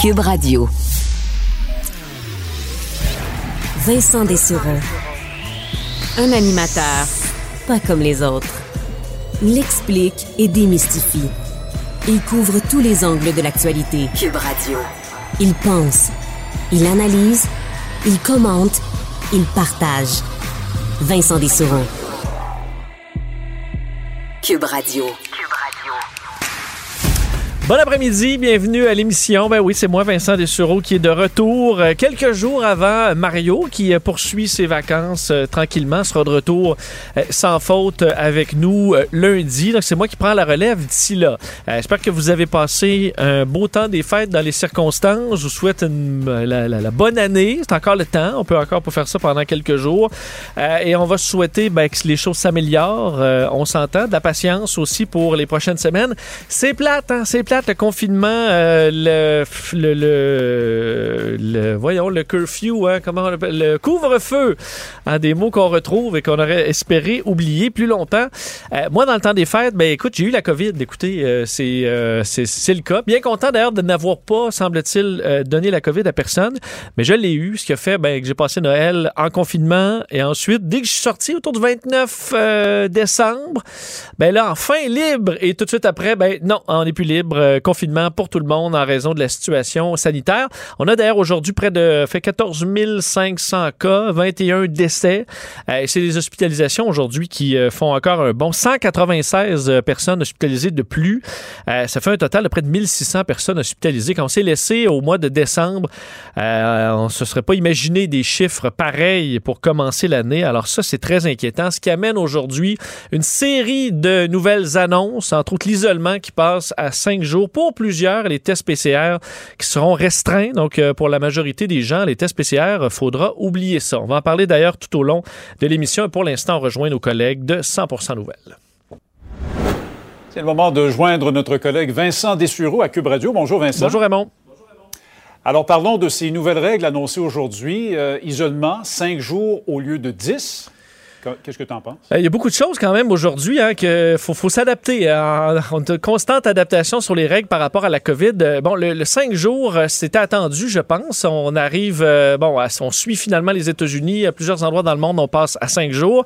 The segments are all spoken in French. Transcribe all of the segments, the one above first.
Cube Radio. Vincent Dessureau. Un animateur pas comme les autres. Il explique et démystifie. Il couvre tous les angles de l'actualité. Cube Radio. Il pense, il analyse, il commente, il partage. Vincent Dessureau. Cube Radio. Bon après-midi, bienvenue à l'émission. Ben oui, c'est moi, Vincent Dessureau, qui est de retour euh, quelques jours avant Mario, qui euh, poursuit ses vacances euh, tranquillement, sera de retour sans faute avec nous lundi. Donc, c'est moi qui prends la relève d'ici là. J'espère que vous avez passé un beau temps des fêtes dans les circonstances. Je vous souhaite une, la, bonne année. C'est encore le temps. On peut encore faire ça pendant quelques jours. et on va souhaiter ben, que les choses s'améliorent. on s'entend. De la patience aussi pour les prochaines semaines. C'est plate, hein? C'est plate le confinement, euh, le, le, le, voyons, le curfew, hein, comment on appelle, le couvre-feu, hein, des mots qu'on retrouve et qu'on aurait espéré oublier plus longtemps. Euh, moi, dans le temps des fêtes, ben écoute, j'ai eu la COVID. Écoutez, euh, c'est, c'est, le cas. Bien content d'ailleurs de n'avoir pas, semble-t-il, donné la COVID à personne, mais je l'ai eu, ce qui a fait ben, que j'ai passé Noël en confinement et ensuite, dès que je suis sorti autour du 29 décembre, ben là, enfin libre et tout de suite après, ben non, on n'est plus libre euh, confinement pour tout le monde en raison de la situation sanitaire. On a d'ailleurs aujourd'hui près de fait 14 500 cas, 21 décès. Euh, c'est des hospitalisations aujourd'hui qui euh, font encore un bon 196 personnes hospitalisées de plus. ça fait un total de près de 1600 personnes hospitalisées. Quand on s'est laissé au mois de décembre, on ne se serait pas imaginé des chiffres pareils pour commencer l'année. Alors ça, c'est très inquiétant. Ce qui amène aujourd'hui une série de nouvelles annonces, entre autres l'isolement qui passe à 5 jours pour plusieurs, les tests PCR qui seront restreints. Donc, euh, pour la majorité des gens, les tests PCR, il faudra oublier ça. On va en parler d'ailleurs tout au long de l'émission. Pour l'instant, on rejoint nos collègues de 100 Nouvelles. C'est le moment de joindre notre collègue Vincent Dessureau à Cube Radio. Bonjour Vincent. Bonjour Raymond. Alors parlons de ces nouvelles règles annoncées aujourd'hui. Euh, isolement, cinq jours au lieu de dix. Qu'est-ce que tu en penses? Euh, il y a beaucoup de choses quand même aujourd'hui hein, qu'il faut, faut s'adapter. Hein. A une constante adaptation sur les règles par rapport à la COVID. Euh, bon, le, 5 jours, euh, c'était attendu, je pense. On arrive, bon, on suit finalement les États-Unis. À plusieurs endroits dans le monde, on passe à 5 jours.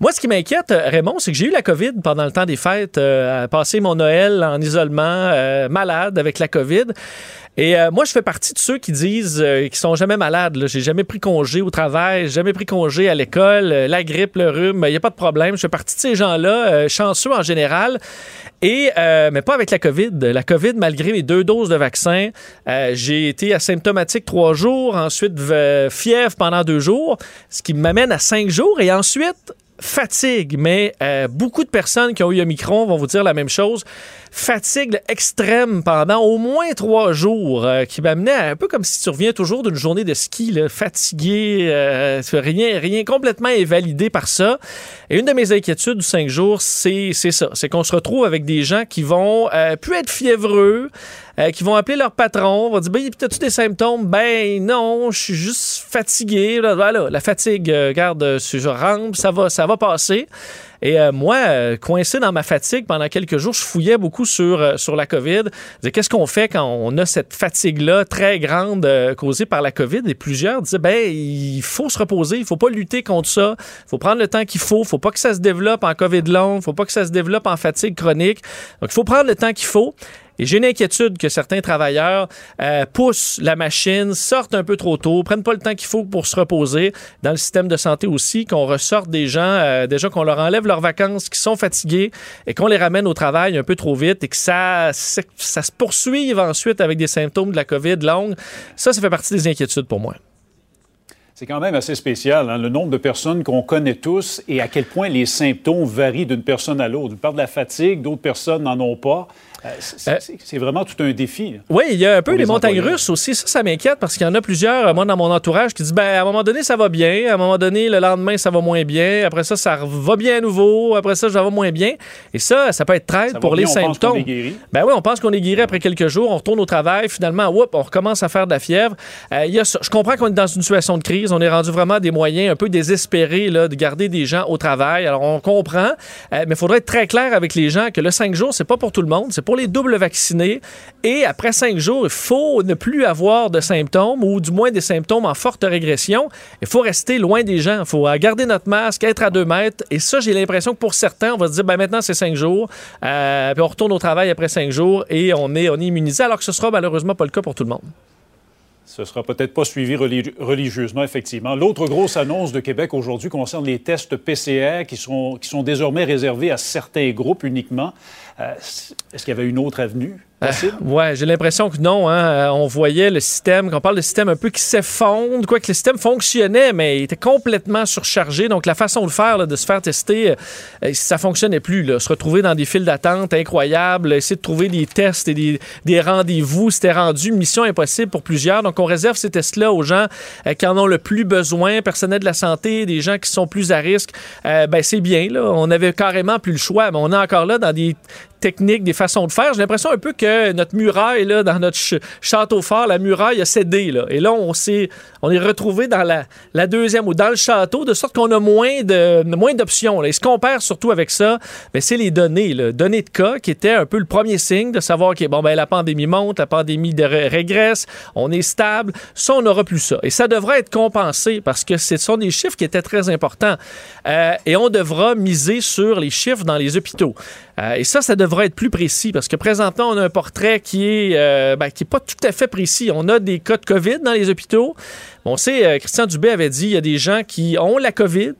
Moi, ce qui m'inquiète, Raymond, c'est que j'ai eu la COVID pendant le temps des fêtes, euh, passé mon Noël en isolement, malade avec la COVID. Et euh, moi, je fais partie de ceux qui disent euh, qu'ils sont jamais malades. J'ai jamais pris congé au travail, jamais pris congé à l'école, euh, la grippe, le rhume, il n'y a pas de problème. Je fais partie de ces gens-là, chanceux en général. Et mais pas avec la COVID. La COVID, malgré les deux doses de vaccin, j'ai été asymptomatique trois jours, ensuite fièvre pendant deux jours, ce qui m'amène à cinq jours. Et ensuite, fatigue, mais beaucoup de personnes qui ont eu un micron vont vous dire la même chose fatigue extrême pendant au moins trois jours euh, qui m'amenait un peu comme si tu reviens toujours d'une journée de ski, là, fatigué, euh, rien, rien complètement invalidé par ça. Et une de mes inquiétudes du cinq jours, c'est ça. C'est qu'on se retrouve avec des gens qui vont euh, plus être fiévreux, euh, qui vont appeler leur patron, vont dire ben, T'as-tu des symptômes? Ben non, je suis juste fatigué. Voilà, la fatigue, regarde, je rampe, ça va, ça va passer. Et euh, moi, euh, coincé dans ma fatigue pendant quelques jours, je fouillais beaucoup sur, euh, sur la COVID. Qu'est-ce qu'on fait quand on a cette fatigue-là très grande causée par la COVID? Et plusieurs disaient, ben, il faut se reposer, il faut pas lutter contre ça, il faut prendre le temps qu'il faut, il faut pas que ça se développe en COVID long, il faut pas que ça se développe en fatigue chronique. Donc, il faut prendre le temps qu'il faut. Et j'ai une inquiétude que certains travailleurs euh, poussent la machine, sortent un peu trop tôt, prennent pas le temps qu'il faut pour se reposer. Dans le système de santé aussi, qu'on ressorte des gens, euh, gens qu'on leur enlève leurs vacances, qui sont fatigués et qu'on les ramène au travail un peu trop vite et que ça, ça se poursuive ensuite avec des symptômes de la COVID longue. Ça, ça fait partie des inquiétudes pour moi. C'est quand même assez spécial, hein, le nombre de personnes qu'on connaît tous et à quel point les symptômes varient d'une personne à l'autre. Une part de la fatigue, d'autres personnes n'en ont pas. Euh, euh, c'est vraiment tout un défi. Oui, il y a un peu les, montagnes russes aussi. Ça, ça m'inquiète parce qu'il y en a plusieurs, moi, dans mon entourage, qui disent ben, à un moment donné, ça va bien. À un moment donné, le lendemain, ça va moins bien. Après ça, ça va bien à nouveau. Après ça, ça va moins bien. Et ça, ça peut être très pour les symptômes. Ben oui, on pense qu'on est guéri après quelques jours. On retourne au travail. Finalement, on recommence à faire de la fièvre. Euh, y a Je comprends qu'on est dans une situation de crise. On est rendu vraiment à des moyens un peu désespérés là, de garder des gens au travail. Alors, on comprend. mais il faudrait être très clair avec les gens que le 5 jours, c'est pas pour tout le monde. C'est pour les doubles vaccinés. Et après cinq jours, il faut ne plus avoir de symptômes ou du moins des symptômes en forte régression. Il faut rester loin des gens. Il faut garder notre masque, être à deux mètres. Et ça, j'ai l'impression que pour certains, on va se dire, ben maintenant, c'est cinq jours. Euh, puis on retourne au travail après cinq jours et on est, on est immunisé, alors que ce sera malheureusement pas le cas pour tout le monde. Ce sera peut-être pas suivi religieusement, effectivement. L'autre grosse annonce de Québec aujourd'hui concerne les tests PCR qui sont, qui sont désormais réservés à certains groupes uniquement. Euh, est-ce qu'il y avait une autre avenue? Euh, ouais, j'ai l'impression que non. Hein. Euh, on voyait le système, qu'on parle de système un peu qui s'effondre, quoi que le système fonctionnait, mais il était complètement surchargé. Donc la façon de faire, de se faire tester, ça fonctionnait plus. Là. Se retrouver dans des files d'attente incroyables, essayer de trouver des tests et des, des rendez-vous, c'était rendu mission impossible pour plusieurs. Donc on réserve ces tests-là aux gens qui en ont le plus besoin, personnel de la santé, des gens qui sont plus à risque. ben c'est bien. Là. On avait carrément plus le choix, mais on est encore là dans des techniques, des façons de faire. J'ai l'impression un peu que notre muraille, là, dans notre château fort, la muraille a cédé. Là. Et là, on s'est, on est retrouvé dans la, deuxième ou dans le château, de sorte qu'on a moins, de, moins d'options. Et ce qu'on perd surtout avec ça, ben, c'est les données. Là. Données de cas, qui étaient un peu le premier signe de savoir que bon, ben, la pandémie monte, la pandémie régresse, on est stable. Ça, on n'aura plus ça. Et ça devrait être compensé parce que ce sont des chiffres qui étaient très importants. Euh, et on devra miser sur les chiffres dans les hôpitaux. Euh, et ça, ça devrait être plus précis parce que présentement, on a un portrait qui est, euh, ben, qui est pas tout à fait précis. On a des cas de COVID dans les hôpitaux. On sait, euh, Christian Dubé avait dit, il y a des gens qui ont la COVID,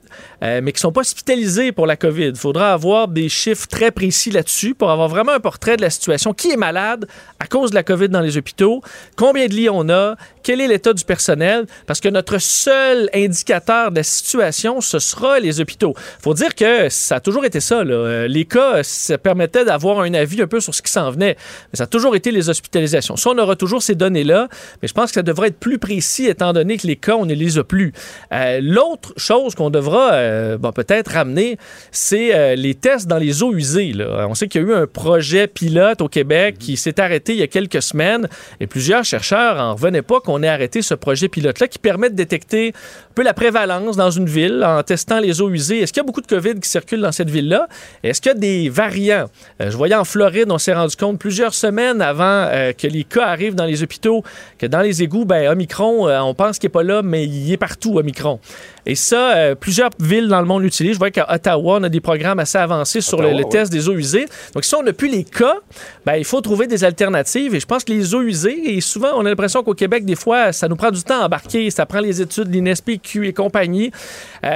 mais qui ne sont pas hospitalisés pour la COVID. Il faudra avoir des chiffres très précis là-dessus pour avoir vraiment un portrait de la situation. Qui est malade à cause de la COVID dans les hôpitaux? Combien de lits on a? Quel est l'état du personnel? Parce que notre seul indicateur de la situation, ce sera les hôpitaux. Faut dire que ça a toujours été ça. Là. Les cas, ça permettait d'avoir un avis un peu sur ce qui s'en venait. Mais ça a toujours été les hospitalisations. Ça, on aura toujours ces données-là, mais je pense que ça devrait être plus précis étant donné que les cas, on ne les a plus. Euh, l'autre chose qu'on devra euh, peut-être ramener, c'est euh, les tests dans les eaux usées. Là. On sait qu'il y a eu un projet pilote au Québec qui s'est arrêté il y a quelques semaines et plusieurs chercheurs en revenaient pas qu'on ait arrêté ce projet pilote-là qui permet de détecter un peu la prévalence dans une ville en testant les eaux usées. Est-ce qu'il y a beaucoup de COVID qui circulent dans cette ville-là? Est-ce qu'il y a des variants? Je voyais en Floride, on s'est rendu compte plusieurs semaines avant que les cas arrivent dans les hôpitaux, que dans les égouts, ben, Omicron, on pense qu'il pas là, mais il est partout, Omicron. Et ça, plusieurs villes dans le monde l'utilisent. Je vois qu'à Ottawa, on a des programmes assez avancés sur le, test des eaux usées. Donc, si on n'a plus les cas, ben, il faut trouver des alternatives. Et je pense que les eaux usées, et souvent, on a l'impression qu'au Québec, des fois, ça nous prend du temps à embarquer. Ça prend les études, l'INSPQ et compagnie.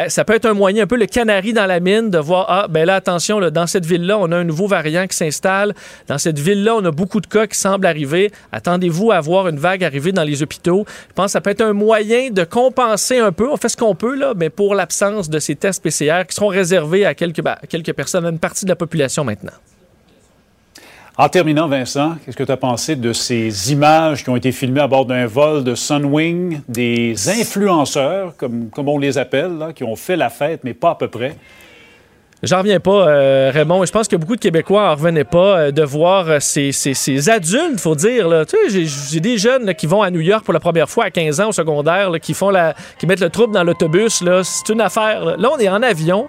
ça peut être un moyen, un peu le canari dans la mine, de voir, ah, ben là, attention, dans cette ville-là, on a un nouveau variant qui s'installe. Dans cette ville-là, on a beaucoup de cas qui semblent arriver. Attendez-vous à voir une vague arriver dans les hôpitaux. Je pense que ça peut être un moyen de compenser un peu. On fait ce qu'on peut, mais pour l'absence de ces tests PCR qui seront réservés à quelques, ben, quelques personnes, à une partie de la population maintenant. En terminant, Vincent, qu'est-ce que tu as pensé de ces images qui ont été filmées à bord d'un vol de Sunwing, des influenceurs, comme, comme on les appelle, là, qui ont fait la fête, mais pas à peu près? J'en reviens pas, euh, Raymond. Je pense que beaucoup de Québécois en revenaient pas euh, de voir euh, ces, ces, ces, adultes, faut dire. Là. Tu sais, j'ai des jeunes qui vont à New York pour la première fois à 15 ans au secondaire, qui font la, qui mettent le trouble dans l'autobus. C'est une affaire. Là. là, on est en avion.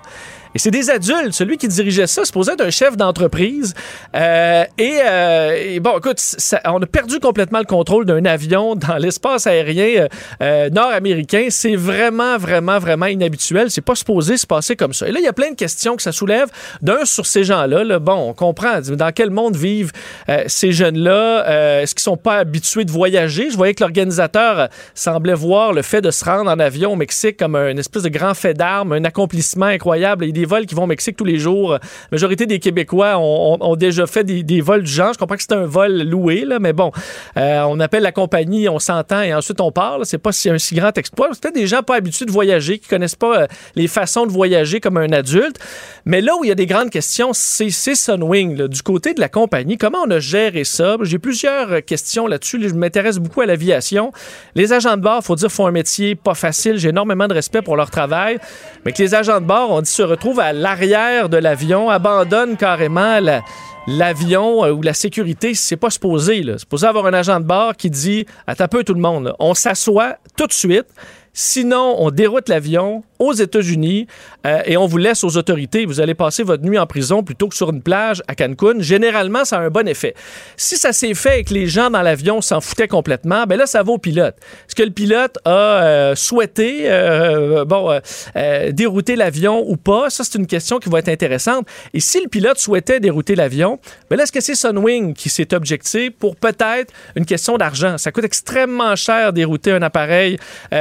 Et c'est des adultes. Celui qui dirigeait ça, supposé être un chef d'entreprise. Euh, euh, et, bon, écoute, on a perdu complètement le contrôle d'un avion dans l'espace aérien euh, nord-américain. C'est vraiment, vraiment, vraiment inhabituel. C'est pas supposé se passer comme ça. Et là, il y a plein de questions que ça soulève. D'un, sur ces gens-là, bon, on comprend. Dans quel monde vivent ces jeunes-là? Est-ce qu'ils sont pas habitués de voyager? Je voyais que l'organisateur semblait voir le fait de se rendre en avion au Mexique comme une espèce de grand fait d'armes, un accomplissement incroyable des vols qui vont au Mexique tous les jours. La majorité des Québécois ont, déjà fait des, vols du genre. Je comprends que c'est un vol loué, là, mais bon, euh, on appelle la compagnie, on s'entend et ensuite on parle. C'est pas si, un si grand exploit. C'est peut-être des gens pas habitués de voyager, qui connaissent pas euh, les façons de voyager comme un adulte. Mais là où il y a des grandes questions, c'est Sunwing. Du côté de la compagnie, comment on a géré ça? J'ai plusieurs euh, questions là-dessus. Je m'intéresse beaucoup à l'aviation. Les agents de bord, faut dire, font un métier pas facile. J'ai énormément de respect pour leur travail. Mais que les agents de bord, on dit, se retrouvent à l'arrière de l'avion, abandonne carrément l'avion euh, ou la sécurité, c'est pas supposé. C'est supposé avoir un agent de bord qui dit à peu tout le monde, on s'assoit tout de suite. Sinon, on déroute l'avion, aux États-Unis euh, et on vous laisse aux autorités. Vous allez passer votre nuit en prison plutôt que sur une plage à Cancun. Généralement, ça a un bon effet. Si ça s'est fait et que les gens dans l'avion s'en foutaient complètement, ben là, ça va au pilote. Est-ce que le pilote a euh, souhaité euh, bon, dérouter l'avion ou pas? Ça, c'est une question qui va être intéressante. Et si le pilote souhaitait dérouter l'avion, ben là, est-ce que c'est Sunwing qui s'est objecté pour peut-être une question d'argent? Ça coûte extrêmement cher dérouter un appareil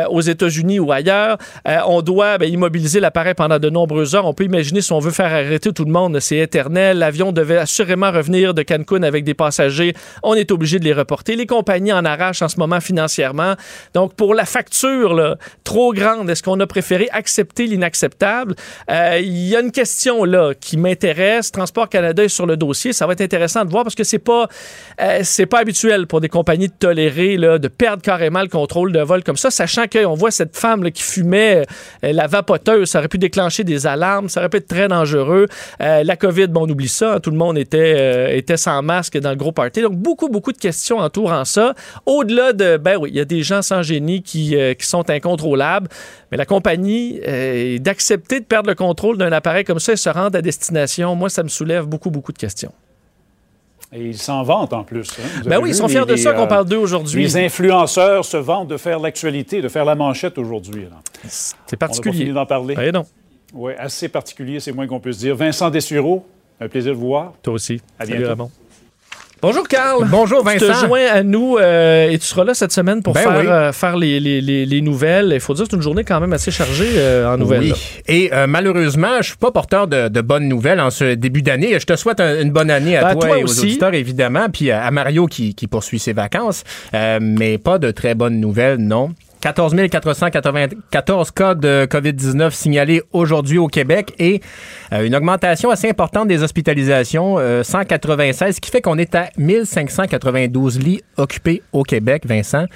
aux États-Unis ou ailleurs. on doit ben, immobiliser l'appareil pendant de nombreuses heures. On peut imaginer si on veut faire arrêter tout le monde, c'est éternel. L'avion devait assurément revenir de Cancun avec des passagers. On est obligé de les reporter. Les compagnies en arrachent en ce moment financièrement. Donc, pour la facture là, trop grande, est-ce qu'on a préféré accepter l'inacceptable? Euh, il y a une question là qui m'intéresse. Transport Canada est sur le dossier. Ça va être intéressant de voir parce que c'est pas euh, pas habituel pour des compagnies de tolérer là, de perdre carrément le contrôle de vol comme ça, sachant qu'on voit cette femme qui fumait euh, la vapoteuse, ça aurait pu déclencher des alarmes, ça aurait pu être très dangereux. Euh, la COVID, bon, on oublie ça, hein, tout le monde était, euh, était sans masque dans le gros party. Donc, beaucoup, beaucoup de questions entourant ça. Au-delà de, ben oui, il y a des gens sans génie qui, euh, qui sont incontrôlables, mais la compagnie, d'accepter de perdre le contrôle d'un appareil comme ça et se rendre à destination, moi, ça me soulève beaucoup, beaucoup de questions. Et ils s'en vantent en plus. Hein. Ben oui, ils sont fiers de ça qu'on parle d'eux aujourd'hui. Les influenceurs se vantent de faire l'actualité, de faire la manchette aujourd'hui. C'est particulier. On d'en parler? Ben non. Oui, assez particulier, c'est moins qu'on peut se dire. Vincent Dessureau, un plaisir de vous voir. Toi aussi. À bientôt. Bonjour Carl. Bonjour Vincent. Tu te joins à nous euh, et tu seras là cette semaine pour ben faire, euh, faire les, les, les, nouvelles. Il faut dire que c'est une journée quand même assez chargée euh, en nouvelles. Oui. Et malheureusement, je suis pas porteur de, de, bonnes nouvelles en ce début d'année. Je te souhaite une bonne année à ben, toi, et aux auditeurs évidemment, puis à Mario qui, qui poursuit ses vacances. mais pas de très bonnes nouvelles, non. 14 494 cas de COVID-19 signalés aujourd'hui au Québec et euh, une augmentation assez importante des hospitalisations, 196, euh, ce qui fait qu'on est à 1592 lits occupés au Québec, Vincent.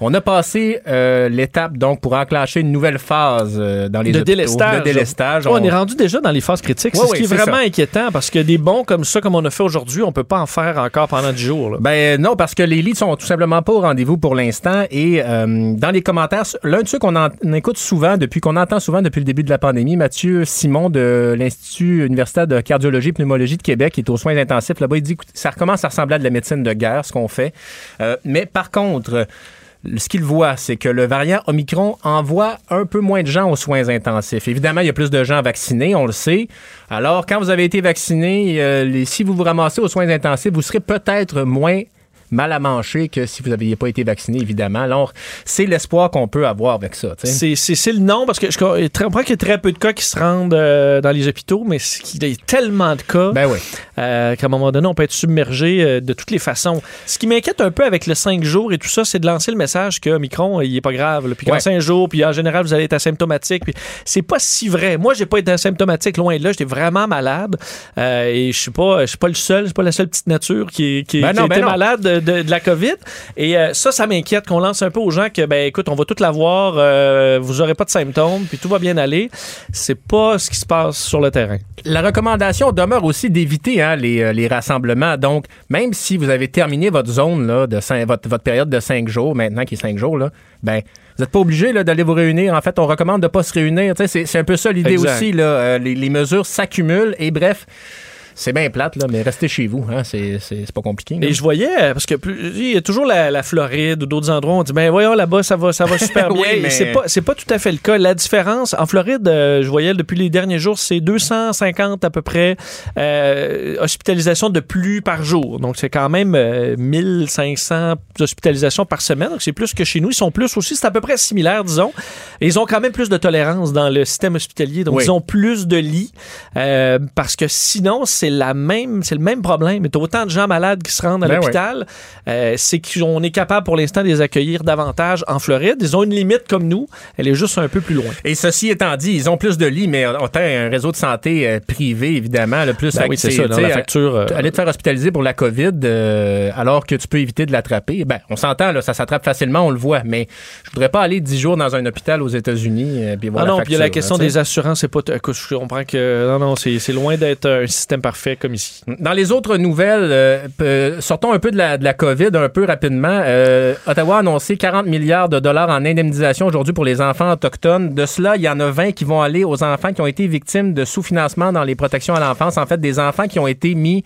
On a passé euh, l'étape donc pour enclencher une nouvelle phase euh, dans les de délestage. De délestage. on... est rendu déjà dans les phases critiques. c'est ce qui est, vraiment inquiétant parce que des bons comme ça, comme on a fait aujourd'hui, on peut pas en faire encore pendant 10 jours. Ben non, parce que les lits sont tout simplement pas au rendez-vous pour l'instant. Et euh, dans les commentaires, l'un de ceux qu'on écoute souvent depuis qu'on entend souvent depuis le début de la pandémie, Mathieu Simon de l'Institut universitaire de cardiologie et pneumologie de Québec, qui est aux soins intensifs là-bas, il dit que ça recommence à ressembler à de la médecine de guerre, ce qu'on fait. mais par contre ce qu'il voit, c'est que le variant Omicron envoie un peu moins de gens aux soins intensifs. Évidemment, il y a plus de gens vaccinés, on le sait. Alors, quand vous avez été vacciné, euh, si vous vous ramassez aux soins intensifs, vous serez peut-être moins mal à manger que si vous n'aviez pas été vacciné, évidemment. Alors, c'est l'espoir qu'on peut avoir avec ça. C'est le nom, parce que je comprends qu'il y a très peu de cas qui se rendent euh, dans les hôpitaux, mais il y a tellement de cas ben oui. Euh, qu'à un moment donné, on peut être submergé euh, de toutes les façons. Ce qui m'inquiète un peu avec le 5 jours et tout ça, c'est de lancer le message que Micron, il est pas grave. Puis qu'en 5 jours, puis en général, vous allez être asymptomatique. Puis c'est pas si vrai. Moi, j'ai pas été asymptomatique loin de là. J'étais vraiment malade. et je suis pas, pas le seul, je suis pas la seule petite nature qui, qui, ben ben malade de, la COVID. Et euh, ça, ça m'inquiète qu'on lance un peu aux gens que, ben écoute, on va tout l'avoir, euh, vous aurez pas de symptômes, puis tout va bien aller. C'est pas ce qui se passe sur le terrain. La recommandation demeure aussi d'éviter hein, les, euh, les, rassemblements. Donc, même si vous avez terminé votre zone, là, de votre, votre période de cinq jours, maintenant qui est cinq jours, là, ben vous n'êtes pas obligé d'aller vous réunir. En fait, on recommande de ne pas se réunir. C'est un peu ça l'idée aussi. Là. les, les mesures s'accumulent et bref, c'est bien plate, là, mais restez chez vous. Hein, c'est pas compliqué. Et je voyais, parce que il y a toujours la, Floride ou d'autres endroits, on dit, ben voyons, là-bas, ça va, ça va super bien. mais... C'est pas, pas tout à fait le cas. La différence, en Floride, euh, je voyais depuis les derniers jours, c'est 250 à peu près euh, hospitalisations de plus par jour. Donc, c'est quand même 1500 euh, hospitalisations par semaine. Donc, c'est plus que chez nous. Ils sont plus aussi, c'est à peu près similaire, disons. Et ils ont quand même plus de tolérance dans le système hospitalier. Donc, ils ont plus de lits. parce que sinon, c'est c'est la même, c'est le même problème. Il y a autant de gens malades qui se rendent à ben l'hôpital. Euh, c'est qu'on est capable pour l'instant de les accueillir davantage en Floride. Ils ont une limite comme nous. Elle est juste un peu plus loin. Et ceci étant dit, ils ont plus de lits, mais on a un réseau de santé euh, privé, évidemment, le plus ben Oui, c'est ça, dans la facture. Euh, aller te faire hospitaliser pour la COVID alors que tu peux éviter de l'attraper. Ben, on s'entend, là, ça s'attrape facilement, on le voit, mais je voudrais pas aller dix jours dans un hôpital aux États-Unis puis ah non, puis il y a la question des assurances, c'est pas. je comprends que non, non, c'est loin d'être un système parfait parfait comme ici. Dans les autres nouvelles, sortons un peu de la, de la COVID un peu rapidement. Ottawa a annoncé 40 milliards de dollars en indemnisation aujourd'hui pour les enfants autochtones. De cela, il y en a 20 qui vont aller aux enfants qui ont été victimes de sous-financement dans les protections à l'enfance. En fait, des enfants qui ont été mis,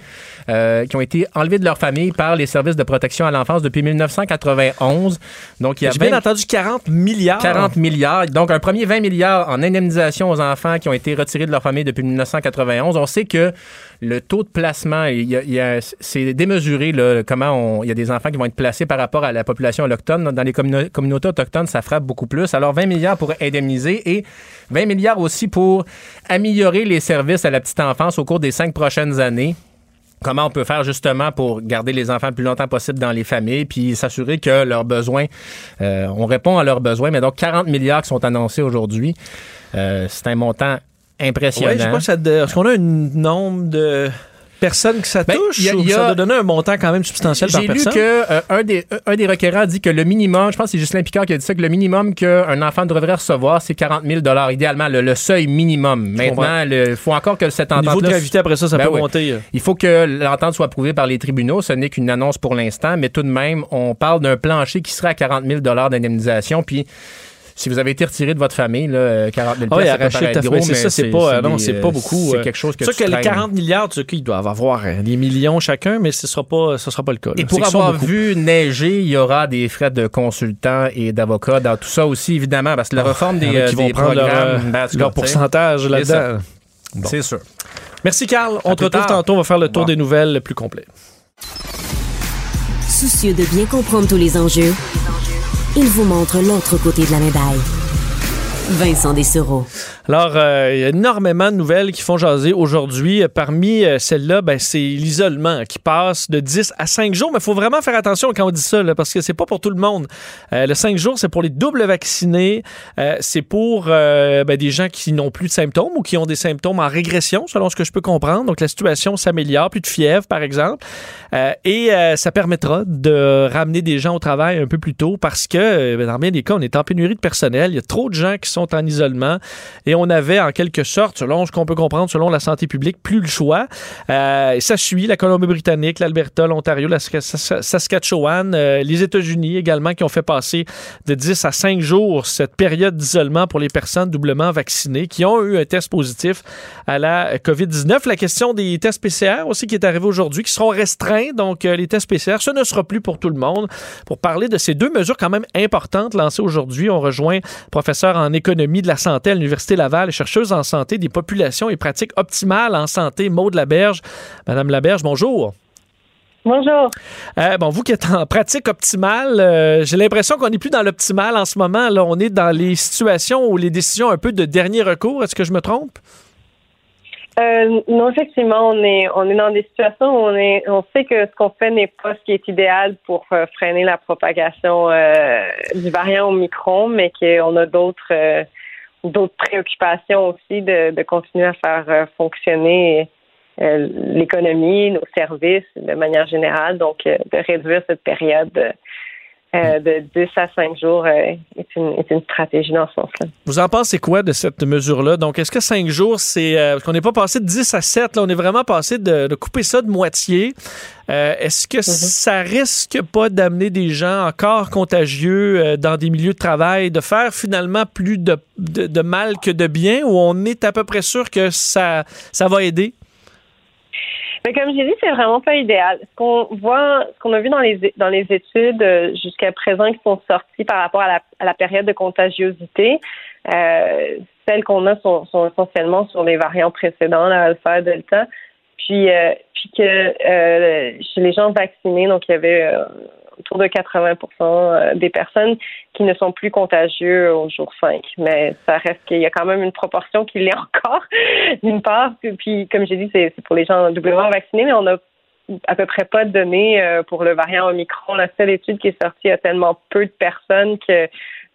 qui ont été enlevés de leur famille par les services de protection à l'enfance depuis 1991. Donc, il y a bien entendu 40 milliards. 40 milliards. Donc, un premier 20 milliards en indemnisation aux enfants qui ont été retirés de leur famille depuis 1991. On sait que le taux de placement, c'est démesuré comment il y a des enfants qui vont être placés par rapport à la population autochtone. Dans les communautés autochtones, ça frappe beaucoup plus. Alors, 20 milliards pour indemniser et 20 milliards aussi pour améliorer les services à la petite enfance au cours des cinq prochaines années comment on peut faire justement pour garder les enfants le plus longtemps possible dans les familles, puis s'assurer que leurs besoins, euh, on répond à leurs besoins. Mais donc 40 milliards qui sont annoncés aujourd'hui, euh, c'est un montant impressionnant. je est-ce qu'on a un nombre de personnes que ça ben, touche ça doit donner un montant quand même substantiel par personne? J'ai lu que euh, un, des, un des requérants dit que le minimum, je pense que c'est Justin Picard qui a dit ça, que le minimum qu'un enfant devrait recevoir, c'est 40 000 idéalement, le, seuil minimum. Maintenant, il faut encore que cette entente... Niveau de gravité, après ça, ça ben peut monter. Il faut que l'entente soit approuvée par les tribunaux. Ce n'est qu'une annonce pour l'instant, mais tout de même, on parle d'un plancher qui serait à 40 000 d'indemnisation, puis si vous avez été retiré de votre famille, là, 40 000 oui, arraché gros, mais ça, c'est pas, non, c'est pas beaucoup. C'est euh, quelque chose que C'est sûr que les 40 milliards, tu sais, ils doivent avoir euh, des millions chacun, mais ce sera pas, ce sera pas le cas. Et pour avoir vu neiger, il y aura des frais de consultants et d'avocats dans tout ça aussi, évidemment, parce que la ah, réforme des, qui vont prendre programmes, leur, leur pourcentage là-dedans. C'est sûr. Merci, Carl. On te retrouve tantôt. On va faire le tour des nouvelles plus complet. Soucieux de bien comprendre tous les enjeux, il vous montre l'autre côté de la médaille. Vincent Dessereau. Alors, euh, il y a énormément de nouvelles qui font jaser aujourd'hui. Parmi euh, celles-là, ben, c'est l'isolement qui passe de 10 à 5 jours. Mais il faut vraiment faire attention quand on dit ça, parce que c'est pas pour tout le monde. Euh, le 5 jours, c'est pour les doubles vaccinés. c'est pour ben, des gens qui n'ont plus de symptômes ou qui ont des symptômes en régression, selon ce que je peux comprendre. Donc, la situation s'améliore, plus de fièvre, par exemple. et ça permettra de ramener des gens au travail un peu plus tôt parce que, ben, dans bien des cas, on est en pénurie de personnel. Il y a trop de gens qui sont en isolement et on avait en quelque sorte, selon ce qu'on peut comprendre, selon la santé publique, plus le choix. Euh, ça suit la Colombie-Britannique, l'Alberta, l'Ontario, la Saskatchewan, euh, les États-Unis également qui ont fait passer de 10 à 5 jours cette période d'isolement pour les personnes doublement vaccinées qui ont eu un test positif à la COVID-19. La question des tests PCR aussi qui est arrivée aujourd'hui, qui seront restreints. Donc, euh, les tests PCR, ce ne sera plus pour tout le monde. Pour parler de ces deux mesures quand même importantes lancées aujourd'hui, on rejoint professeur en économie de la santé à l'Université Laval, chercheuse en santé des populations et pratiques optimales en santé, Maude Laberge. Madame Laberge, bonjour. Bonjour. Euh, bon, vous qui êtes en pratique optimale, euh, j'ai l'impression qu'on n'est plus dans l'optimal en ce moment. Là, on est dans les situations où les décisions un peu de dernier recours. Est-ce que je me trompe? Euh, non, effectivement, on est on est dans des situations où on est on sait que ce qu'on fait n'est pas ce qui est idéal pour euh, freiner la propagation euh, du variant Omicron, mais qu'on a d'autres d'autres préoccupations aussi de, de continuer à faire fonctionner l'économie, nos services de manière générale, donc de réduire cette période euh, de 10 à 5 jours euh, est, une, est, une, stratégie dans ce sens-là. Vous en pensez quoi de cette mesure-là? Donc, est-ce que 5 jours, c'est. Euh, parce qu'on n'est pas passé de 10 à 7, là, on est vraiment passé de, de couper ça de moitié. est-ce que mm-hmm. ça risque pas d'amener des gens encore contagieux dans des milieux de travail, de faire finalement plus de, de, de mal que de bien, ou on est à peu près sûr que ça, ça va aider? Mais comme j'ai dit, c'est vraiment pas idéal. Ce qu'on voit, ce qu'on a vu dans les dans les études euh, jusqu'à présent qui sont sorties par rapport à la, à la période de contagiosité, euh, celles qu'on a sont, sont, essentiellement sur les variants précédents, la alpha, delta, puis euh, puis que euh, chez les gens vaccinés, donc il y avait euh, autour de 80% euh, des personnes qui ne sont plus contagieux au jour 5. Mais ça reste qu'il y a quand même une proportion qui l'est encore, d'une part. Puis, comme j'ai dit, c'est pour les gens doublement vaccinés, mais on a à peu près pas de données euh, pour le variant Omicron. La seule étude qui est sortie a tellement peu de personnes que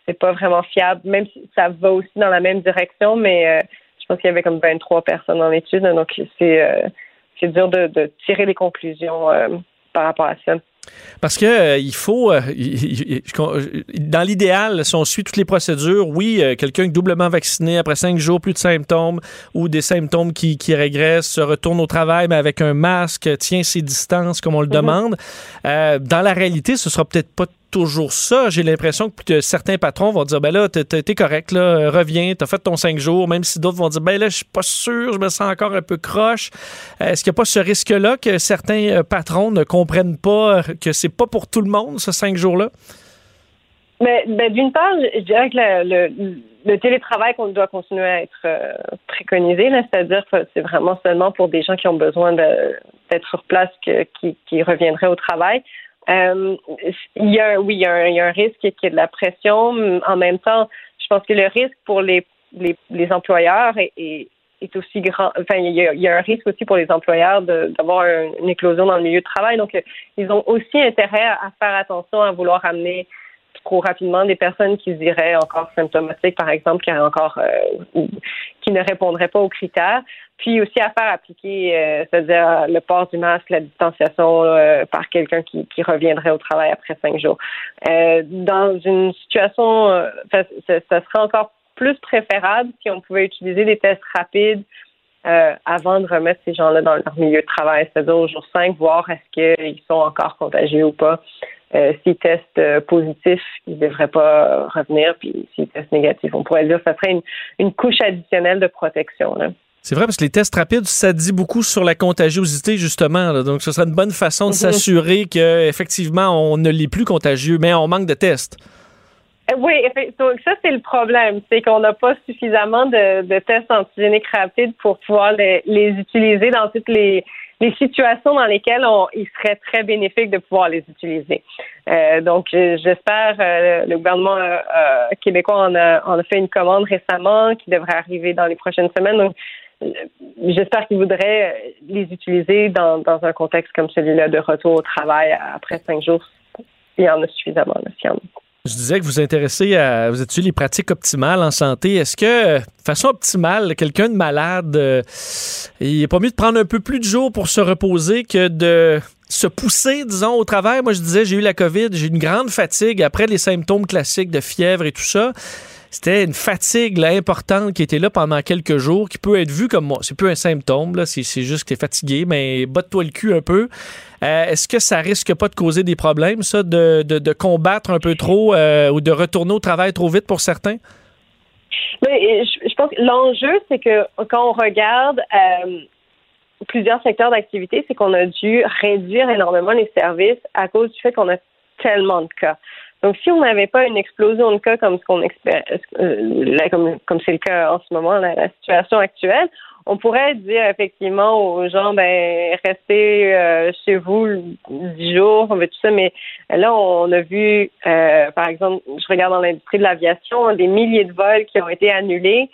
c'est pas vraiment fiable, même si ça va aussi dans la même direction, mais euh, je pense qu'il y avait comme 23 personnes dans l'étude, donc c'est dur de, de, tirer des conclusions par rapport à ça. Parce que euh, il faut, euh, dans l'idéal, si on suit toutes les procédures, oui, euh, quelqu'un doublement vacciné après cinq jours, plus de symptômes ou des symptômes qui, qui régressent, se retourne au travail, mais avec un masque, tient ses distances comme on le mhm. demande. dans la réalité, ce sera peut-être pas toujours ça. J'ai l'impression que certains patrons vont dire ben là, t'es correct, là, reviens, t'as fait ton cinq jours, même si d'autres vont dire ben là, je suis pas sûr, je me sens encore un peu croche. Est-ce qu'il n'y a pas ce risque-là que certains euh, patrons ne comprennent pas que c'est pas pour tout le monde, ce cinq jours-là? Mais ben, d'une part, je dirais que le, télétravail qu'on doit continuer à être euh, préconisé, c'est-à-dire que c'est vraiment seulement pour des gens qui ont besoin d'être sur place qui reviendraient au travail. Euh, il y a, oui, il y, a un, risque qu'il y de la pression. En même temps, je pense que le risque pour les, les, employeurs est, aussi grand. Enfin, il y, a, il y, a, un risque aussi pour les employeurs d'avoir une éclosion dans le milieu de travail. Donc, ils ont aussi intérêt à faire attention à vouloir amener trop rapidement des personnes qui iraient encore symptomatiques, par exemple, qui, encore, euh, qui ne répondraient pas aux critères. Puis aussi à faire appliquer, euh, c'est-à-dire le port du masque, la distanciation euh, par quelqu'un qui, qui, reviendrait au travail après cinq jours. dans une situation, ça, ça, serait encore plus préférable si on pouvait utiliser des tests rapides avant de remettre ces gens-là dans leur milieu de travail, c'est-à-dire au jour 5, voir est-ce qu'ils sont encore contagieux ou pas. Euh, s'ils testent euh, positif, ils ne devraient pas revenir. Puis s'ils testent négatif, on pourrait dire que ça serait une, couche additionnelle de protection. C'est vrai parce que les tests rapides, ça dit beaucoup sur la contagiosité justement. Donc, ce serait une bonne façon de mm-hmm. s'assurer qu'effectivement, on ne l'est plus contagieux, mais on manque de tests. Euh, oui, donc ça c'est le problème, c'est qu'on n'a pas suffisamment de, tests antigéniques rapides pour pouvoir les utiliser dans toutes les les situations dans lesquelles on, il serait très bénéfique de pouvoir les utiliser. Euh, donc, j'espère, euh, le gouvernement euh, québécois en a, en a, fait une commande récemment qui devrait arriver dans les prochaines semaines. Donc, j'espère qu'ils voudraient les utiliser dans, dans un contexte comme celui-là de retour au travail après cinq jours. Il y en a suffisamment, s'il y en a. Je disais que vous intéressez à vous étudiez les pratiques optimales en santé? Est-ce que, de façon optimale, quelqu'un de malade, euh, il n'est pas mieux de prendre un peu plus de jours pour se reposer que de se pousser, disons, au travail? Moi, je disais, j'ai eu la COVID, j'ai une grande fatigue après les symptômes classiques de fièvre et tout ça. C'était une fatigue importante qui était là pendant quelques jours, qui peut être vue comme moi. C'est plus un symptôme, c'est juste que tu es fatigué, mais botte-toi le cul un peu. Euh, est-ce que ça risque pas de causer des problèmes, ça, de, combattre un peu trop euh, ou de retourner au travail trop vite pour certains? Mais je, pense que l'enjeu, c'est que quand on regarde euh, plusieurs secteurs d'activité, c'est qu'on a dû réduire énormément les services à cause du fait qu'on a tellement de cas. Donc, si on n'avait pas une explosion de cas comme ce qu'on comme c'est le cas en ce moment, la situation actuelle, on pourrait dire effectivement aux gens, ben restez euh, chez vous dix jours, on veut tout ça, mais là on a vu, euh, par exemple, je regarde dans l'industrie de l'aviation, des milliers de vols qui ont été annulés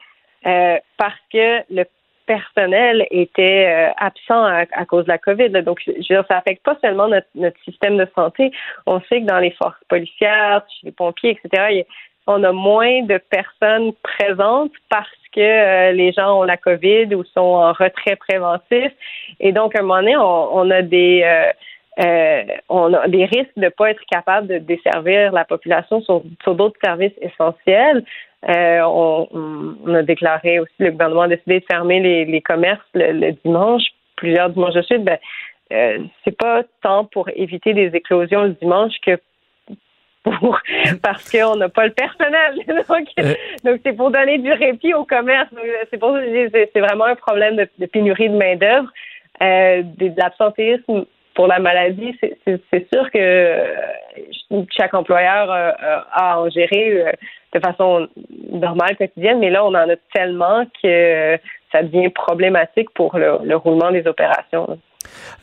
euh, parce que le personnel était absent à, cause de la COVID. Donc, je veux dire, ça affecte pas seulement notre, notre, système de santé. On sait que dans les forces policières, chez les pompiers, etc., on a moins de personnes présentes parce que euh, les gens ont la COVID ou sont en retrait préventif. Et donc, à un moment donné, on, a des euh, euh, on a des risques de ne pas être capable de desservir la population sur, d'autres services essentiels. On, a déclaré aussi, le gouvernement a décidé de fermer les, commerces le, dimanche, plusieurs dimanches de suite. Ben, c'est pas tant pour éviter des éclosions le dimanche que parce qu'on n'a pas le personnel. Euh. donc, c'est pour donner du répit au commerce. C'est pour c'est vraiment un problème de, pénurie de main d'œuvre, euh, de, l'absentéisme pour la maladie. C'est sûr que euh, chaque employeur a à en gérer de façon normale quotidienne, mais là on en a tellement que ça devient problématique pour le roulement des opérations.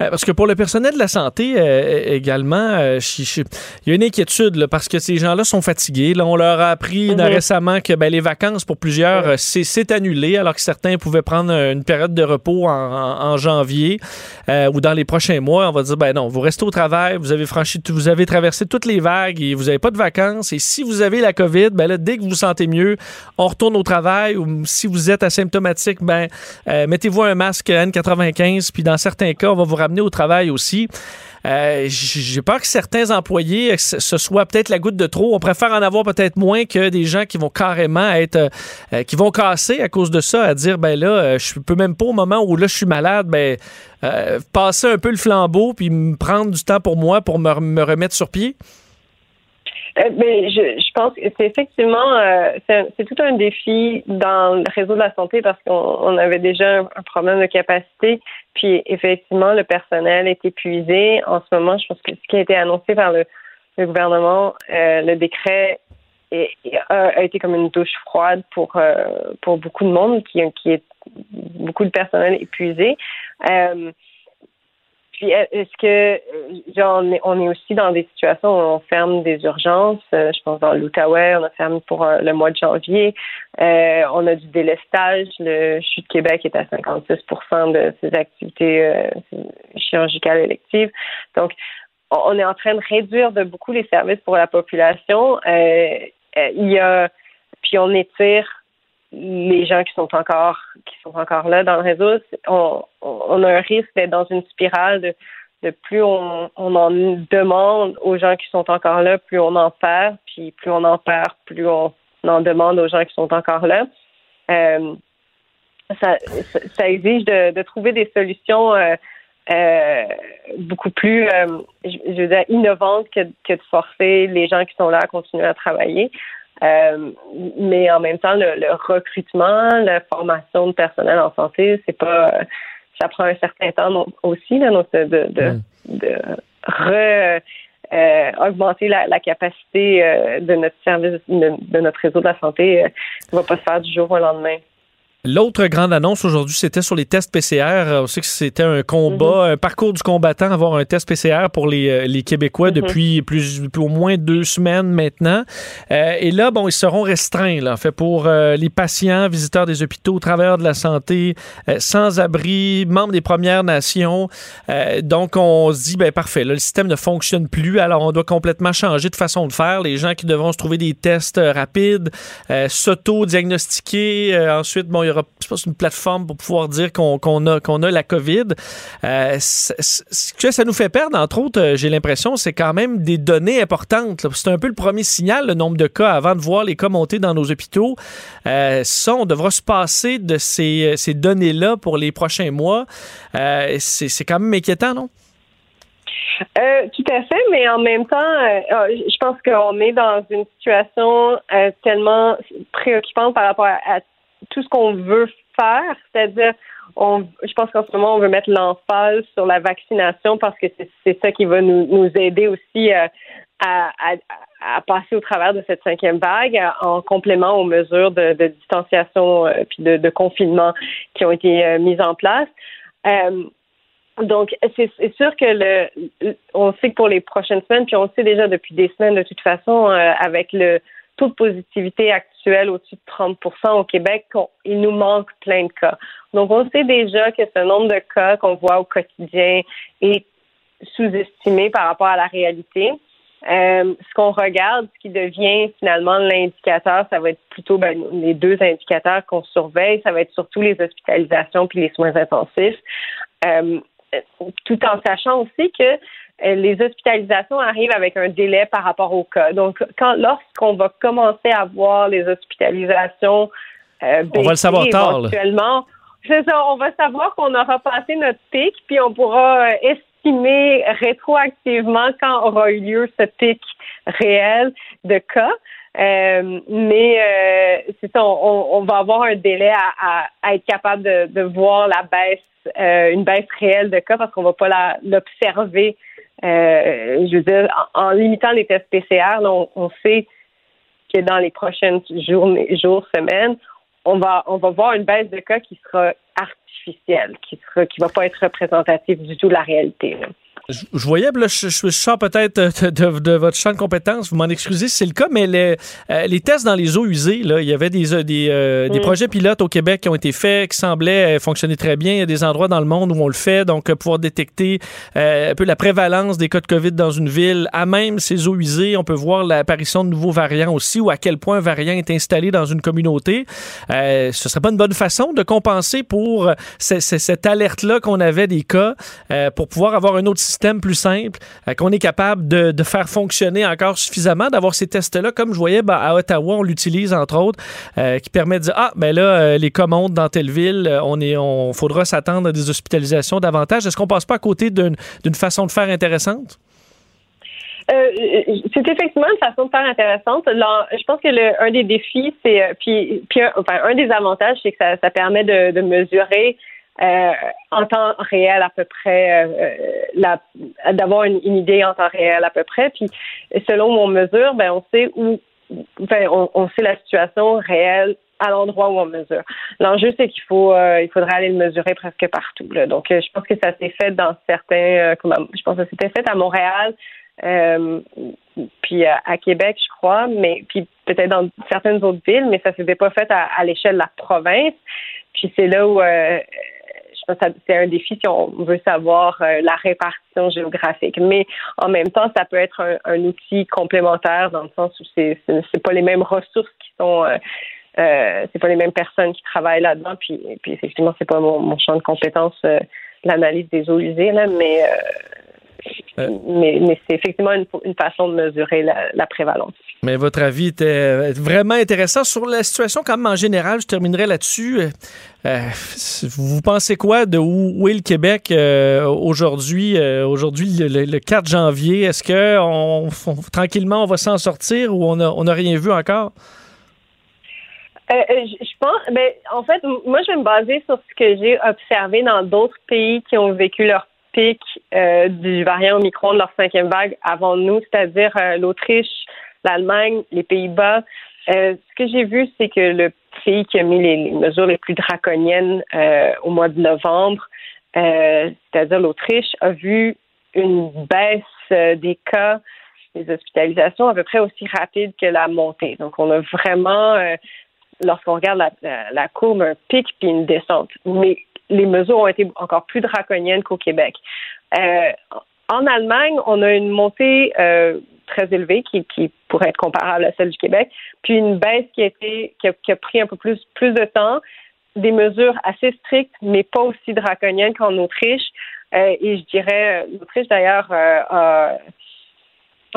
Euh, parce que pour le personnel de la santé euh, également, euh, il y a une inquiétude parce que ces gens-là sont fatigués. Là, on leur a appris mhm. récemment que ben, les vacances pour plusieurs, c'est annulé, alors que certains pouvaient prendre une période de repos en, janvier ou dans les prochains mois. On va dire, ben non, vous restez au travail, vous avez franchi, vous avez traversé toutes les vagues et vous n'avez pas de vacances. Et si vous avez la COVID, ben là, dès que vous vous sentez mieux, on retourne au travail. Ou si vous êtes asymptomatique, ben mettez-vous un masque N95, puis dans certains cas, on va vous ramener au travail aussi. Euh, j'ai peur que certains employés, ce soit peut-être la goutte de trop. On préfère en avoir peut-être moins que des gens qui vont carrément être, euh, qui vont casser à cause de ça, à dire ben là, euh, je peux même pas au moment où là je suis malade, ben passer un peu le flambeau puis prendre du temps pour moi pour me remettre sur pied. Euh, mais je, je pense que c'est effectivement euh, c'est tout un défi dans le réseau de la santé parce qu'on avait déjà un, problème de capacité. Puis effectivement, le personnel est épuisé. En ce moment, je pense que ce qui a été annoncé par le, gouvernement, euh, le décret a, été comme une douche froide pour pour beaucoup de monde qui qui est beaucoup de personnel épuisé. Puis est-ce que genre, on, est, on est aussi dans des situations où on ferme des urgences. Euh, je pense dans l'Outaouais, on a fermé pour euh, le mois de janvier. Euh, on a du délestage. Le CHU de Québec est à 56% de ses activités chirurgicales électives. Donc, on est en train de réduire de beaucoup les services pour la population. il y a puis on étire les gens qui sont encore qui sont encore là dans le réseau, on, on a un risque d'être dans une spirale de, de plus on, on, en demande aux gens qui sont encore là, plus on en perd, puis plus on en perd, plus on en demande aux gens qui sont encore là. Euh, ça, ça, exige de, de, trouver des solutions euh, euh, beaucoup plus, je, veux dire, innovantes que, que de forcer les gens qui sont là à continuer à travailler. Euh, mais en même temps, le, recrutement, la formation de personnel en santé, c'est pas, ça prend un certain temps aussi, là, donc de, de, mm. de, re, euh, augmenter la, la capacité euh, de notre service, de, de, notre réseau de la santé, euh, va pas se faire du jour au lendemain. L'autre grande annonce aujourd'hui, c'était sur les tests PCR. Euh, on sait que c'était un combat, mhm. un parcours du combattant, avoir un test PCR pour les, euh, les Québécois mhm. depuis plus, au moins deux semaines maintenant. Euh, et là, bon, ils seront restreints, là, en fait, pour les patients, visiteurs des hôpitaux, travailleurs de la santé, sans-abri, membres des Premières Nations. donc, on se dit, ben parfait, là, le système ne fonctionne plus, alors on doit complètement changer de façon de faire. Les gens qui devront se trouver des tests rapides, s'auto-diagnostiquer, ensuite, bon, il y aura une plateforme pour pouvoir dire qu'on a, qu'on a la COVID. Euh, ce que ça nous fait perdre, entre autres, euh, j'ai l'impression, c'est quand même des données importantes. C'est un peu le premier signal, le nombre de cas, avant de voir les cas monter dans nos hôpitaux. Euh, ça, on devra se passer de ces, ces données-là pour les prochains mois. c'est quand même inquiétant, non? tout à fait, mais en même temps, ah, je pense qu'on est dans une situation tellement préoccupante par rapport à tout ce qu'on veut faire, c'est-à-dire, on, je pense qu'en ce moment, on veut mettre l'emphase sur la vaccination parce que c'est ça qui va nous, nous aider aussi euh, à, à, à, passer au travers de cette cinquième vague en complément aux mesures de, de distanciation euh, puis de, de, confinement qui ont été euh, mises en place. donc, c'est sûr que le, on sait que pour les prochaines semaines, puis on le sait déjà depuis des semaines de toute façon, avec le taux de positivité actuel au-dessus de 30% au Québec, il nous manque plein de cas. Donc, on sait déjà que ce nombre de cas qu'on voit au quotidien est sous-estimé par rapport à la réalité. Euh, ce qu'on regarde, ce qui devient finalement l'indicateur, ça va être plutôt ben, les deux indicateurs qu'on surveille, ça va être surtout les hospitalisations puis les soins intensifs, euh, tout en sachant aussi que les hospitalisations arrivent avec un délai par rapport au cas. Donc, quand lorsqu'on va commencer à voir les hospitalisations euh, on va le savoir tard. c'est ça, on va savoir qu'on aura passé notre pic, puis on pourra euh, estimer rétroactivement quand aura eu lieu ce pic réel de cas. Euh, mais euh, c'est ça, on, on, va avoir un délai à, à, être capable de, de, voir la baisse, euh, une baisse réelle de cas parce qu'on va pas l'observer euh, je veux dire, en, limitant les tests PCR, on, sait que dans les prochaines journées, jours, semaines, on va, on va voir une baisse de cas qui sera artificielle, qui sera, qui va pas être représentative du tout de la réalité. Je, voyais, là, je, je, sors peut-être de, votre champ de compétences, vous m'en excusez si c'est le cas, mais les, euh, les, tests dans les eaux usées, là, il y avait des, euh, des, euh, des, mm. projets pilotes au Québec qui ont été faits, qui semblaient fonctionner très bien. Il y a des endroits dans le monde où on le fait, donc pouvoir détecter un peu la prévalence des cas de COVID dans une ville, à même ces eaux usées, on peut voir l'apparition de nouveaux variants aussi, ou à quel point un variant est installé dans une communauté. ce serait pas une bonne façon de compenser pour cette alerte-là qu'on avait des cas, pour pouvoir avoir un autre système plus simple, euh, qu'on est capable de, faire fonctionner encore suffisamment, d'avoir ces tests-là, comme je voyais ben, à Ottawa, on l'utilise entre autres, euh, qui permet de dire ah ben là euh, les commandes dans telle ville, on est, on faudra s'attendre à des hospitalisations davantage. Est-ce qu'on passe pas à côté d'une façon de faire intéressante? c'est effectivement une façon de faire intéressante. je pense que le, un des défis, c'est puis, puis un, enfin, un des avantages, c'est que ça, permet de mesurer euh, en temps réel à peu près, euh, d'avoir une, idée en temps réel à peu près. Puis selon mon mesure, ben on sait où, ben, on, on sait la situation réelle à l'endroit où on mesure. L'enjeu, c'est qu'il faut, euh, il faudrait aller le mesurer presque partout. Là. Donc, je pense que ça s'est fait dans certains, je pense que c'était fait à Montréal, puis à, Québec, je crois, mais puis peut-être dans certaines autres villes, mais ça s'était pas fait à, à l'échelle de la province. Puis c'est là où c'est un défi si on veut savoir euh, la répartition géographique. Mais en même temps, ça peut être un, outil complémentaire dans le sens où c'est c'est pas les mêmes ressources qui sont euh, euh, c'est pas les mêmes personnes qui travaillent là-dedans. Puis, puis effectivement, c'est pas mon, champ de compétence l'analyse des eaux usées là, mais mais, mais c'est effectivement une, une, façon de mesurer la, la prévalence. Mais votre avis était vraiment intéressant sur la situation quand même en général. Je terminerai là-dessus. Euh, vous pensez quoi de où, est le Québec euh, aujourd'hui, euh, aujourd'hui le, 4 janvier? Est-ce que on, tranquillement on va s'en sortir ou on n'a on a rien vu encore? je pense, ben, en fait, moi, je vais me baser sur ce que j'ai observé dans d'autres pays qui ont vécu leur pic du variant Omicron de leur cinquième vague avant nous, c'est-à-dire l'Autriche, l'Allemagne, les Pays-Bas. ce que j'ai vu, c'est que le pays qui a mis les, mesures les plus draconiennes euh, au mois de novembre, euh, c'est-à-dire l'Autriche, a vu une baisse euh, des cas, des hospitalisations à peu près aussi rapide que la montée. Donc, on a vraiment, lorsqu'on regarde la, courbe, un pic puis une descente. Mais les mesures ont été encore plus draconiennes qu'au Québec. en Allemagne, on a une montée très élevée qui, pourrait être comparable à celle du Québec, puis une baisse qui a été qui a, pris un peu plus plus de temps, des mesures assez strictes mais pas aussi draconiennes qu'en Autriche. Euh, et je dirais l'Autriche d'ailleurs euh, a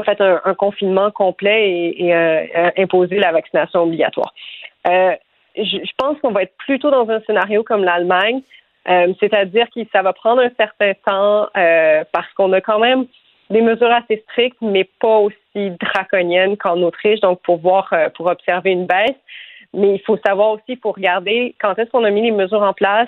fait un, confinement complet et, et euh, imposé la vaccination obligatoire. je, je pense qu'on va être plutôt dans un scénario comme l'Allemagne, c'est-à-dire que ça va prendre un certain temps parce qu'on a quand même des mesures assez strictes, mais pas aussi draconiennes qu'en Autriche, donc pour voir, euh, pour observer une baisse. Mais il faut savoir aussi, pour regarder quand est-ce qu'on a mis les mesures en place,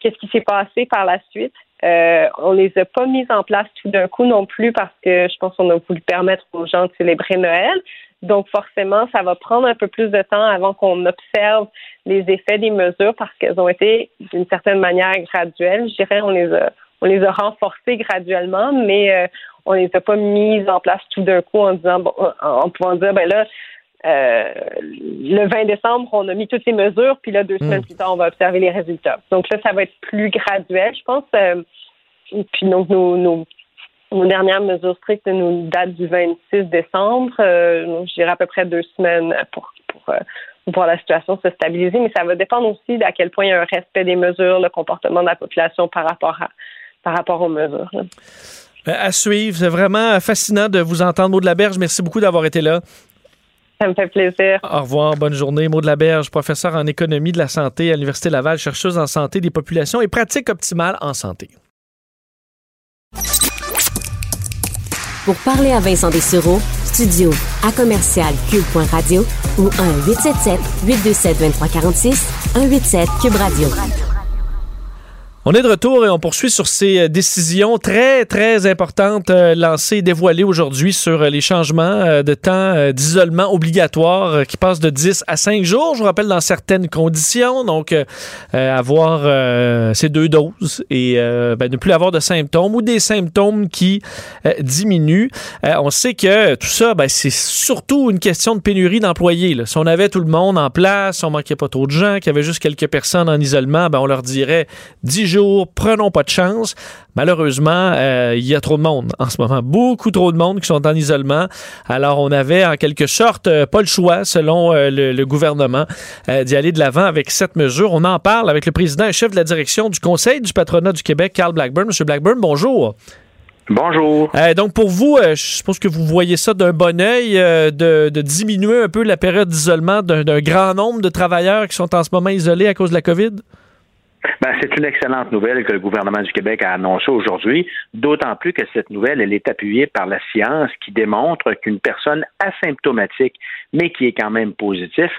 qu'est-ce qui s'est passé par la suite. Euh, on les a pas mises en place tout d'un coup non plus parce que je pense qu'on a voulu permettre aux gens de célébrer Noël. Donc forcément, ça va prendre un peu plus de temps avant qu'on observe les effets des mesures parce qu'elles ont été d'une certaine manière graduelles. Je dirais on les a on les a renforcées graduellement, mais euh, on les a pas mises en place tout d'un coup en disant, bon, en pouvant dire, ben là, euh, le 20 décembre, on a mis toutes ces mesures, puis là, deux semaines hmm. plus tard, on va observer les résultats. Donc là, ça va être plus graduel, je pense. Euh, puis donc, nos, nos, dernières mesures strictes nous datent du 26 décembre. Euh, je dirais à peu près deux semaines pour, pour voir la situation se stabiliser, mais ça va dépendre aussi d'à quel point il y a un respect des mesures, le comportement de la population par rapport à par rapport aux mesures. Euh, à suivre. C'est vraiment fascinant de vous entendre, Maud de la Berge. Merci beaucoup d'avoir été là. Ça me fait plaisir. Au revoir, bonne journée. Maud de la Berge, professeur en économie de la santé à l'Université Laval, chercheuse en santé des populations et pratique optimale en santé. Pour parler à Vincent Dessureau, studio à commercial cube.radio ou 1-877-827-2346, 187 Cube Radio. On est de retour et on poursuit sur ces euh, décisions très, très importantes euh, lancées et dévoilées aujourd'hui sur euh, les changements de temps d'isolement obligatoire qui passent de 10 à 5 jours. Je vous rappelle, dans certaines conditions, donc avoir ces deux doses et ben, ne plus avoir de symptômes ou des symptômes qui diminuent. on sait que tout ça, ben, c'est surtout une question de pénurie d'employés. Si on avait tout le monde en place, on manquait pas trop de gens, qu'il y avait juste quelques personnes en isolement, ben, on leur dirait 10 jours prenons pas de chance. Malheureusement, euh, il y a trop de monde en ce moment. Beaucoup trop de monde qui sont en isolement. Alors, on avait en quelque sorte euh, pas le choix, selon euh, le, gouvernement, d'y aller de l'avant avec cette mesure. On en parle avec le président et chef de la direction du Conseil du patronat du Québec, Carl Blackburn. Monsieur Blackburn, bonjour. Bonjour. donc pour vous, je suppose que vous voyez ça d'un bon oeil, de, de, diminuer un peu la période d'isolement d'un grand nombre de travailleurs qui sont en ce moment isolés à cause de la COVID? Ben, c'est une excellente nouvelle que le gouvernement du Québec a annoncée aujourd'hui, d'autant plus que cette nouvelle, elle est appuyée par la science qui démontre qu'une personne asymptomatique, mais qui est quand même positive,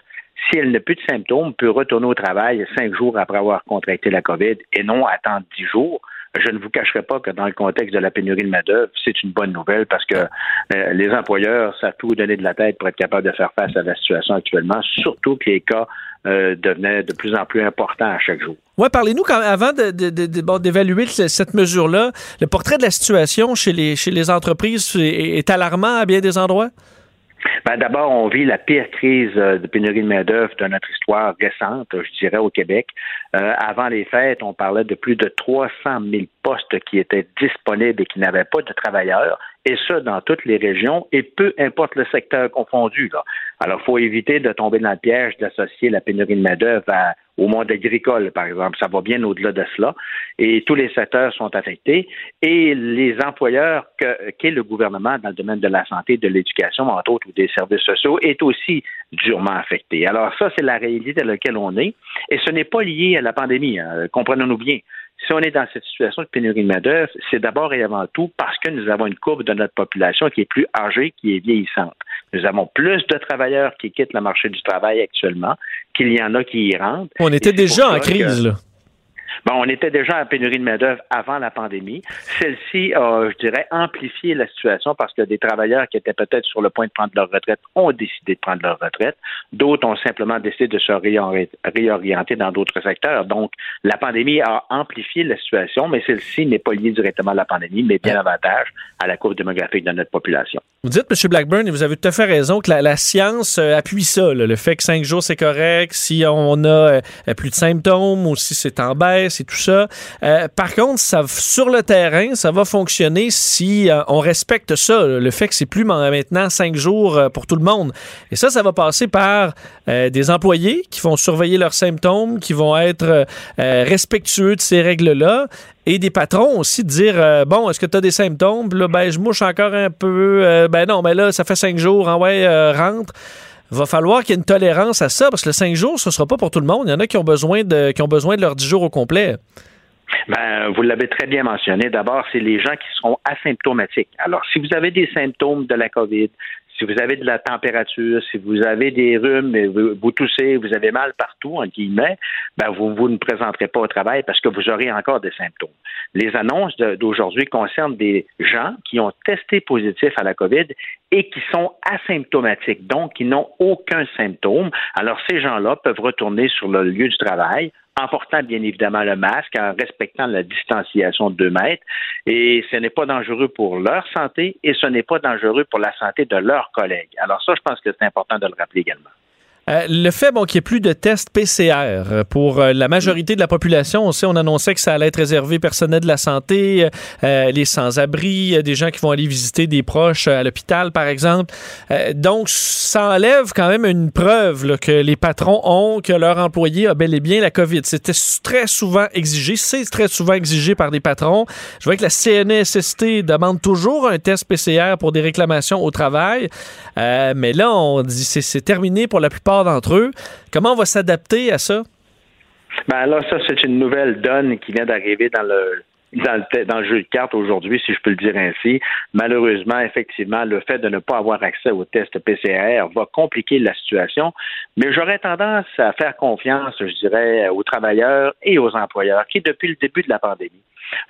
si elle n'a plus de symptômes, peut retourner au travail cinq jours après avoir contracté la COVID et non attendre dix jours. Je ne vous cacherai pas que dans le contexte de la pénurie de main-d'œuvre, c'est une bonne nouvelle parce que euh, les employeurs savent tout donner de la tête pour être capables de faire face à la situation actuellement, surtout que les cas euh, devenaient de plus en plus importants à chaque jour. Oui, parlez-nous avant d'évaluer cette mesure-là. Le portrait de la situation chez les, chez les entreprises est alarmant à bien des endroits? Ben, D'abord, on vit la pire crise euh, de pénurie de main-d'œuvre de notre histoire récente, je dirais, au Québec. Euh, avant les fêtes, on parlait de plus de 300 000 postes qui étaient disponibles et qui n'avaient pas de travailleurs, et ça dans toutes les régions, et peu importe le secteur confondu. Alors, il faut éviter de tomber dans le piège d'associer la pénurie de main-d'œuvre au monde agricole, par exemple. Ça va bien au-delà de cela. Et tous les secteurs sont affectés. Et les employeurs qu'est le gouvernement dans le domaine de la santé, de l'éducation, entre autres, ou des services sociaux, est aussi durement affecté. Alors ça, c'est la réalité dans laquelle on est. Et ce n'est pas lié à la pandémie. Hein. Comprenons-nous bien si on est dans cette situation de pénurie de main-d'œuvre, c'est d'abord et avant tout parce que nous avons une courbe de notre population qui est plus âgée, qui est vieillissante. Nous avons plus de travailleurs qui quittent le marché du travail actuellement qu'il y en a qui y rentrent. On était déjà en crise, là. Bon, on était déjà en pénurie de main-d'œuvre avant la pandémie. Celle-ci a, je dirais, amplifié la situation parce que des travailleurs qui étaient peut-être sur le point de prendre leur retraite ont décidé de prendre leur retraite. D'autres ont simplement décidé de se réorienter dans d'autres secteurs. Donc, la pandémie a amplifié la situation, mais celle-ci n'est pas liée directement à la pandémie, mais bien davantage à la courbe démographique de notre population. Vous dites, M. Blackburn, et vous avez tout à fait raison, que la, science euh, appuie ça, le fait que cinq jours, c'est correct, si on a euh, plus de symptômes ou si c'est en baisse, c'est tout ça. Euh, par contre, sur le terrain, ça va fonctionner si euh, on respecte ça, le fait que c'est plus maintenant cinq jours euh, pour tout le monde. Et ça, ça va passer par des employés qui vont surveiller leurs symptômes, qui vont être respectueux de ces règles-là et des patrons aussi de dire bon est-ce que tu as des symptômes? Ben je mouche encore un peu ben non mais là ça fait cinq jours hein, ouais rentre va falloir qu'il y ait une tolérance à ça, parce que le 5 jours, ce ne sera pas pour tout le monde. Il y en a qui ont besoin de, qui ont besoin de leurs 10 jours au complet. Ben, vous l'avez très bien mentionné. D'abord, c'est les gens qui seront asymptomatiques. Alors, si vous avez des symptômes de la COVID, si vous avez de la température, si vous avez des rhumes, vous, toussez, vous avez mal partout, en guillemets, ben vous, vous ne présenterez pas au travail parce que vous aurez encore des symptômes. Les annonces d'aujourd'hui concernent des gens qui ont testé positif à la COVID et qui sont asymptomatiques, donc qui n'ont aucun symptôme. Alors, ces gens-là peuvent retourner sur le lieu du travail en portant bien évidemment le masque, en respectant la distanciation de deux mètres. Et ce n'est pas dangereux pour leur santé et ce n'est pas dangereux pour la santé de leurs collègues. Alors ça, je pense que c'est important de le rappeler également. Euh, le fait bon, qu'il n'y ait plus de tests PCR pour euh, la majorité de la population, on sait, on annonçait que ça allait être réservé personnel de la santé, euh, les sans-abri, des gens qui vont aller visiter des proches à l'hôpital, par exemple. donc, ça enlève quand même une preuve que les patrons ont que leur employé a bel et bien la COVID. C'était très souvent exigé, c'est très souvent exigé par des patrons. Je vois que la CNSST demande toujours un test PCR pour des réclamations au travail, mais là, on dit c'est terminé pour la plupart d'entre eux. Comment on va s'adapter à ça? Ben là, ça, c'est une nouvelle donne qui vient d'arriver dans le dans le, dans le jeu de cartes aujourd'hui, si je peux le dire ainsi. Malheureusement, effectivement, le fait de ne pas avoir accès au test PCR va compliquer la situation, mais j'aurais tendance à faire confiance, je dirais, aux travailleurs et aux employeurs qui, depuis le début de la pandémie,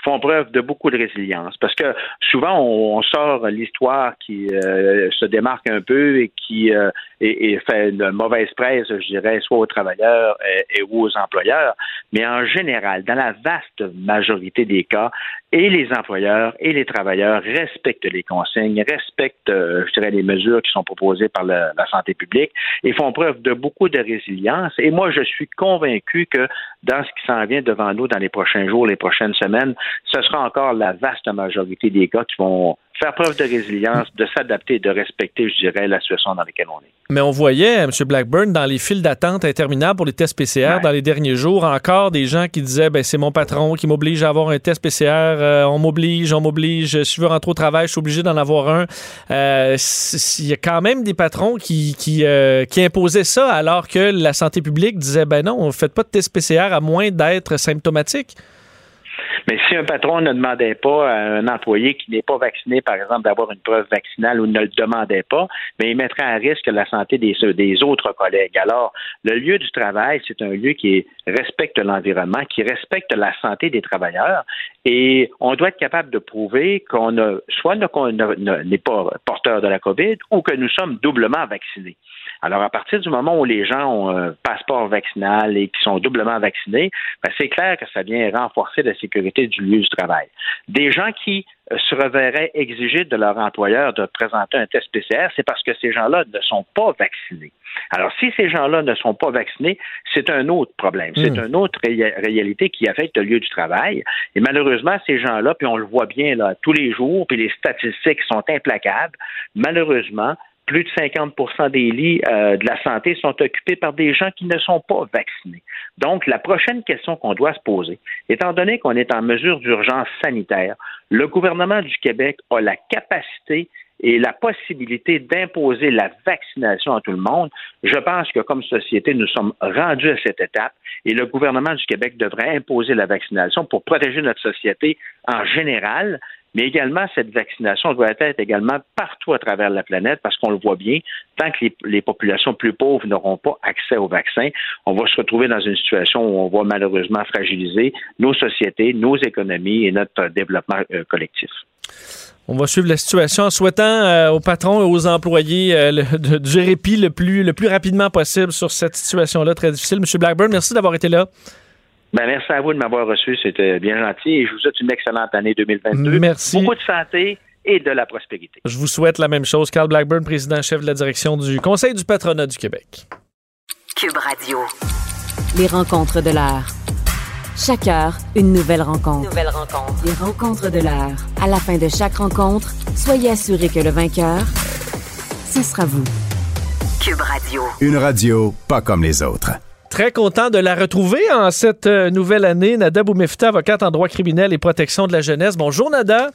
font preuve de beaucoup de résilience. Parce que souvent, on, sort l'histoire qui euh, se démarque un peu et qui euh, fait une mauvaise presse, je dirais, soit aux travailleurs et, aux employeurs. Mais en général, dans la vaste majorité des cas, et les employeurs et les travailleurs respectent les consignes, respectent, euh, je dirais, les mesures qui sont proposées par la santé publique et font preuve de beaucoup de résilience. Et moi, je suis convaincu que dans ce qui s'en vient devant nous dans les prochains jours, les prochaines semaines, ce sera encore la vaste majorité des cas qui vont faire preuve de résilience, de s'adapter, de respecter, je dirais, la situation dans laquelle on est. Mais on voyait, M. Blackburn, dans les files d'attente interminables pour les tests PCR dans les derniers jours, encore des gens qui disaient ben, c'est mon patron qui m'oblige à avoir un test PCR, euh, on m'oblige, on m'oblige, si je veux rentrer au travail, je suis obligé d'en avoir un. Euh, il y a quand même des patrons qui, qui, euh, qui, imposaient ça alors que la santé publique disait ben non, ne faites pas de test PCR à moins d'être symptomatique. Mais si un patron ne demandait pas à un employé qui n'est pas vacciné, par exemple, d'avoir une preuve vaccinale ou ne le demandait pas, mais il mettrait à risque la santé des, autres collègues. Alors, le lieu du travail, c'est un lieu qui respecte l'environnement, qui respecte la santé des travailleurs, et on doit être capable de prouver qu'on a soit qu'on n'est pas porteur de la COVID ou que nous sommes doublement vaccinés. Alors, à partir du moment où les gens ont un passeport vaccinal et qui sont doublement vaccinés, ben, c'est clair que ça vient renforcer la sécurité du lieu du travail. Des gens qui euh, se reverraient exiger de leur employeur de présenter un test PCR, c'est parce que ces gens-là ne sont pas vaccinés. Alors, si ces gens-là ne sont pas vaccinés, c'est un autre problème. C'est hmm. une autre réalité qui affecte le lieu du travail. Et malheureusement, ces gens-là, puis on le voit bien là, tous les jours, puis les statistiques sont implacables, malheureusement, plus de 50% des lits euh, de la santé sont occupés par des gens qui ne sont pas vaccinés. Donc, la prochaine question qu'on doit se poser, étant donné qu'on est en mesure d'urgence sanitaire, le gouvernement du Québec a la capacité et la possibilité d'imposer la vaccination à tout le monde, je pense que comme société, nous sommes rendus à cette étape et le gouvernement du Québec devrait imposer la vaccination pour protéger notre société en général, mais également cette vaccination doit être également partout à travers la planète parce qu'on le voit bien, tant que les, populations plus pauvres n'auront pas accès au vaccin, on va se retrouver dans une situation où on va malheureusement fragiliser nos sociétés, nos économies et notre développement euh, collectif. On va suivre la situation en souhaitant euh, aux patrons et aux employés euh, du répit le plus, le plus rapidement possible sur cette situation-là très difficile. Monsieur Blackburn, merci d'avoir été là. Ben, merci à vous de m'avoir reçu. C'était bien gentil et je vous souhaite une excellente année 2022. Merci. Beaucoup de santé et de la prospérité. Je vous souhaite la même chose. Carl Blackburn, président-chef de la direction du Conseil du patronat du Québec. Cube Radio. Les rencontres de l'heure. Chaque heure, une nouvelle rencontre. Nouvelle rencontre. Les rencontres de l'heure. À la fin de chaque rencontre, soyez assurés que le vainqueur, ce sera vous. Cube Radio. Une radio pas comme les autres. Très content de la retrouver en cette euh, nouvelle année. Nada Boumefta, avocate en droit criminel et protection de la jeunesse. Bonjour Nada.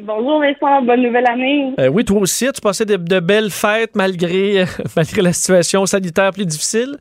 Bonjour Vincent, bonne nouvelle année. Euh, oui, toi aussi, tu passais de, de belles fêtes malgré, malgré la situation sanitaire plus difficile?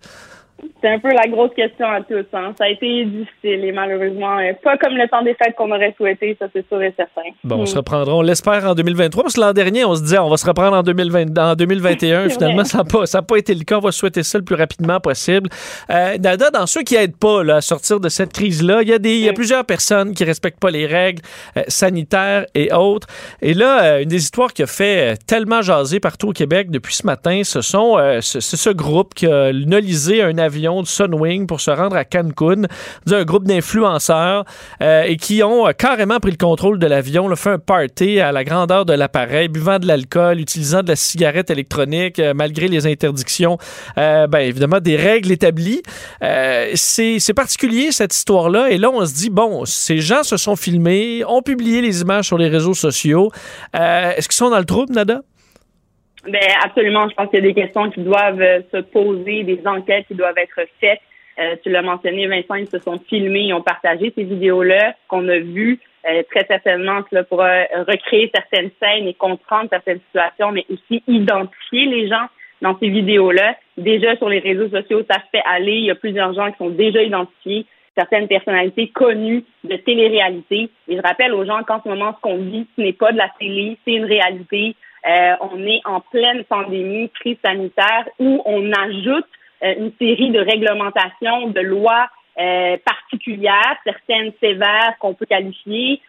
C'est un peu la grosse question à tous. Hein. Ça a été difficile et malheureusement, euh, pas comme le temps des fêtes qu'on aurait souhaité, ça c'est sûr et certain. Bon, on se hmm. reprendra, on l'espère en 2023, parce que l'an dernier, on se disait on va se reprendre en, 2020, en 2021. Finalement, ça n'a pas, pas, été le cas. On va souhaiter ça le plus rapidement possible. Euh, Nada, dans ceux qui n'aident pas là, à sortir de cette crise-là, il y, a des, y a plusieurs personnes qui respectent pas les règles euh, sanitaires et autres. Et là, euh, une des histoires qui a fait tellement jaser partout au Québec depuis ce matin, ce sont ce, ce groupe qui a nolisé un avion de Sunwing pour se rendre à Cancun, un groupe d'influenceurs euh, et qui ont euh, carrément pris le contrôle de l'avion, fait un party à la grandeur de l'appareil, buvant de l'alcool, utilisant de la cigarette électronique euh, malgré les interdictions, ben, évidemment des règles établies. c'est particulier cette histoire-là et là on se dit bon, ces gens se sont filmés, ont publié les images sur les réseaux sociaux. Est-ce qu'ils sont dans le trouble, Nada? Ben absolument. Je pense qu'il y a des questions qui doivent euh, se poser, des enquêtes qui doivent être faites. Euh, tu l'as mentionné, Vincent, ils se sont filmés, ils ont partagé ces vidéos-là qu'on a vues euh, très certainement là, pour recréer certaines scènes et comprendre certaines situations, mais aussi identifier les gens dans ces vidéos-là. Déjà sur les réseaux sociaux, ça se fait aller. Il y a plusieurs gens qui sont déjà identifiés. certaines personnalités connues de télé-réalité. Et je rappelle aux gens qu'en ce moment, ce qu'on vit, ce n'est pas de la télé, c'est une réalité. Euh, on est en pleine pandémie, crise sanitaire, où on ajoute euh, une série de réglementations, de lois euh, particulières, certaines sévères qu'on peut qualifier,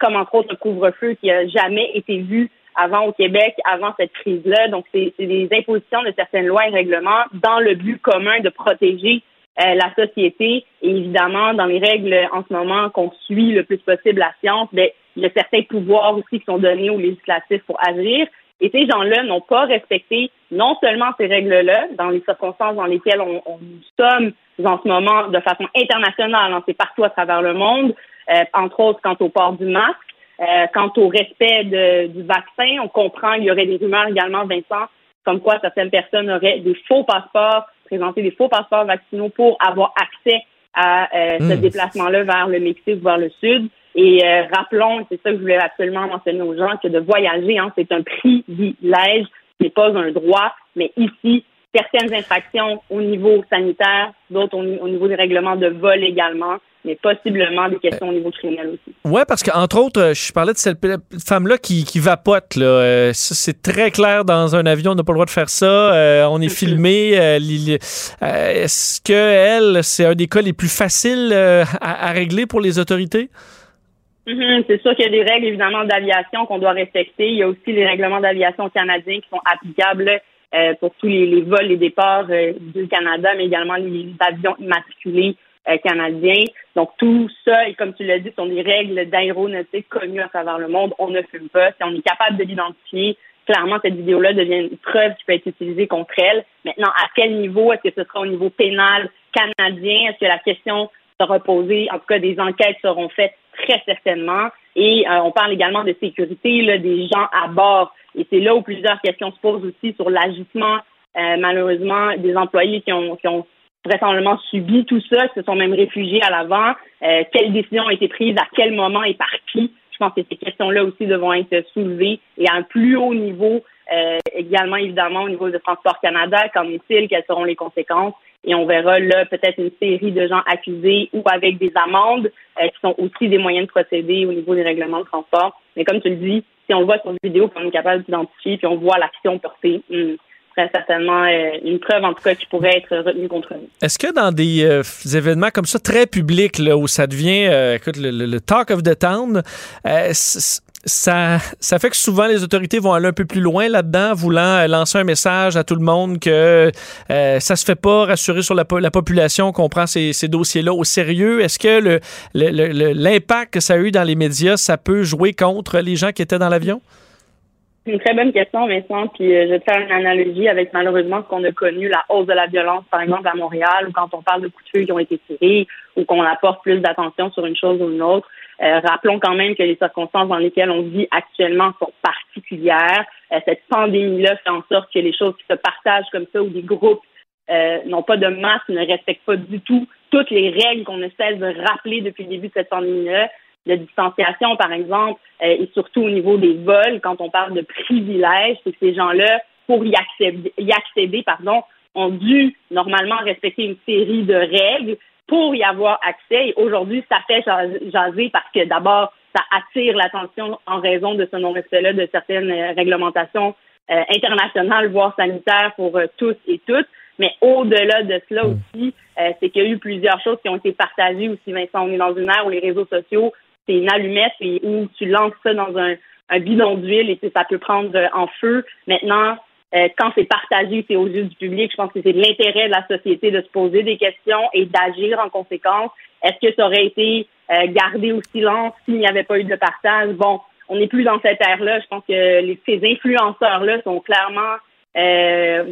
comme entre autres le couvre-feu qui a jamais été vu avant au Québec, avant cette crise-là. Donc, c'est des impositions de certaines lois et règlements dans le but commun de protéger euh, la société. Et évidemment, dans les règles en ce moment qu'on suit le plus possible la science, ben, il y a certains pouvoirs aussi qui sont donnés aux législatifs pour agir. Et ces gens-là n'ont pas respecté non seulement ces règles-là, dans les circonstances dans lesquelles on, on sommes en ce moment de façon internationale, hein, c'est partout à travers le monde, euh, entre autres quant au port du masque, euh, quant au respect de, du vaccin. On comprend qu'il y aurait des rumeurs également, Vincent, comme quoi certaines personnes auraient des faux passeports présenter des faux passeports vaccinaux pour avoir accès à euh, ce hmm. déplacement-là vers le Mexique, vers le sud. Et euh, rappelons, c'est ça que je voulais absolument mentionner aux gens, que de voyager, hein, c'est un privilège, ce n'est pas un droit, mais ici, certaines infractions au niveau sanitaire, d'autres au, niveau des règlements de vol également, mais possiblement des questions au niveau criminel aussi. Oui, parce qu'entre autres, euh, je parlais de cette femme-là qui, qui vapote. Là. Euh, c'est très clair dans un avion, on n'a pas le droit de faire ça. Euh, on est filmé. Est-ce que elle, c'est un des cas les plus faciles à, régler pour les autorités? Mm-hmm. c'est sûr qu'il y a des règles, évidemment, d'aviation qu'on doit respecter. Il y a aussi les règlements d'aviation canadiens qui sont applicables pour tous les, vols et départs du Canada, mais également les avions immatriculés euh, canadiens. Donc tout ça, et comme tu l'as dit, sont des règles d'aéronautique connues à travers le monde. On ne fume pas. Si on est capable de l'identifier, clairement, cette vidéo-là devient une preuve qui peut être utilisée contre elle. Maintenant, à quel niveau? Est-ce que ce sera au niveau pénal canadien? Est-ce que la question sera posée? En tout cas, des enquêtes seront faites très certainement. Et euh, on parle également de sécurité là, des gens à bord. Et c'est là où plusieurs questions se posent aussi sur l'agissement, euh, malheureusement, des employés qui ont, qui ont vraisemblablement subi tout ça, se sont même réfugiés à l'avant. Euh, quelles décisions ont été prises, à quel moment et par qui? Je pense que ces questions-là aussi devront être soulevées et à un plus haut niveau, euh, également évidemment au niveau de Transport Canada, qu'en est-il, quelles seront les conséquences? Et on verra là peut-être une série de gens accusés ou avec des amendes euh, qui sont aussi des moyens de procéder au niveau des règlements de transport. Mais comme tu le dis, si on voit sur vidéo qu'on est capable d'identifier puis on voit l'action portée, hmm, certainement euh, une preuve, en tout cas, qui pourrait être retenue contre nous. Est-ce que dans des euh, événements comme ça, très publics, là, où ça devient, euh, écoute, le, talk of the town, ça, ça fait que souvent les autorités vont aller un peu plus loin là-dedans, voulant lancer un message à tout le monde que ça se fait pas, rassurer sur la, la population qu'on prend ces, ces dossiers-là au sérieux. Est-ce que l'impact que ça a eu dans les médias, ça peut jouer contre les gens qui étaient dans l'avion? C'est une très bonne question, Vincent. Puis euh, je vais te faire une analogie avec malheureusement ce qu'on a connu, la hausse de la violence, par exemple, à Montréal, ou quand on parle de coups de feu qui ont été tirés, ou qu'on apporte plus d'attention sur une chose ou une autre. Euh, rappelons quand même que les circonstances dans lesquelles on vit actuellement sont particulières. Euh, cette pandémie-là fait en sorte que les choses qui se partagent comme ça, ou des groupes n'ont pas de masse, ne respectent pas du tout toutes les règles qu'on ne cesse de rappeler depuis le début de cette pandémie-là de distanciation, par exemple, euh, et surtout au niveau des vols, quand on parle de privilèges, c'est que ces gens-là, pour y accéder, y accéder pardon, ont dû normalement respecter une série de règles pour y avoir accès. Et aujourd'hui, ça fait jaser parce que d'abord, ça attire l'attention en raison de ce non-respect-là de certaines euh, réglementations euh, internationales, voire sanitaires pour tous et toutes. Mais au-delà de cela mm. aussi, c'est qu'il y a eu plusieurs choses qui ont été partagées aussi, Vincent. On est dans une ère où les réseaux sociaux c'est une allumette et où tu lances ça dans un, bidon d'huile et ça peut prendre euh, en feu. Maintenant, euh, quand c'est partagé, c'est aux yeux du public. Je pense que c'est de l'intérêt de la société de se poser des questions et d'agir en conséquence. Est-ce que ça aurait été euh, gardé au silence s'il n'y avait pas eu de partage? Bon, on n'est plus dans cette ère-là. Je pense que les, ces influenceurs-là sont clairement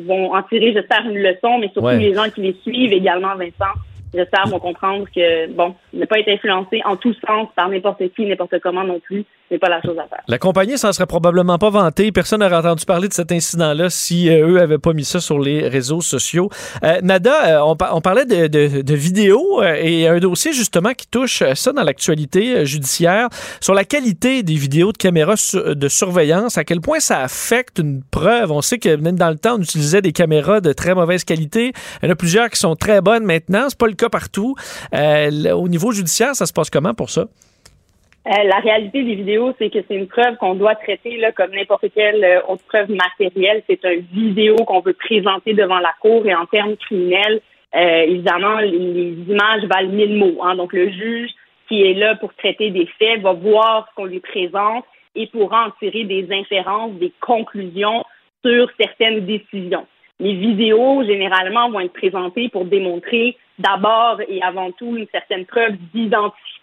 vont en tirer, j'espère, une leçon, mais surtout les gens qui les suivent également, Vincent j'espère vont comprendre que, bon, ne pas être influencé en tous sens par n'importe qui, n'importe comment non plus, n'est pas la chose à faire. La compagnie s'en serait probablement pas vantée. Personne n'aurait entendu parler de cet incident-là si euh, eux avaient pas mis ça sur les réseaux sociaux. Euh, Nada, on, parlait de, de, vidéos et un dossier justement qui touche ça dans l'actualité judiciaire sur la qualité des vidéos de caméras de surveillance. À quel point ça affecte une preuve. On sait que même dans le temps, on utilisait des caméras de très mauvaise qualité. Il y en a plusieurs qui sont très bonnes maintenant. C'est pas le cas partout. au niveau judiciaire, ça se passe comment pour ça? Euh, la réalité des vidéos, c'est que c'est une preuve qu'on doit traiter là, comme n'importe quelle euh, autre preuve matérielle. C'est une vidéo qu'on veut présenter devant la cour et en termes criminels, euh, évidemment, les, images valent mille mots. Hein. Donc, le juge qui est là pour traiter des faits va voir ce qu'on lui présente et pourra en tirer des inférences, des conclusions sur certaines décisions. Les vidéos, généralement, vont être présentées pour démontrer d'abord et avant tout une certaine preuve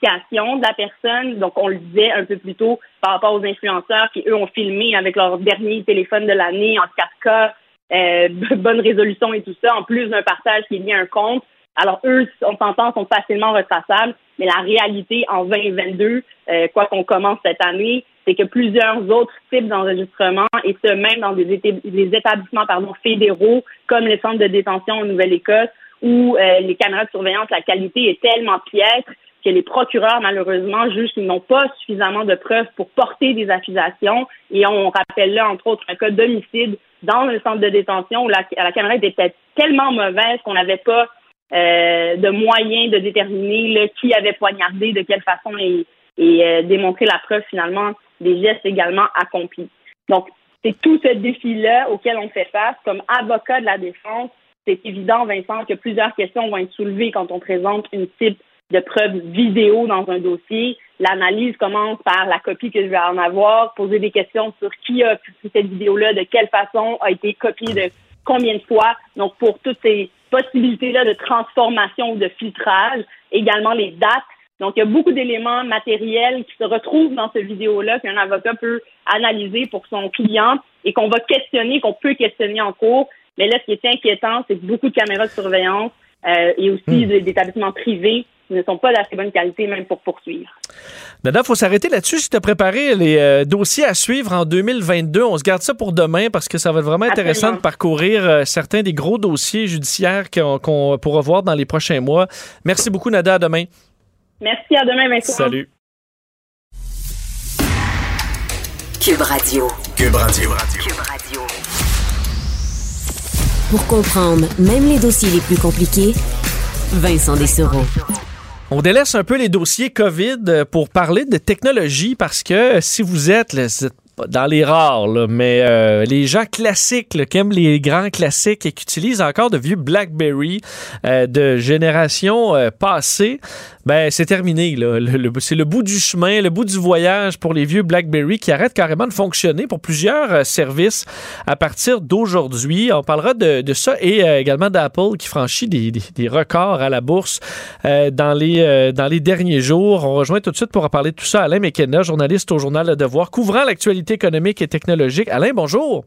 de la personne. Donc, on le disait un peu plus tôt par rapport aux influenceurs qui, eux, ont filmé avec leur dernier téléphone de l'année en 4K, euh, bonne résolution et tout ça, en plus d'un partage qui est lié à un compte. Alors, eux, on s'entend, sont facilement retraçables, mais la réalité en 2022, euh, quoi qu'on commence cette année, c'est que plusieurs autres types d'enregistrements, et ce, même dans des, des établissements pardon, fédéraux, comme les centres de détention en Nouvelle-Écosse, où euh, les caméras de surveillance, la qualité est tellement piètre que les procureurs, malheureusement, jugent qu'ils n'ont pas suffisamment de preuves pour porter des accusations. Et on rappelle là, entre autres, un cas d'homicide dans le centre de détention où la, caméra était tellement mauvaise qu'on n'avait pas euh, de moyens de déterminer qui avait poignardé, de quelle façon et, euh, démontrer la preuve finalement des gestes également accomplis. Donc, c'est tout ce défi-là auquel on fait face comme avocat de la défense c'est évident, Vincent, que plusieurs questions vont être soulevées quand on présente une type de preuve vidéo dans un dossier. L'analyse commence par la copie que je vais en avoir, poser des questions sur qui a pris cette vidéo-là, de quelle façon a été copiée de combien de fois. Donc, pour toutes ces possibilités-là de transformation ou de filtrage, également les dates. Donc, il y a beaucoup d'éléments matériels qui se retrouvent dans cette vidéo-là qu'un avocat peut analyser pour son client et qu'on va questionner, qu'on peut questionner en cours. Mais là, ce qui est inquiétant, c'est que beaucoup de caméras de surveillance euh, et aussi hmm. d'établissements privés ne sont pas d'assez bonne qualité même pour poursuivre. Nada, il faut s'arrêter là-dessus. Si tu as préparé les euh, dossiers à suivre en 2022, on se garde ça pour demain parce que ça va être vraiment intéressant de parcourir euh, certains des gros dossiers judiciaires qu'on pourra voir dans les prochains mois. Merci beaucoup, Nada. À demain. Merci. À demain, Vincent. Salut. Cube Radio. Cube Radio. Cube Radio. Pour comprendre même les dossiers les plus compliqués, Vincent Dessereau. On délaisse un peu les dossiers COVID pour parler de technologie parce que si vous êtes, dans les rares, mais euh, les gens classiques qui aiment les grands classiques et qui utilisent encore de vieux BlackBerry euh, de génération euh, passée, ben c'est terminé. Là. c'est le bout du chemin, le bout du voyage pour les vieux BlackBerry qui arrêtent carrément de fonctionner pour plusieurs euh, services à partir d'aujourd'hui. On parlera de, de ça et euh, également d'Apple qui franchit des, des, records à la bourse euh, dans, les, dans les derniers jours. On rejoint tout de suite pour en parler de tout ça Alain McKenna, journaliste au journal Le Devoir, couvrant l'actualité économique et technologique. Alain, bonjour.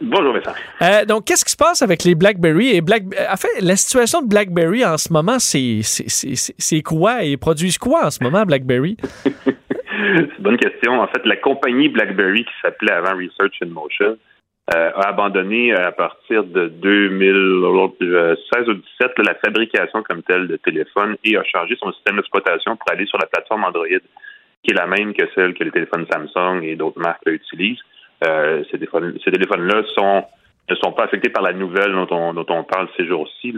Bonjour, Vincent. Euh, donc, qu'est-ce qui se passe avec les BlackBerry et Black... En fait, la situation de BlackBerry en ce moment, c'est quoi? Ils produisent quoi en ce moment, BlackBerry? c'est une bonne question. En fait, la compagnie BlackBerry, qui s'appelait avant Research in Motion, euh, a abandonné à partir de 2016 ou 2017 la fabrication comme telle de téléphones et a changé son système d'exploitation pour aller sur la plateforme Android, qui est la même que celle que les téléphones Samsung et d'autres marques utilisent. Euh, ces téléphones-là sont ne sont pas affectés par la nouvelle dont on, dont on parle ces jours-ci.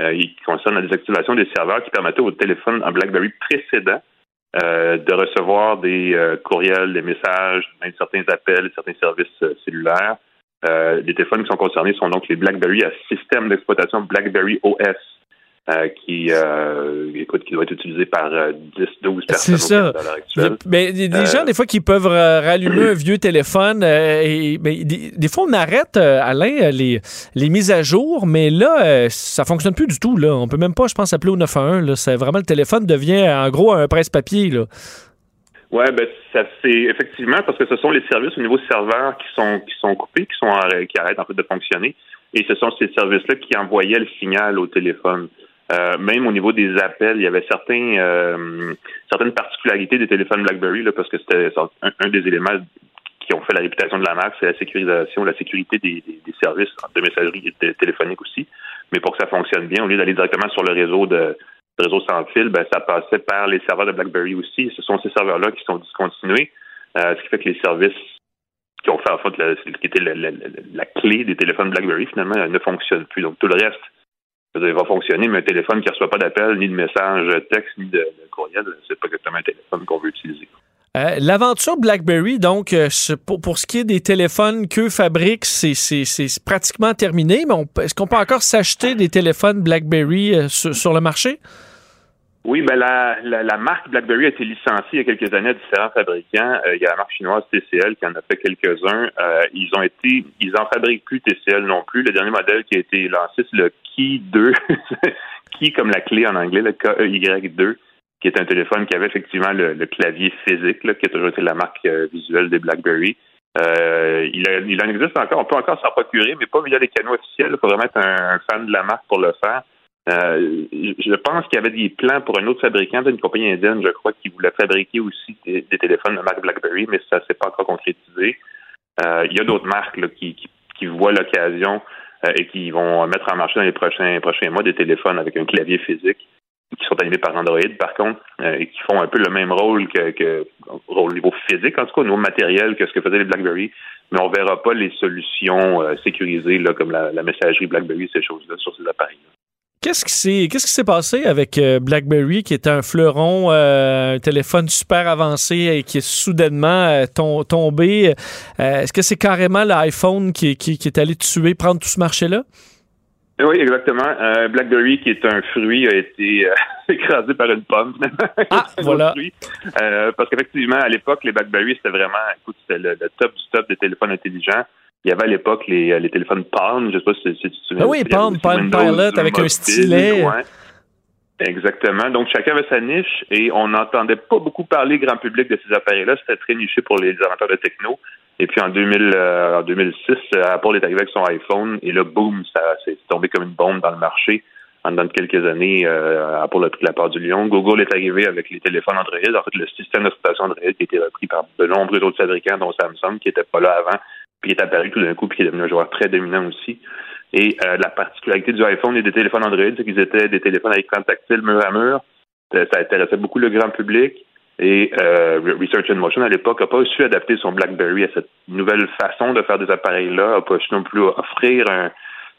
Euh, ils concernent la désactivation des serveurs qui permettaient aux téléphones en BlackBerry précédents euh, de recevoir des courriels, des messages, même certains appels, certains services cellulaires. les téléphones qui sont concernés sont donc les BlackBerry à système d'exploitation BlackBerry OS. Euh, qui, euh, écoute, qui doit être utilisé par 10, euh, 12 personnes C'est ça. Mais des, gens, des fois, qui peuvent rallumer un vieux téléphone. et, des, fois, on arrête, Alain, les, les mises à jour, mais là, ça fonctionne plus du tout. Là. On peut même pas, je pense, appeler au 911. C'est vraiment le téléphone devient, en gros, un presse-papier. Là. Oui, ben ça c'est effectivement parce que ce sont les services au niveau serveur qui sont qui sont coupés, qui sont qui arrêtent en fait de fonctionner, et ce sont ces services-là qui envoyaient le signal au téléphone. Euh, même au niveau des appels, il y avait certains, euh, certaines particularités des téléphones BlackBerry, là, parce que c'était un, des éléments qui ont fait la réputation de la marque, c'est la sécurisation, la sécurité des, des, services de messagerie téléphonique aussi. Mais pour que ça fonctionne bien, au lieu d'aller directement sur le réseau de réseau sans fil, ben, ça passait par les serveurs de BlackBerry aussi. Ce sont ces serveurs-là qui sont discontinués, euh, ce qui fait que les services qui ont fait en fait la, qui était la, clé des téléphones BlackBerry finalement ne fonctionnent plus. Donc tout le reste va fonctionner, mais un téléphone qui ne reçoit pas d'appel, ni de message texte, ni de, de courriel, c'est pas exactement un téléphone qu'on veut utiliser. Euh, l'aventure BlackBerry, donc, euh, pour, ce qui est des téléphones qu'eux fabriquent, c'est pratiquement terminé, mais est-ce qu'on peut encore s'acheter des téléphones BlackBerry euh, sur, le marché? Oui, ben la, la, marque BlackBerry a été licenciée il y a quelques années à différents fabricants. il y a la marque chinoise TCL qui en a fait quelques-uns. ils ont été, ils en fabriquent plus TCL non plus. Le dernier modèle qui a été lancé, c'est le Key 2, Key comme la clé en anglais, le KEY2 qui est un téléphone qui avait effectivement le, clavier physique, qui a toujours été la marque euh, visuelle des BlackBerry. Euh, il, il, en existe encore, on peut encore s'en procurer, mais pas via les canaux officiels. Il faut vraiment être un, fan de la marque pour le faire. Euh, je pense qu'il y avait des plans pour un autre fabricant d'une compagnie indienne, je crois, qui voulait fabriquer aussi des, téléphones de marque BlackBerry, mais ça s'est pas encore concrétisé. il y a d'autres marques qui, voient l'occasion et qui vont mettre en marché dans les prochains, prochains mois des téléphones avec un clavier physique qui sont animés par Android, par contre, euh, et qui font un peu le même rôle que, au niveau physique, en tout cas, au niveau matériel, que ce que faisaient les BlackBerry. Mais on verra pas les solutions euh, sécurisées, comme la, messagerie BlackBerry, ces choses-là, sur ces appareils-là. Qu'est-ce qui s'est qu'est-ce qui s'est passé avec euh, BlackBerry qui est un fleuron, un téléphone super avancé et qui est soudainement tombé? Est-ce que c'est carrément l'iPhone qui, qui, est allé tuer, prendre tout ce marché-là? Oui, exactement. Euh, Blackberry, qui est un fruit, a été euh, écrasé par une pomme, Ah, voilà. Euh, parce qu'effectivement, à l'époque, les Blackberry, c'était vraiment, écoute, c'était le, top du top des téléphones intelligents. Il y avait à l'époque les, les téléphones Palm, je sais pas si, tu te souviens. Ah oui, Palm, Palm Pilot avec un stylet. Exactement. Donc, chacun avait sa niche et on n'entendait pas beaucoup parler grand public de ces appareils-là. C'était très niché pour les amateurs de techno. Et puis en, 2000, euh, en 2006, Apple est arrivé avec son iPhone et là, boum, ça s'est tombé comme une bombe dans le marché. En dans quelques années, euh, Apple a pris la part du lion. Google est arrivé avec les téléphones Android. En fait, le système d'exploitation Android qui a été repris par de nombreux autres fabricants, dont Samsung, qui n'était pas là avant, puis est apparu tout d'un coup, puis qui est devenu un joueur très dominant aussi. Et euh, la particularité du iPhone et des téléphones Android, c'est qu'ils étaient des téléphones à écran tactile mur à mur. Ça intéressait beaucoup le grand public. Et euh, Research Motion, à l'époque, n'a pas su adapter son BlackBerry à cette nouvelle façon de faire des appareils-là, n'a pas su non plus offrir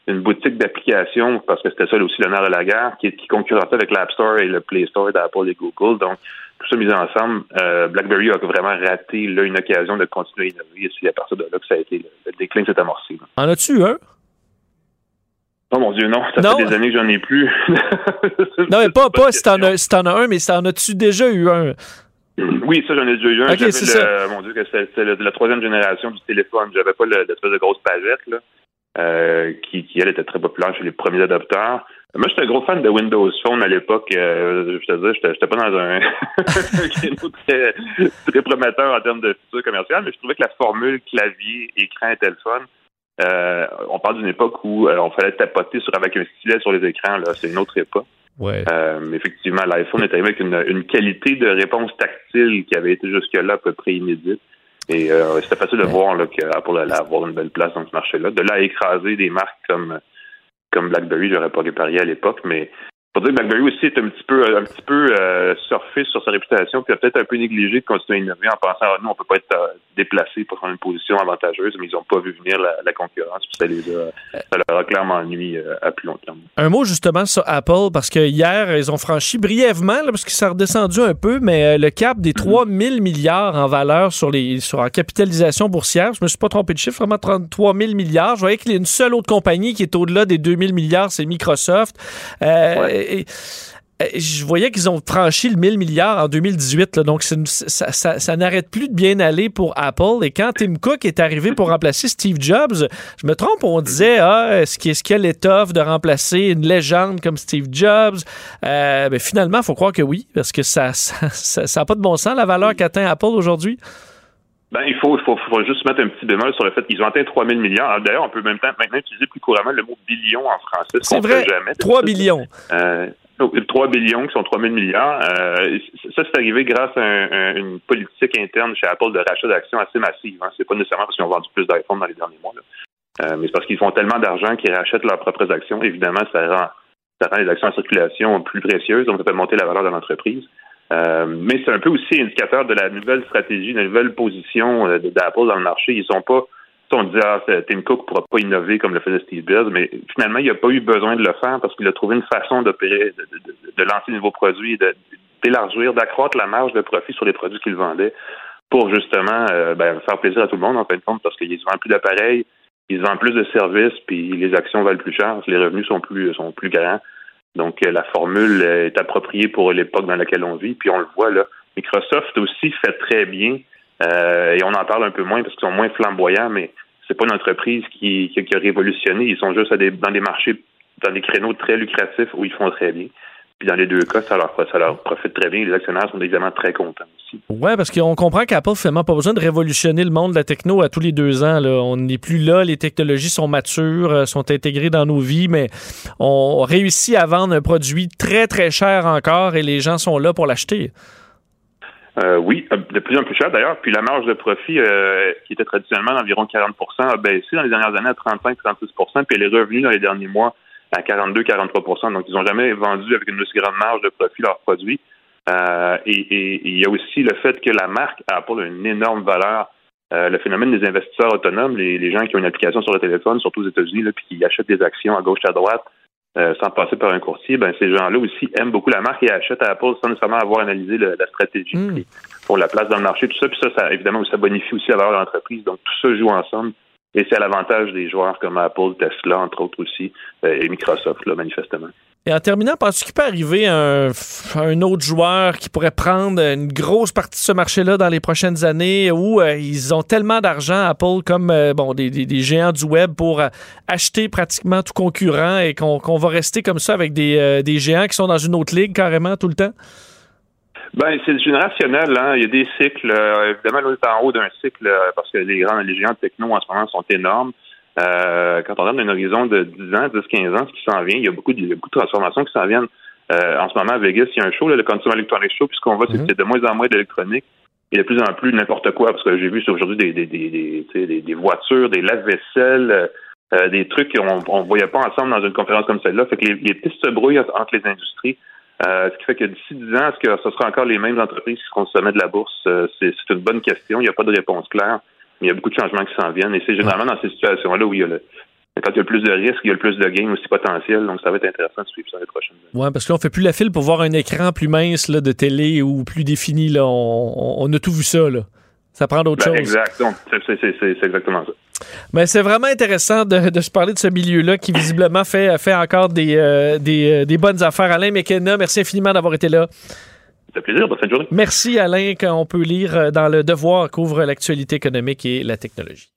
une boutique d'applications, parce que c'était ça aussi l'honneur de la guerre, qui, qui concurrençait avec l'App Store et le Play Store d'Apple et Google. Donc, tout ça mis ensemble, euh, BlackBerry a vraiment raté là, une occasion de continuer à innover. Et c'est à partir de là que ça a été le, déclin s'est amorcé. En as-tu un? Oh mon Dieu, non, ça fait des années que j'en ai plus. non, mais pas, pas si t'en as, si as un, mais en as-tu déjà eu un? Oui, ça, j'en ai déjà eu un. Okay, J'avais mon Dieu, c'était la troisième génération du téléphone. J'avais pas l'espèce de grosse pagette, là, euh, qui, qui, elle, était très populaire chez les premiers adopteurs. Moi, j'étais un gros fan de Windows Phone à l'époque. Euh, je te dis, j'étais pas dans un créneau très, très prometteur en termes de futur commercial, mais je trouvais que la formule clavier, écran et téléphone, euh, on parle d'une époque où euh, on fallait tapoter sur, avec un stylet sur les écrans. Là, c'est une autre époque. Ouais. Euh, effectivement, l'iPhone est arrivé avec une, qualité de réponse tactile qui avait été jusque-là à peu près inédite. Et euh, c'était facile de voir là, allait avoir une belle place dans ce marché-là. De là à écraser des marques comme comme BlackBerry, j'aurais pas réparé à l'époque, mais pour dire que BlackBerry aussi est un petit peu, un petit peu euh, surfé sur sa réputation, puis a peut-être un peu négligé de continuer à innover en pensant ah, nous, on peut pas être euh, déplacé pour prendre une position avantageuse, mais ils n'ont pas vu venir la, concurrence, puis ça, les a, ça leur a clairement euh, à plus long terme. Un mot justement sur Apple, parce que hier, ils ont franchi brièvement, là, parce que ça a redescendu un peu, mais le cap des 3 mhm. 000 milliards en valeur sur les sur la capitalisation boursière, je me suis pas trompé de chiffre, vraiment 33 000 milliards. Je voyais qu'il y a une seule autre compagnie qui est au-delà des 2 000 milliards, c'est Microsoft je voyais qu'ils ont franchi le 1000 milliards en 2018. donc, ça, n'arrête plus de bien aller pour Apple. Et quand Tim Cook est arrivé pour remplacer Steve Jobs, je me trompe, on disait ah, est-ce qu'il y a de remplacer une légende comme Steve Jobs euh, ben, Finalement, il faut croire que oui, parce que ça n'a pas de bon sens, la valeur qu'atteint Apple aujourd'hui. Ben, il faut, il faut, faut, juste mettre un petit bémol sur le fait qu'ils ont atteint 3 000 milliards. D'ailleurs, on peut même maintenant utiliser plus couramment le mot billion en français. C'est vrai, jamais, 3 billions. Euh, 3 billions qui sont 3 000 milliards. Euh, ça, c'est arrivé grâce à une politique interne chez Apple de rachat d'actions assez massive. Hein. C'est pas nécessairement parce qu'ils ont vendu plus d'iPhone dans les derniers mois. Euh, mais c'est parce qu'ils font tellement d'argent qu'ils rachètent leurs propres actions. Évidemment, ça rend, ça rend les actions en circulation plus précieuses, donc ça fait monter la valeur de l'entreprise. Euh, mais c'est un peu aussi indicateur de la nouvelle stratégie, de la nouvelle position euh, d'Apple dans le marché. Ils sont pas on dit ah, Tim Cook pourra pas innover comme le faisait Steve Jobs, mais finalement, il n'a pas eu besoin de le faire parce qu'il a trouvé une façon d'opérer, de, lancer de nouveaux produits, d'élargir, d'accroître la marge de profit sur les produits qu'il vendait pour justement euh, ben, faire plaisir à tout le monde en fin de compte parce qu'ils vendent plus d'appareils, ils vendent plus de services, puis les actions valent plus cher, les revenus sont plus sont plus grands. Donc euh, la formule est appropriée pour l'époque dans laquelle on vit, puis on le voit là. Microsoft aussi fait très bien euh, et on en parle un peu moins parce qu'ils sont moins flamboyants, mais c'est pas une entreprise qui, qui, a révolutionné. Ils sont juste dans des marchés, dans des créneaux très lucratifs où ils font très bien. Puis dans les deux cas, ça leur, ça leur profite très bien. Les actionnaires sont évidemment très contents aussi. Oui, parce qu'on comprend qu'Apple finalement pas besoin de révolutionner le monde de la techno à tous les deux ans. Là. On n'est plus là, les technologies sont matures, euh, sont intégrées dans nos vies, mais on réussit à vendre un produit très, très cher encore et les gens sont là pour l'acheter. Euh, oui, euh, de plus en plus cher d'ailleurs. Puis la marge de profit, euh, qui était traditionnellement d'environ 40% a baissé dans les dernières années à 35-36% puis elle est revenue dans les derniers mois à 42-43% Donc, ils n'ont jamais vendu avec une aussi grande marge de profit leurs produits. et, il y a aussi le fait que la marque Apple a une énorme valeur. le phénomène des investisseurs autonomes, les, gens qui ont une application sur le téléphone, surtout aux États-Unis, puis qui achètent des actions à gauche à droite, euh, sans passer par un courtier, ben ces gens-là aussi aiment beaucoup la marque et achètent à Apple sans nécessairement avoir analysé la stratégie hmm. pour la place dans le marché, tout ça. Puis ça, ça évidemment, ça bonifie aussi la valeur de l'entreprise. Donc tout ça joue ensemble. Et c'est à l'avantage des joueurs comme Apple, Tesla, entre autres aussi, euh, et Microsoft, là, manifestement. Et en terminant, penses-tu qu'il peut arriver un, un, autre joueur qui pourrait prendre une grosse partie de ce marché-là dans les prochaines années où euh, ils ont tellement d'argent, Apple, comme euh, bon, des, des, géants du web pour acheter pratiquement tout concurrent et qu'on va rester comme ça avec des, des, géants qui sont dans une autre ligue carrément tout le temps? Ben, c'est générationnel, hein. Il y a des cycles. évidemment, on est en haut d'un cycle parce que les grands, les géants techno en ce moment sont énormes. Euh, quand on regarde un horizon de 10 ans, 10, 15 ans, ce qui s'en vient, il y a beaucoup de, beaucoup de transformations qui s'en viennent. Euh, en ce moment, à Vegas, il y a un show, le Consumer Electronics Show, puisqu'on voit, c'est mhm. de moins en moins d'électronique et de plus en plus n'importe quoi, parce que j'ai vu aujourd'hui des, des, des, des, des, voitures, des lave-vaisselle, euh, des trucs qu'on ne voyait pas ensemble dans une conférence comme celle-là. Fait que les, les pistes se brouillent entre les industries. Ce qui fait que d'ici 10 ans, est-ce que ce sera encore les mêmes entreprises qui seront au sommet de la bourse? c'est une bonne question. Il n'y a pas de réponse claire il y a beaucoup de changements qui s'en viennent. Et c'est généralement dans ces situations-là où il y a le, quand il y a le plus de risques, il y a le plus de gains aussi potentiels. Donc, ça va être intéressant de suivre ça les prochaines années. Oui, parce qu'on ne fait plus la file pour voir un écran plus mince là, de télé ou plus défini. Là. On, a tout vu ça. Là. Ça prend d'autres ben, choses. Exact. C'est exactement ça. Mais c'est vraiment intéressant de, se parler de ce milieu-là qui visiblement fait, fait encore des, euh, des, euh, des bonnes affaires. Alain McKenna, merci infiniment d'avoir été là. Ça plaisir. Bonne fin de journée. Merci, Alain, qu'on peut lire euh, dans Le Devoir, couvre l'actualité économique et la technologie.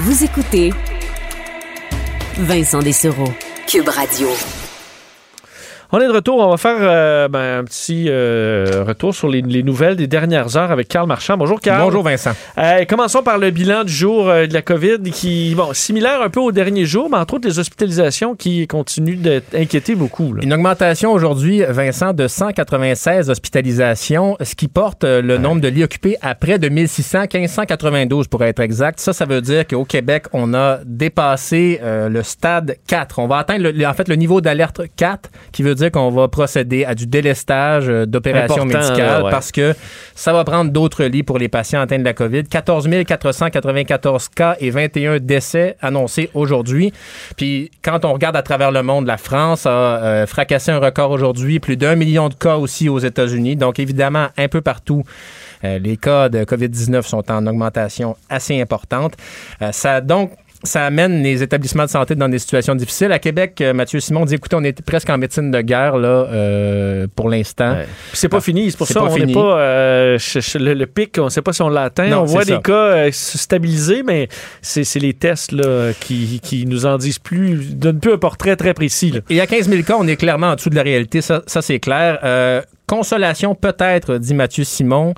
Vous écoutez Vincent Dessereau, Cube Radio. On est de retour. On va faire euh, ben, un petit euh, retour sur les, nouvelles des dernières heures avec Carl Marchand. Bonjour, Carl. Bonjour, Vincent. Euh, commençons par le bilan du jour de la COVID qui, bon, similaire un peu au dernier jour, mais entre autres les hospitalisations qui continuent d'inquiéter beaucoup. Une augmentation aujourd'hui, Vincent, de 196 hospitalisations, ce qui porte le nombre de lits occupés à près de 1600, 1592 pour être exact. Ça, ça veut dire qu'au Québec, on a dépassé le stade 4. On va atteindre, en fait, le niveau d'alerte 4, qui veut dire qu'on va procéder à du délestage euh, d'opérations médicales parce que ça va prendre d'autres lits pour les patients atteints de la COVID. 14 494 cas et 21 décès annoncés aujourd'hui. Puis quand on regarde à travers le monde, la France a euh, fracassé un record aujourd'hui, plus d'un million de cas aussi aux États-Unis. Donc évidemment, un peu partout. Euh, les cas de COVID-19 sont en augmentation assez importante. ça donc ça amène les établissements de santé dans des situations difficiles. À Québec, euh, Mathieu Simon dit écoutez, on est presque en médecine de guerre là euh, pour l'instant. C'est pas fini, c'est pour ça qu'on n'est pas euh, le, pic, on ne sait pas si on l'atteint. On voit des cas se stabiliser, mais c'est les tests là, qui, qui, nous en disent plus, donnent plus un portrait très précis. Là. Et à 15 000 cas, on est clairement en dessous de la réalité, ça, ça c'est clair. consolation peut-être, dit Mathieu Simon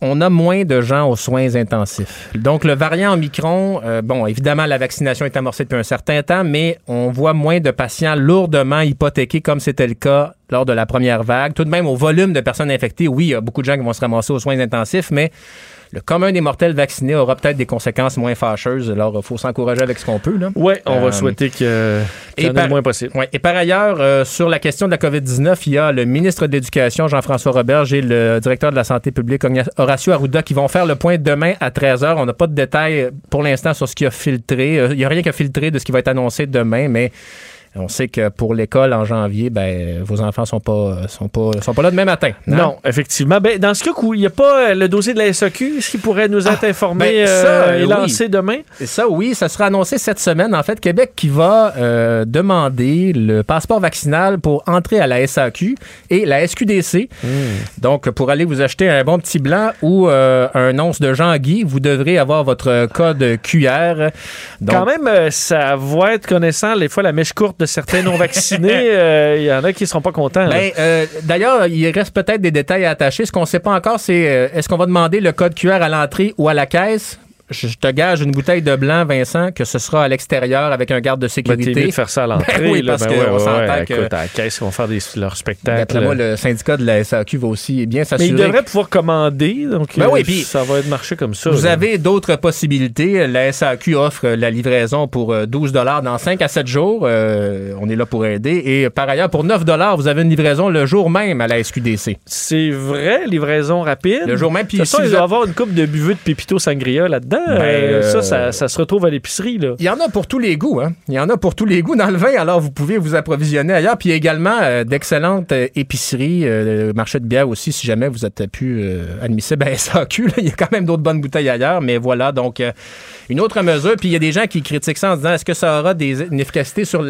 on a moins de gens aux soins intensifs. Donc, le variant Omicron, euh, bon, évidemment, la vaccination est amorcée depuis un certain temps, mais on voit moins de patients lourdement hypothéqués comme c'était le cas lors de la première vague. Tout de même, au volume de personnes infectées, oui, il y a beaucoup de gens qui vont se ramasser aux soins intensifs, mais le commun des mortels vaccinés aura peut-être des conséquences moins fâcheuses. Alors, il faut s'encourager avec ce qu'on peut. Oui, on va euh, souhaiter que en ait le moins possible. Ouais. Et par ailleurs, euh, sur la question de la COVID-19, il y a le ministre de l'Éducation, Jean-François Roberge, et le directeur de la Santé publique, Horacio Arruda, qui vont faire le point demain à 13h. On n'a pas de détails pour l'instant sur ce qui a filtré. Euh, il n'y a rien qui a filtré de ce qui va être annoncé demain, mais on sait que pour l'école en janvier, ben, vos enfants sont pas, sont pas, sont pas là demain matin. Hein? Non, effectivement. Ben, dans ce cas où il n'y a pas euh, le dossier de la SAQ, ce qui pourrait nous être ah, informé ben, euh, et lancé demain? Ça, oui, ça sera annoncé cette semaine. En fait, Québec qui va euh, demander le passeport vaccinal pour entrer à la SAQ et la SQDC. Hmm. Donc, pour aller vous acheter un bon petit blanc ou un once de Jean-Guy, vous devrez avoir votre code QR. Quand même, ça va être connaissant, les fois, la mèche courte de certains non-vaccinés, euh, il y en a qui ne seront pas contents. Ben, euh, D'ailleurs, il reste peut-être des détails à attacher. Ce qu'on ne sait pas encore, c'est euh, est-ce qu'on va demander le code QR à l'entrée ou à la caisse? Je te gage une bouteille de blanc, Vincent, que ce sera à l'extérieur avec un garde de sécurité. Ben, de faire ça à l'entrée. Ben oui, parce ben qu'on ouais, s'entend que... Écoute, à la caisse, ils vont faire des, leur spectacle. moi, le syndicat de la SAQ va aussi bien s'assurer. Mais ils devraient pouvoir commander, donc ben oui, euh, ça va être marché comme ça. Vous avez d'autres possibilités. La SAQ offre la livraison pour 12 euh, dans 5 à 7 jours. Euh, on est là pour aider. Et par ailleurs, pour 9 vous avez une livraison le jour même à la SQDC. C'est vrai, livraison rapide. Le jour même. Puis de toute façon, il va avoir une coupe de buveux de Pépito Sangria là-dedans. Ben, ça, se retrouve à l'épicerie. Il y en a pour tous les goûts. Hein? Il y en a pour tous les goûts dans le vin, alors vous pouvez vous approvisionner ailleurs. Puis également euh, d'excellentes euh, épiceries, euh, marché de bière aussi, si jamais vous êtes plus admissible à SAQ. Il y a quand même d'autres bonnes bouteilles ailleurs, mais voilà, donc une autre mesure. Puis il y a des gens qui critiquent ça en disant est-ce que ça aura des, une efficacité sur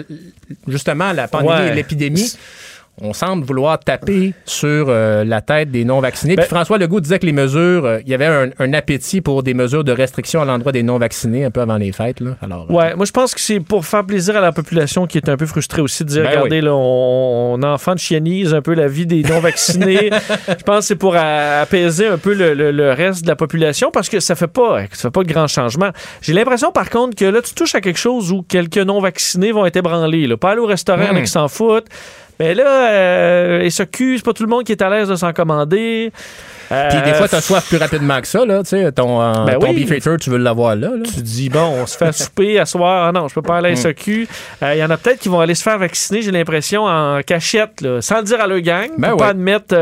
justement la pandémie et l'épidémie? On semble vouloir taper sur euh, la tête des non-vaccinés. Puis ben- François Legault disait que les mesures, euh, il y avait un, appétit pour des mesures de restriction à l'endroit des non-vaccinés un peu avant les fêtes. Là. Alors, euh, ouais, moi je pense que c'est pour faire plaisir à la population qui est un peu frustrée aussi de dire, ben regardez, là, on, enfant de chienise un peu la vie des non-vaccinés. je pense que c'est pour apaiser un peu le, reste de la population parce que ça fait pas, ça fait pas de grands changements. J'ai l'impression par contre que là, tu touches à quelque chose où quelques non-vaccinés vont être ébranlés. Là. Pas aller au restaurant, mmh. avec s'en foutent. Mais là, euh, SEQ, c'est pas tout le monde qui est à l'aise de s'en commander. Euh, Puis des fois, t'as soif plus rapidement que ça, là. Tu sais, ton, euh, ben ton beef tu veux l'avoir là, là, Tu dis, bon, on se fait souper à soir. Ah non, je peux pas aller à SEQ. Il y en a peut-être qui vont aller se faire vacciner, j'ai l'impression, en cachette, là, sans le dire à leur gang. Ben pour pas admettre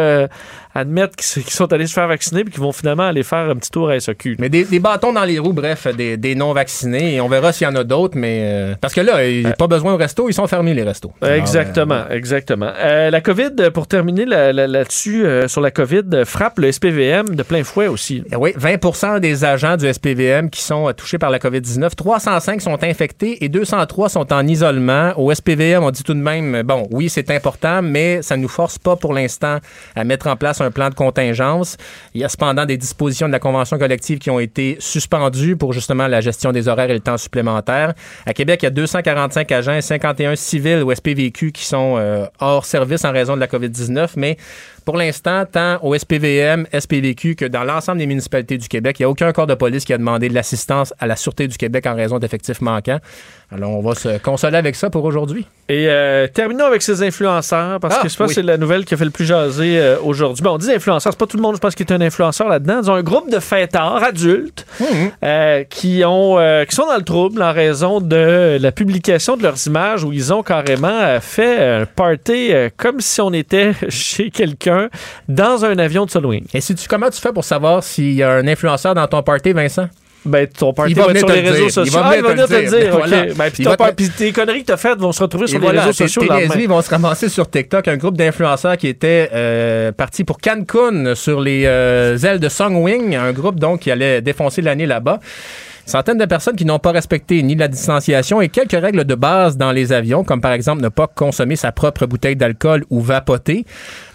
admettre qu'ils sont allés se faire vacciner puis qu'ils vont finalement aller faire un petit tour à SAQ. Mais des, bâtons dans les roues, bref, des, non-vaccinés. Et on verra s'il y en a d'autres, mais. Euh, parce que là, il n'y a pas besoin au resto, ils sont fermés, les restos. exactement, euh, exactement. Euh, la COVID, pour terminer là-dessus, sur la COVID, frappe le SPVM de plein fouet aussi. Eh oui, 20% des agents du SPVM qui sont touchés par la COVID-19, 305 sont infectés et 203 sont en isolement. Au SPVM, on dit tout de même, bon, oui, c'est important, mais ça ne nous force pas pour l'instant à mettre en place un plan de contingence. Il y a cependant des dispositions de la convention collective qui ont été suspendues pour justement la gestion des horaires et le temps supplémentaire. À Québec, il y a 245 agents et 51 civils ou SPVQ qui sont euh, hors service en raison de la COVID-19, mais pour l'instant, tant au SPVM, SPVQ que dans l'ensemble des municipalités du Québec, il n'y a aucun corps de police qui a demandé de l'assistance à la Sûreté du Québec en raison d'effectifs manquants. Alors, on va se consoler avec ça pour aujourd'hui. Et euh, terminons avec ces influenceurs, parce ah, que je pense que c'est la nouvelle qui a fait le plus jaser euh, aujourd'hui. Bon, on dit influenceurs, c'est pas tout le monde, je pense, qui est un influenceur là-dedans. Ils ont un groupe de fêtards adultes mmh. euh, qui, ont, qui sont dans le trouble en raison de la publication de leurs images où ils ont carrément fait un party comme si on était chez quelqu'un dans un avion de Halloween. Et si tu, comment tu fais pour savoir s'il y a un influenceur dans ton party, Vincent? Ben, ton party va, être sur les réseaux sociaux. Il va venir te le dire. Ben, puis, tes conneries que t'as faites vont se retrouver sur les réseaux sociaux. Tes vont se ramasser sur TikTok. Un groupe d'influenceurs qui était euh, parti pour Cancun sur les euh, ailes de Songwing. Un groupe, donc, qui allait défoncer l'année là-bas. Centaines de personnes qui n'ont pas respecté ni la distanciation et quelques règles de base dans les avions, comme par exemple ne pas consommer sa propre bouteille d'alcool ou vapoter.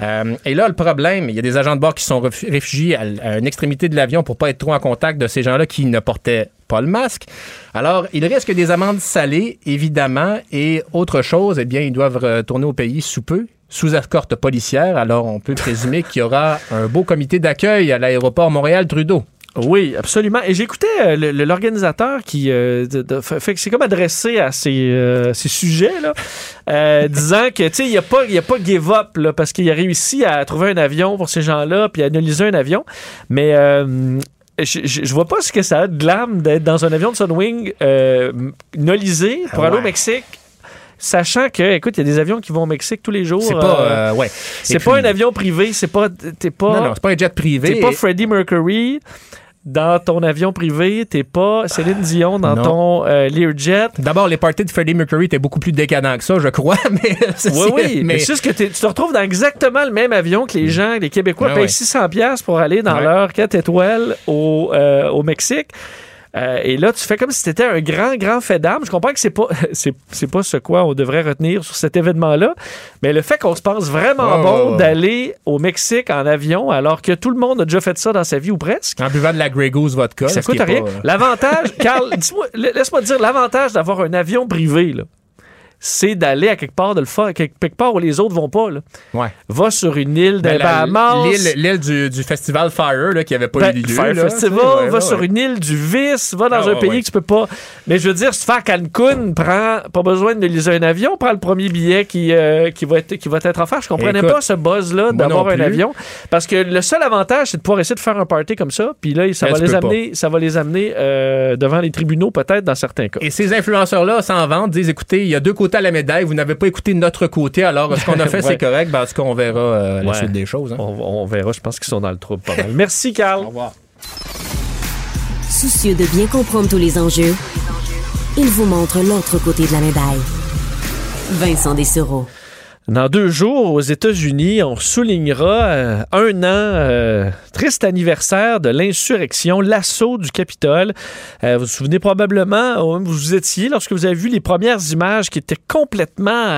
Euh, et là, le problème, il y a des agents de bord qui sont réfugiés à, une extrémité de l'avion pour pas être trop en contact de ces gens-là qui ne portaient pas le masque. Alors, ils risquent des amendes salées, évidemment, et autre chose, eh bien, ils doivent retourner au pays sous peu sous escorte policière. Alors, on peut présumer qu'il y aura un beau comité d'accueil à l'aéroport Montréal-Trudeau. Oui, absolument. Et j'écoutais euh, l'organisateur qui euh, fait que c'est comme adressé à ces, euh, ces sujets-là, disant que, tu sais, il n'y a, pas, a pas give up, là, parce qu'il a réussi à trouver un avion pour ces gens-là, puis à analyser un avion. Mais je, je, vois pas ce que ça a de l'âme d'être dans un avion de Sunwing nolisé pour aller au Mexique sachant que, écoute, il y a des avions qui vont au Mexique tous les jours. C'est pas, ouais. C'est pas un avion privé, c'est pas, t'es pas. Non, non, c'est pas un jet privé. T'es pas Freddie Mercury dans ton avion privé, t'es pas Céline Dion dans ton euh, Learjet. D'abord, les parties de Freddie Mercury étaient beaucoup plus décadents que ça, je crois. Mais oui, oui. Mais, c'est juste que tu te retrouves dans exactement le même avion que les mm. gens, les Québécois ah payent 600 pièces pour aller dans leur 4 étoiles au, euh, au Mexique. Euh, et là, tu fais comme si c'était un grand, grand fait d'armes. Je comprends que c'est pas, c'est, pas ce quoi on devrait retenir sur cet événement-là, mais le fait qu'on se pense vraiment bon d'aller au Mexique en avion, alors que tout le monde a déjà fait ça dans sa vie ou presque. En buvant de la Grey Goose vodka. Ça coûte rien. Euh, l'avantage, Carl, laisse-moi dire l'avantage d'avoir un avion privé, là c'est d'aller à quelque part, de le faire, quelque part où les autres vont pas. Là. Ouais. Va sur une île des ben, L'île du, du, festival Fire, là, qui avait pas ben, eu lieu. Fire Festival, va sur une île du vice, va dans ah, un pays que tu peux pas. Mais je veux dire, fais à Cancun, prends pas besoin de liser un avion, prends le premier billet qui, euh, qui, va, être, qui va être offert. Je comprenais pas ce buzz-là d'avoir un avion. Parce que le seul avantage, c'est de pouvoir essayer de faire un party comme ça. Puis là, ça, va les amener, ça va les amener euh, devant les tribunaux, peut-être, dans certains cas. Et ces influenceurs-là, sans vente, disent écoutez, il y a deux côtés à la médaille. Vous n'avez pas écouté notre côté. Alors, ce qu'on a fait, c'est correct. Ben, en tout cas, on verra euh, la suite des choses. Hein. On, verra. Je pense qu'ils sont dans le trouble pas mal. Merci, Carl. Au revoir. Soucieux de bien comprendre tous les enjeux, il vous montre l'autre côté de la médaille. Vincent Dessereau. Dans deux jours, aux États-Unis, on soulignera euh, un an, euh, triste anniversaire de l'insurrection, l'assaut du Capitole. Euh, vous vous souvenez probablement, où vous étiez lorsque vous avez vu les premières images qui étaient complètement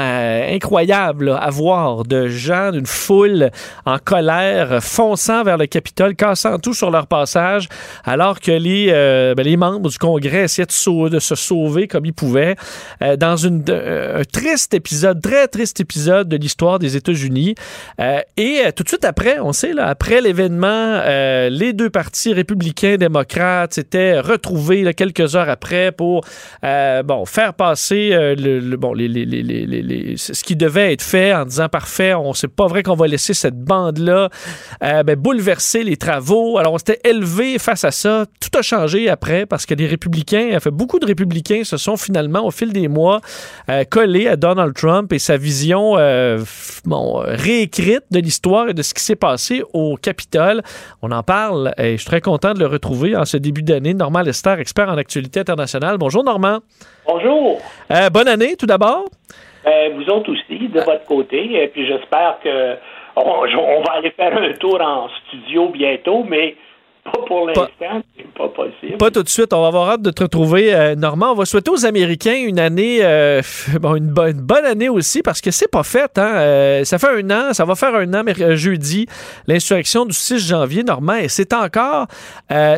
incroyables à voir de gens, d'une foule en colère, fonçant vers le Capitole, cassant tout sur leur passage, alors que les, ben, les membres du Congrès essayaient de, se sauver comme ils pouvaient. dans un triste épisode, très triste épisode de l'histoire des États-Unis. Euh, et euh, tout de suite après, on sait, là, après l'événement, euh, les deux partis républicains, démocrates s'étaient retrouvés quelques heures après pour bon, faire passer le, bon, les, les, les, ce qui devait être fait en disant parfait, on sait pas vrai qu'on va laisser cette bande-là ben, bouleverser les travaux. Alors on s'était élevé face à ça. Tout a changé après parce que les républicains, fait, beaucoup de républicains se sont finalement au fil des mois collés à Donald Trump et sa vision euh, bon, réécrite de l'histoire et de ce qui s'est passé au Capitole. On en parle et je suis très content de le retrouver en ce début d'année. Normand Lester, expert en actualité internationale. Bonjour Normand. Bonjour. Euh, bonne année tout d'abord. Euh, vous autres aussi, de votre côté. Et puis j'espère que on, va aller faire un tour en studio bientôt, mais pas pour l'instant, c'est pas possible. Pas tout de suite. On va avoir hâte de te retrouver, euh, Normand. On va souhaiter aux Américains une année, euh, bon, une, bonne année aussi, parce que c'est pas fait. Hein? Euh, ça fait un an, ça va faire un an, mais jeudi, l'insurrection du 6 janvier, Normand, et c'est encore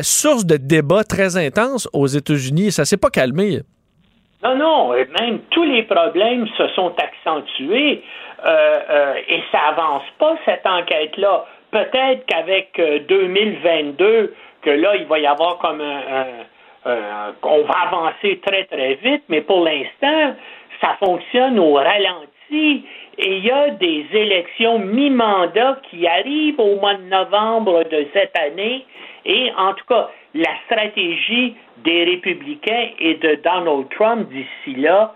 source de débats très intenses aux États-Unis. Ça s'est pas calmé. Non, non, même tous les problèmes se sont accentués et ça avance pas, cette enquête-là peut-être qu'avec 2022, euh, que là, il va y avoir comme un, on va avancer très, très vite, mais pour l'instant, ça fonctionne au ralenti. Et il y a des élections mi-mandat qui arrivent au mois de novembre de cette année. Et en tout cas, la stratégie des républicains et de Donald Trump d'ici là,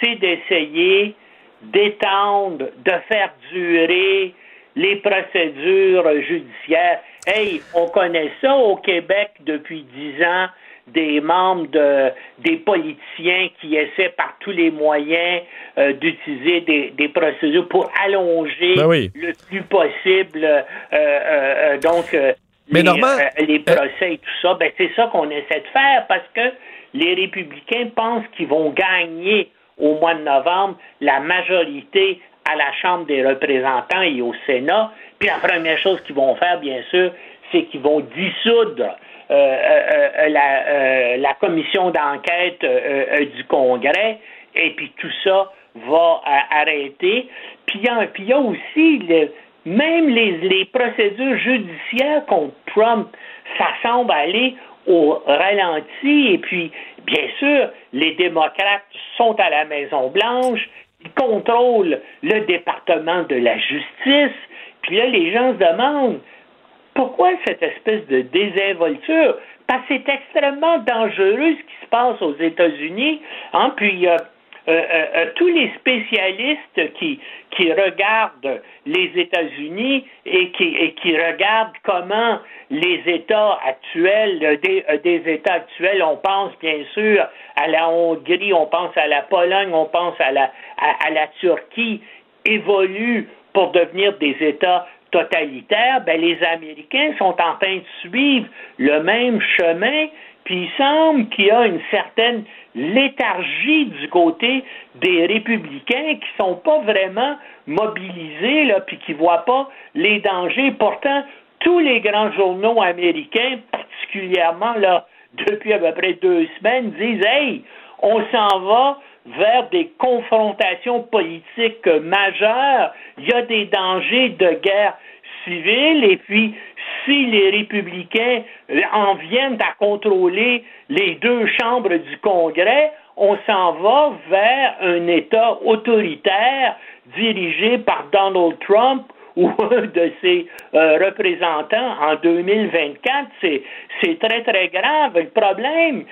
c'est d'essayer d'étendre, de faire durer les procédures judiciaires. Hey, on connaît ça au Québec depuis dix ans, des membres de, des politiciens qui essaient par tous les moyens euh, d'utiliser des, des, procédures pour allonger ben le plus possible euh, euh, donc les, les, procès et tout ça. Ben, c'est ça qu'on essaie de faire parce que les républicains pensent qu'ils vont gagner au mois de novembre la majorité à la Chambre des représentants et au Sénat. Puis la première chose qu'ils vont faire, bien sûr, c'est qu'ils vont dissoudre euh, euh, euh, la, la, commission d'enquête du Congrès. Et puis tout ça va arrêter. Puis il y, a aussi même les, les procédures judiciaires contre Trump, ça semble aller au ralenti. Et puis, bien sûr, les démocrates sont à la Maison-Blanche, ils contrôlent le département de la justice. Puis là, les gens se demandent pourquoi cette espèce de désinvolture? Parce que c'est extrêmement dangereux ce qui se passe aux États-Unis. Hein? Puis, euh, euh, euh, tous les spécialistes qui, qui regardent les États-Unis et qui, et qui regardent comment les États actuels, des, des, États actuels, on pense bien sûr à la Hongrie, on pense à la Pologne, on pense à la, à, la Turquie, évoluent pour devenir des États totalitaires, ben les Américains sont en train de suivre le même chemin, puis il semble qu'il y a une certaine léthargie du côté des républicains qui sont pas vraiment mobilisés, là, puis qui voient pas les dangers. Pourtant, tous les grands journaux américains, particulièrement là, depuis à peu près deux semaines, disent Hey, on s'en va vers des confrontations politiques majeures, il y a des dangers de guerre civile, et puis si les républicains en viennent à contrôler les deux chambres du Congrès, on s'en va vers un État autoritaire dirigé par Donald Trump ou un de ses euh, représentants en 2024. C'est, c'est très, très grave. Le problème,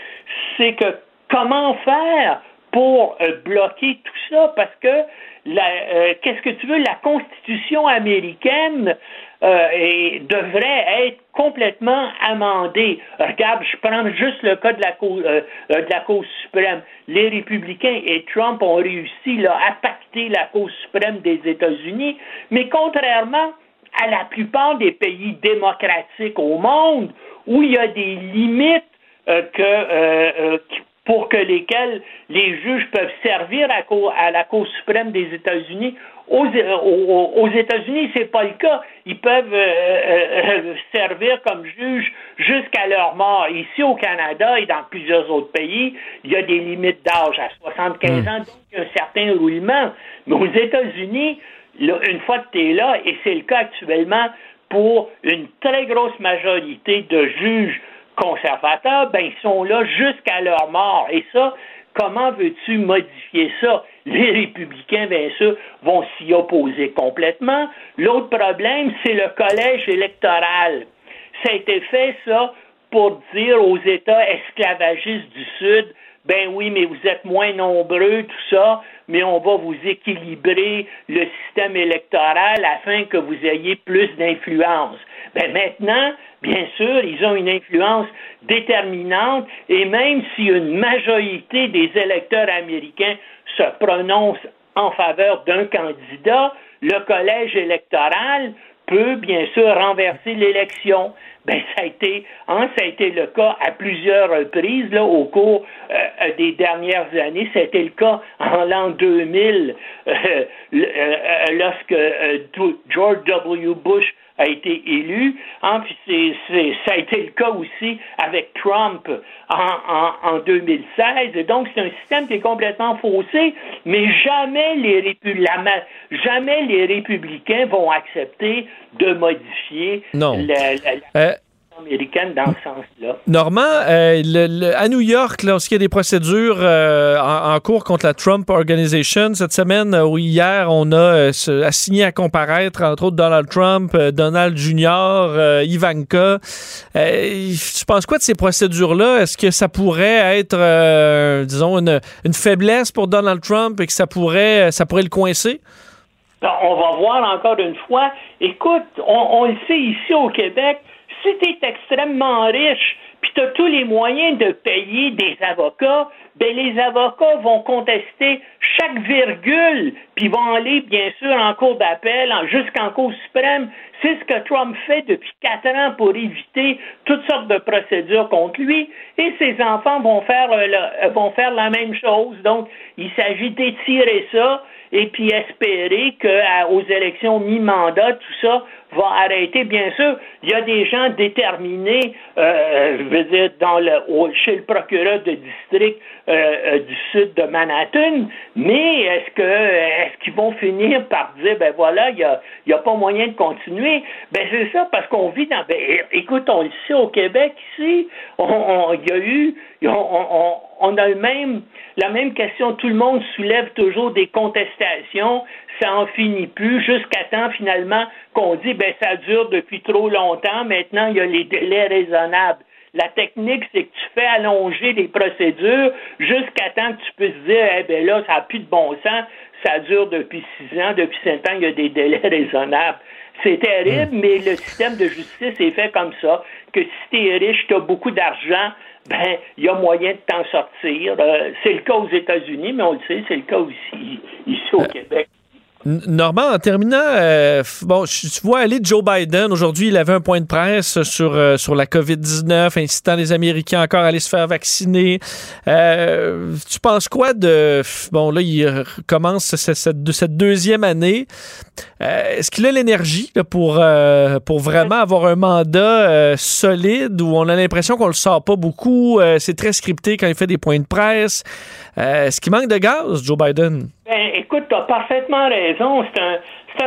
c'est que comment faire pour euh, bloquer tout ça? Parce que euh, qu'est-ce que tu veux, la Constitution américaine euh, devrait être complètement amendé. Regarde, je prends juste le cas de la Cour, euh, euh, de la Cour suprême. Les républicains et Trump ont réussi là, à pacter la Cour suprême des États-Unis, mais contrairement à la plupart des pays démocratiques au monde, où il y a des limites que, pour que lesquelles les juges peuvent servir à, la Cour suprême des États-Unis aux, aux, États-Unis, c'est pas le cas. Ils peuvent euh, euh, euh, servir comme juges jusqu'à leur mort. Ici, au Canada et dans plusieurs autres pays, il y a des limites d'âge à 75 hmm. ans, donc un certain roulement. Mais aux États-Unis, une fois que tu es là, et c'est le cas actuellement pour une très grosse majorité de juges conservateurs, ben ils sont là jusqu'à leur mort. Et ça, Comment veux-tu modifier ça? Les républicains, bien sûr, vont s'y opposer complètement. L'autre problème, c'est le collège électoral. Ça a été fait, ça, pour dire aux États esclavagistes du Sud, ben oui, mais vous êtes moins nombreux, tout ça, mais on va vous équilibrer le système électoral afin que vous ayez plus d'influence. Ben maintenant, bien sûr, ils ont une influence déterminante et même si une majorité des électeurs américains se prononcent en faveur d'un candidat, le collège électoral peut bien sûr renverser l'élection. Ben, ça a été, hein, ça a été le cas à plusieurs reprises là, au cours euh, des dernières années. Été le cas en l'an 2000, euh, euh, lorsque George W. Bush a été élu. Hein, puis ça a été le cas aussi avec Trump en, en, 2016. Et donc, c'est un système qui est complètement faussé, mais jamais les, jamais les républicains vont accepter de modifier non. la, euh, américaine dans ce sens-là. Normand, euh, à New York, lorsqu'il y a des procédures euh, en, cours contre la Trump Organization, cette semaine ou hier, on a assigné à comparaître, entre autres, Donald Trump, Donald Jr., Ivanka. tu penses quoi de ces procédures-là? Est-ce que ça pourrait être, disons, une, une, faiblesse pour Donald Trump et que ça pourrait, ça pourrait le coincer? On va voir encore une fois. Écoute, on, on le sait ici au Québec, si tu es extrêmement riche, puis tu as tous les moyens de payer des avocats, ben les avocats vont contester chaque virgule, puis vont aller, bien sûr, en cour d'appel, jusqu'en cour suprême. C'est ce que Trump fait depuis quatre ans pour éviter toutes sortes de procédures contre lui, et ses enfants vont faire, euh, vont faire la même chose. Donc, il s'agit d'étirer ça et puis espérer qu'aux élections mi-mandat, tout ça va arrêter. Bien sûr, il y a des gens déterminés, euh, je veux dire, dans le, chez le procureur de district du sud de Manhattan, mais est-ce que est-ce qu'ils vont finir par dire ben voilà, il y a, y a pas moyen de continuer? Ben c'est ça, parce qu'on vit dans ben, écoute, on sait au Québec ici, on, il y a eu on, on a le même, la même question. Tout le monde soulève toujours des contestations. Ça en finit plus jusqu'à temps finalement qu'on dit ben ça dure depuis trop longtemps. Maintenant il y a les délais raisonnables. La technique, c'est que tu fais allonger les procédures jusqu'à temps que tu puisses dire, eh ben là, ça n'a plus de bon sens, ça dure depuis six ans, depuis cinq ans, il y a des délais raisonnables. C'est terrible, hmm. mais le système de justice est fait comme ça, que si tu es riche, tu as beaucoup d'argent, ben, il y a moyen de t'en sortir. Euh, c'est le cas aux États-Unis, mais on le sait, c'est le cas aussi ici au euh, Québec. Normand, en terminant, euh, bon, tu vois aller Joe Biden. Aujourd'hui, il avait un point de presse sur, euh, sur la COVID-19, incitant les Américains encore à aller se faire vacciner. Euh, tu penses quoi de. Bon, là, il commence cette, cette deuxième année. Est-ce qu'il a l'énergie pour, pour vraiment avoir un mandat solide où on a l'impression qu'on le sort pas beaucoup? C'est très scripté quand il fait des points de presse. Est-ce qu'il manque de gaz, Joe Biden? Ben, écoute, tu as parfaitement raison. C'est un,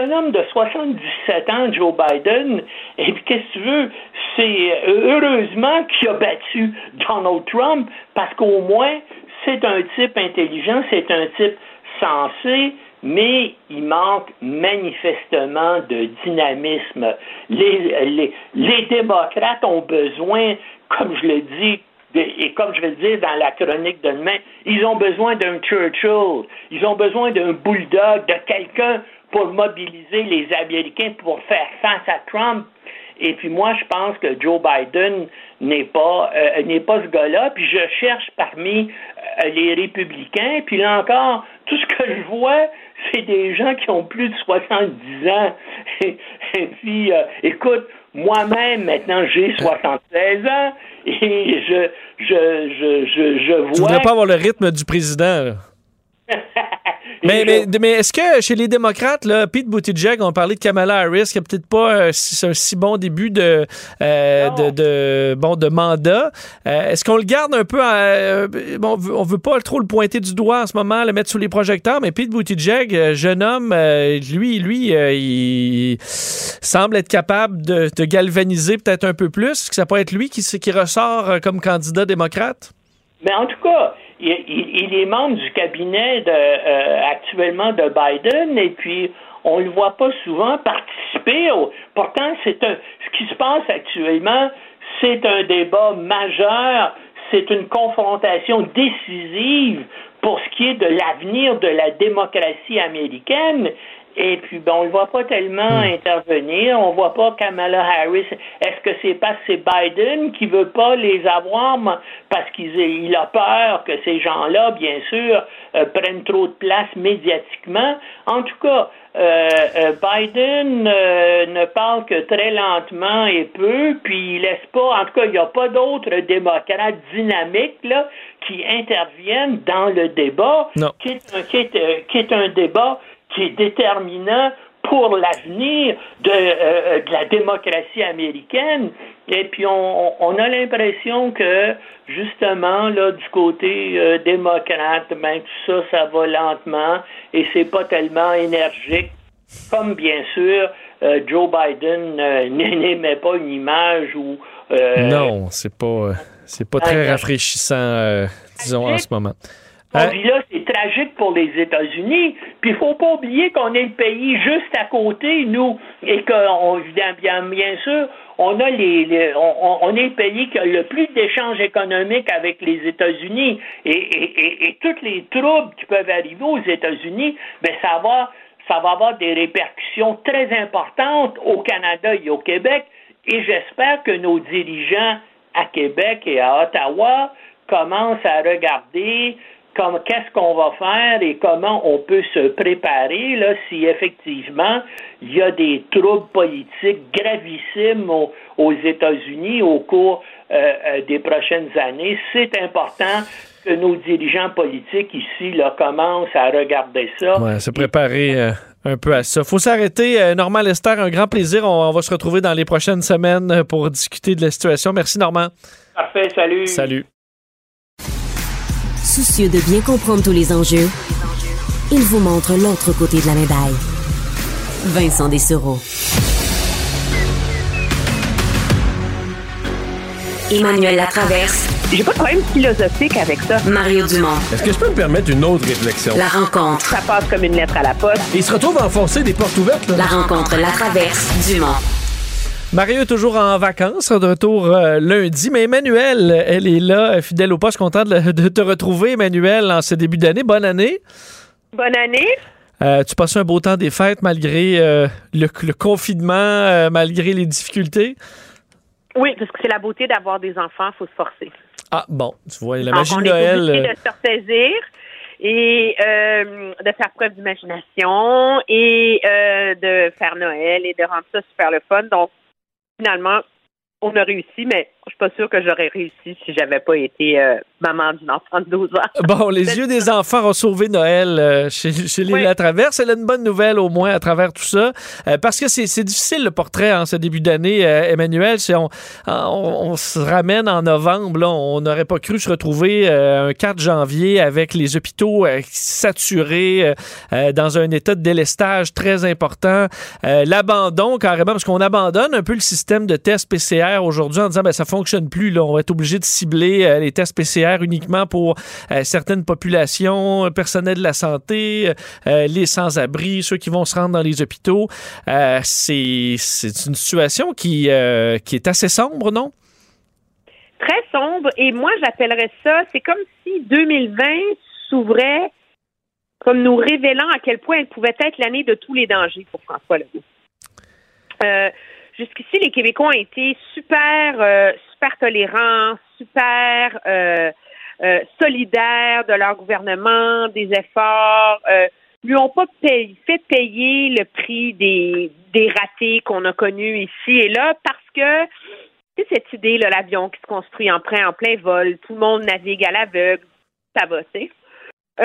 un homme de 77 ans, Joe Biden. Et puis, qu'est-ce que tu veux? C'est heureusement qu'il a battu Donald Trump parce qu'au moins, c'est un type intelligent, c'est un type sensé, mais il manque manifestement de dynamisme. Les, les, les démocrates ont besoin, comme je le dis, et comme je vais le dire dans la chronique de demain, ils ont besoin d'un Churchill, ils ont besoin d'un bulldog, de quelqu'un pour mobiliser les Américains pour faire face à Trump. Et puis moi, je pense que Joe Biden n'est pas euh, n'est pas ce gars-là. Puis je cherche parmi euh, les républicains. Puis là encore, tout ce que je vois, c'est des gens qui ont plus de 70 ans. Et, puis, euh, écoute, moi-même, maintenant, j'ai 76 ans et je, je, je, je, je vois. Tu voudrais pas avoir le rythme du président. Mais, mais, mais est-ce que chez les démocrates, là, Pete Buttigieg, on parlait de Kamala Harris, qui a peut-être pas euh, un si bon début de, euh, de, de, bon, de mandat. Euh, est-ce qu'on le garde un peu à, bon, on veut pas trop le pointer du doigt en ce moment, le mettre sous les projecteurs, mais Pete Buttigieg, jeune homme, lui, lui, il semble être capable de, de galvaniser peut-être un peu plus. Est-ce que ça peut être lui qui, qui ressort comme candidat démocrate? Mais en tout cas, il, est membre du cabinet de, euh, actuellement de Biden et puis on le voit pas souvent participer. pourtant, c'est un, ce qui se passe actuellement, c'est un débat majeur, c'est une confrontation décisive pour ce qui est de l'avenir de la démocratie américaine. Et puis, ben, on ne le voit pas tellement hmm. intervenir. On ne voit pas Kamala Harris. Est-ce que c'est parce que c'est Biden qui veut pas les avoir? Parce qu'il a peur que ces gens-là, bien sûr, euh, prennent trop de place médiatiquement? En tout cas, euh, euh, Biden ne parle que très lentement et peu, puis il laisse pas, en tout cas, il n'y a pas d'autres démocrates dynamiques là, qui interviennent dans le débat, qui est, qui est un débat qui est déterminant pour l'avenir de, euh, de, la démocratie américaine. Et puis on, on a l'impression que justement là du côté euh, démocrate, ben tout ça, ça va lentement et c'est pas tellement énergique. Comme bien sûr, euh, Joe Biden n'aimait pas une image où non, c'est pas c'est pas très rafraîchissant, disons en ce moment. Hein? là, c'est tragique pour les États-Unis. Puis il faut pas oublier qu'on est le pays juste à côté, nous, et qu'on bien, bien sûr, on a les, on, est le pays qui a le plus d'échanges économiques avec les États-Unis. Et, et, et, toutes les troubles qui peuvent arriver aux États-Unis, ben ça va ça va avoir des répercussions très importantes au Canada et au Québec. Et j'espère que nos dirigeants à Québec et à Ottawa commencent à regarder qu'est-ce qu'on va faire et comment on peut se préparer là, si effectivement il y a des troubles politiques gravissimes aux, États-Unis au cours euh, euh, des prochaines années. C'est important que nos dirigeants politiques ici là, commencent à regarder ça. Ouais, se préparer euh, un peu à ça. faut s'arrêter. Normand Lester, un grand plaisir. On, on, va se retrouver dans les prochaines semaines pour discuter de la situation. Merci, Normand. Parfait. Salut. Salut. Soucieux de bien comprendre tous les enjeux, il vous montre l'autre côté de la médaille. Vincent Dessereau. Emmanuel Latraverse. J'ai pas de problème philosophique avec ça. Mario Dumont. Est-ce que je peux me permettre une autre réflexion? La rencontre. Ça passe comme une lettre à la poste. Il se retrouve à enfoncer des portes ouvertes, là. La rencontre, la traverse, Dumont. Mario est toujours en vacances, de retour euh, lundi, mais Emmanuel, elle est là, fidèle au poste, contente de, de te retrouver, Emmanuel, en ce début d'année. Bonne année. Bonne année. Euh, tu passes un beau temps des fêtes malgré euh, le, le confinement, euh, malgré les difficultés? Oui, parce que c'est la beauté d'avoir des enfants, il faut se forcer. Ah, bon, tu vois, la magie de Noël. euh, de se ressaisir et euh, de faire preuve d'imagination et euh, de faire Noël et de rendre ça super le fun. Donc, finalement, on a réussi, mais je suis pas sûre que j'aurais réussi si j'avais pas été euh, maman d'une enfant de 12 ans. Bon, les yeux des enfants ont sauvé Noël euh, chez, chez Oui. La Traverse. Elle a une bonne nouvelle au moins à travers tout ça. Euh, parce que c'est c'est difficile le portrait en ce début d'année, euh, Emmanuel. C'est on, on, on se ramène en novembre. Là, on n'aurait pas cru se retrouver euh, un 4 janvier avec les hôpitaux euh, saturés dans un état de délestage très important. Euh, L'abandon carrément, parce qu'on abandonne un peu le système de tests PCR aujourd'hui en disant ben ça fonctionne plus. Là, on va être obligé de cibler euh, les tests PCR uniquement pour euh, certaines populations, euh, personnel de la santé, les sans-abri, ceux qui vont se rendre dans les hôpitaux. C'est c'est une situation qui, qui est assez sombre, non? Très sombre. Et moi, j'appellerais ça, c'est comme si 2020 s'ouvrait comme nous révélant à quel point elle pouvait être l'année de tous les dangers pour François Legault. Jusqu'ici, les Québécois ont été super, euh, super tolérants, super euh, euh, solidaires de leur gouvernement, des efforts. Euh, lui ont pas payé, fait payer le prix des, des ratés qu'on a connus ici et là parce que sais, cette idée, là, l'avion qui se construit en plein, en plein vol, tout le monde navigue à l'aveugle, ça va, tu sais.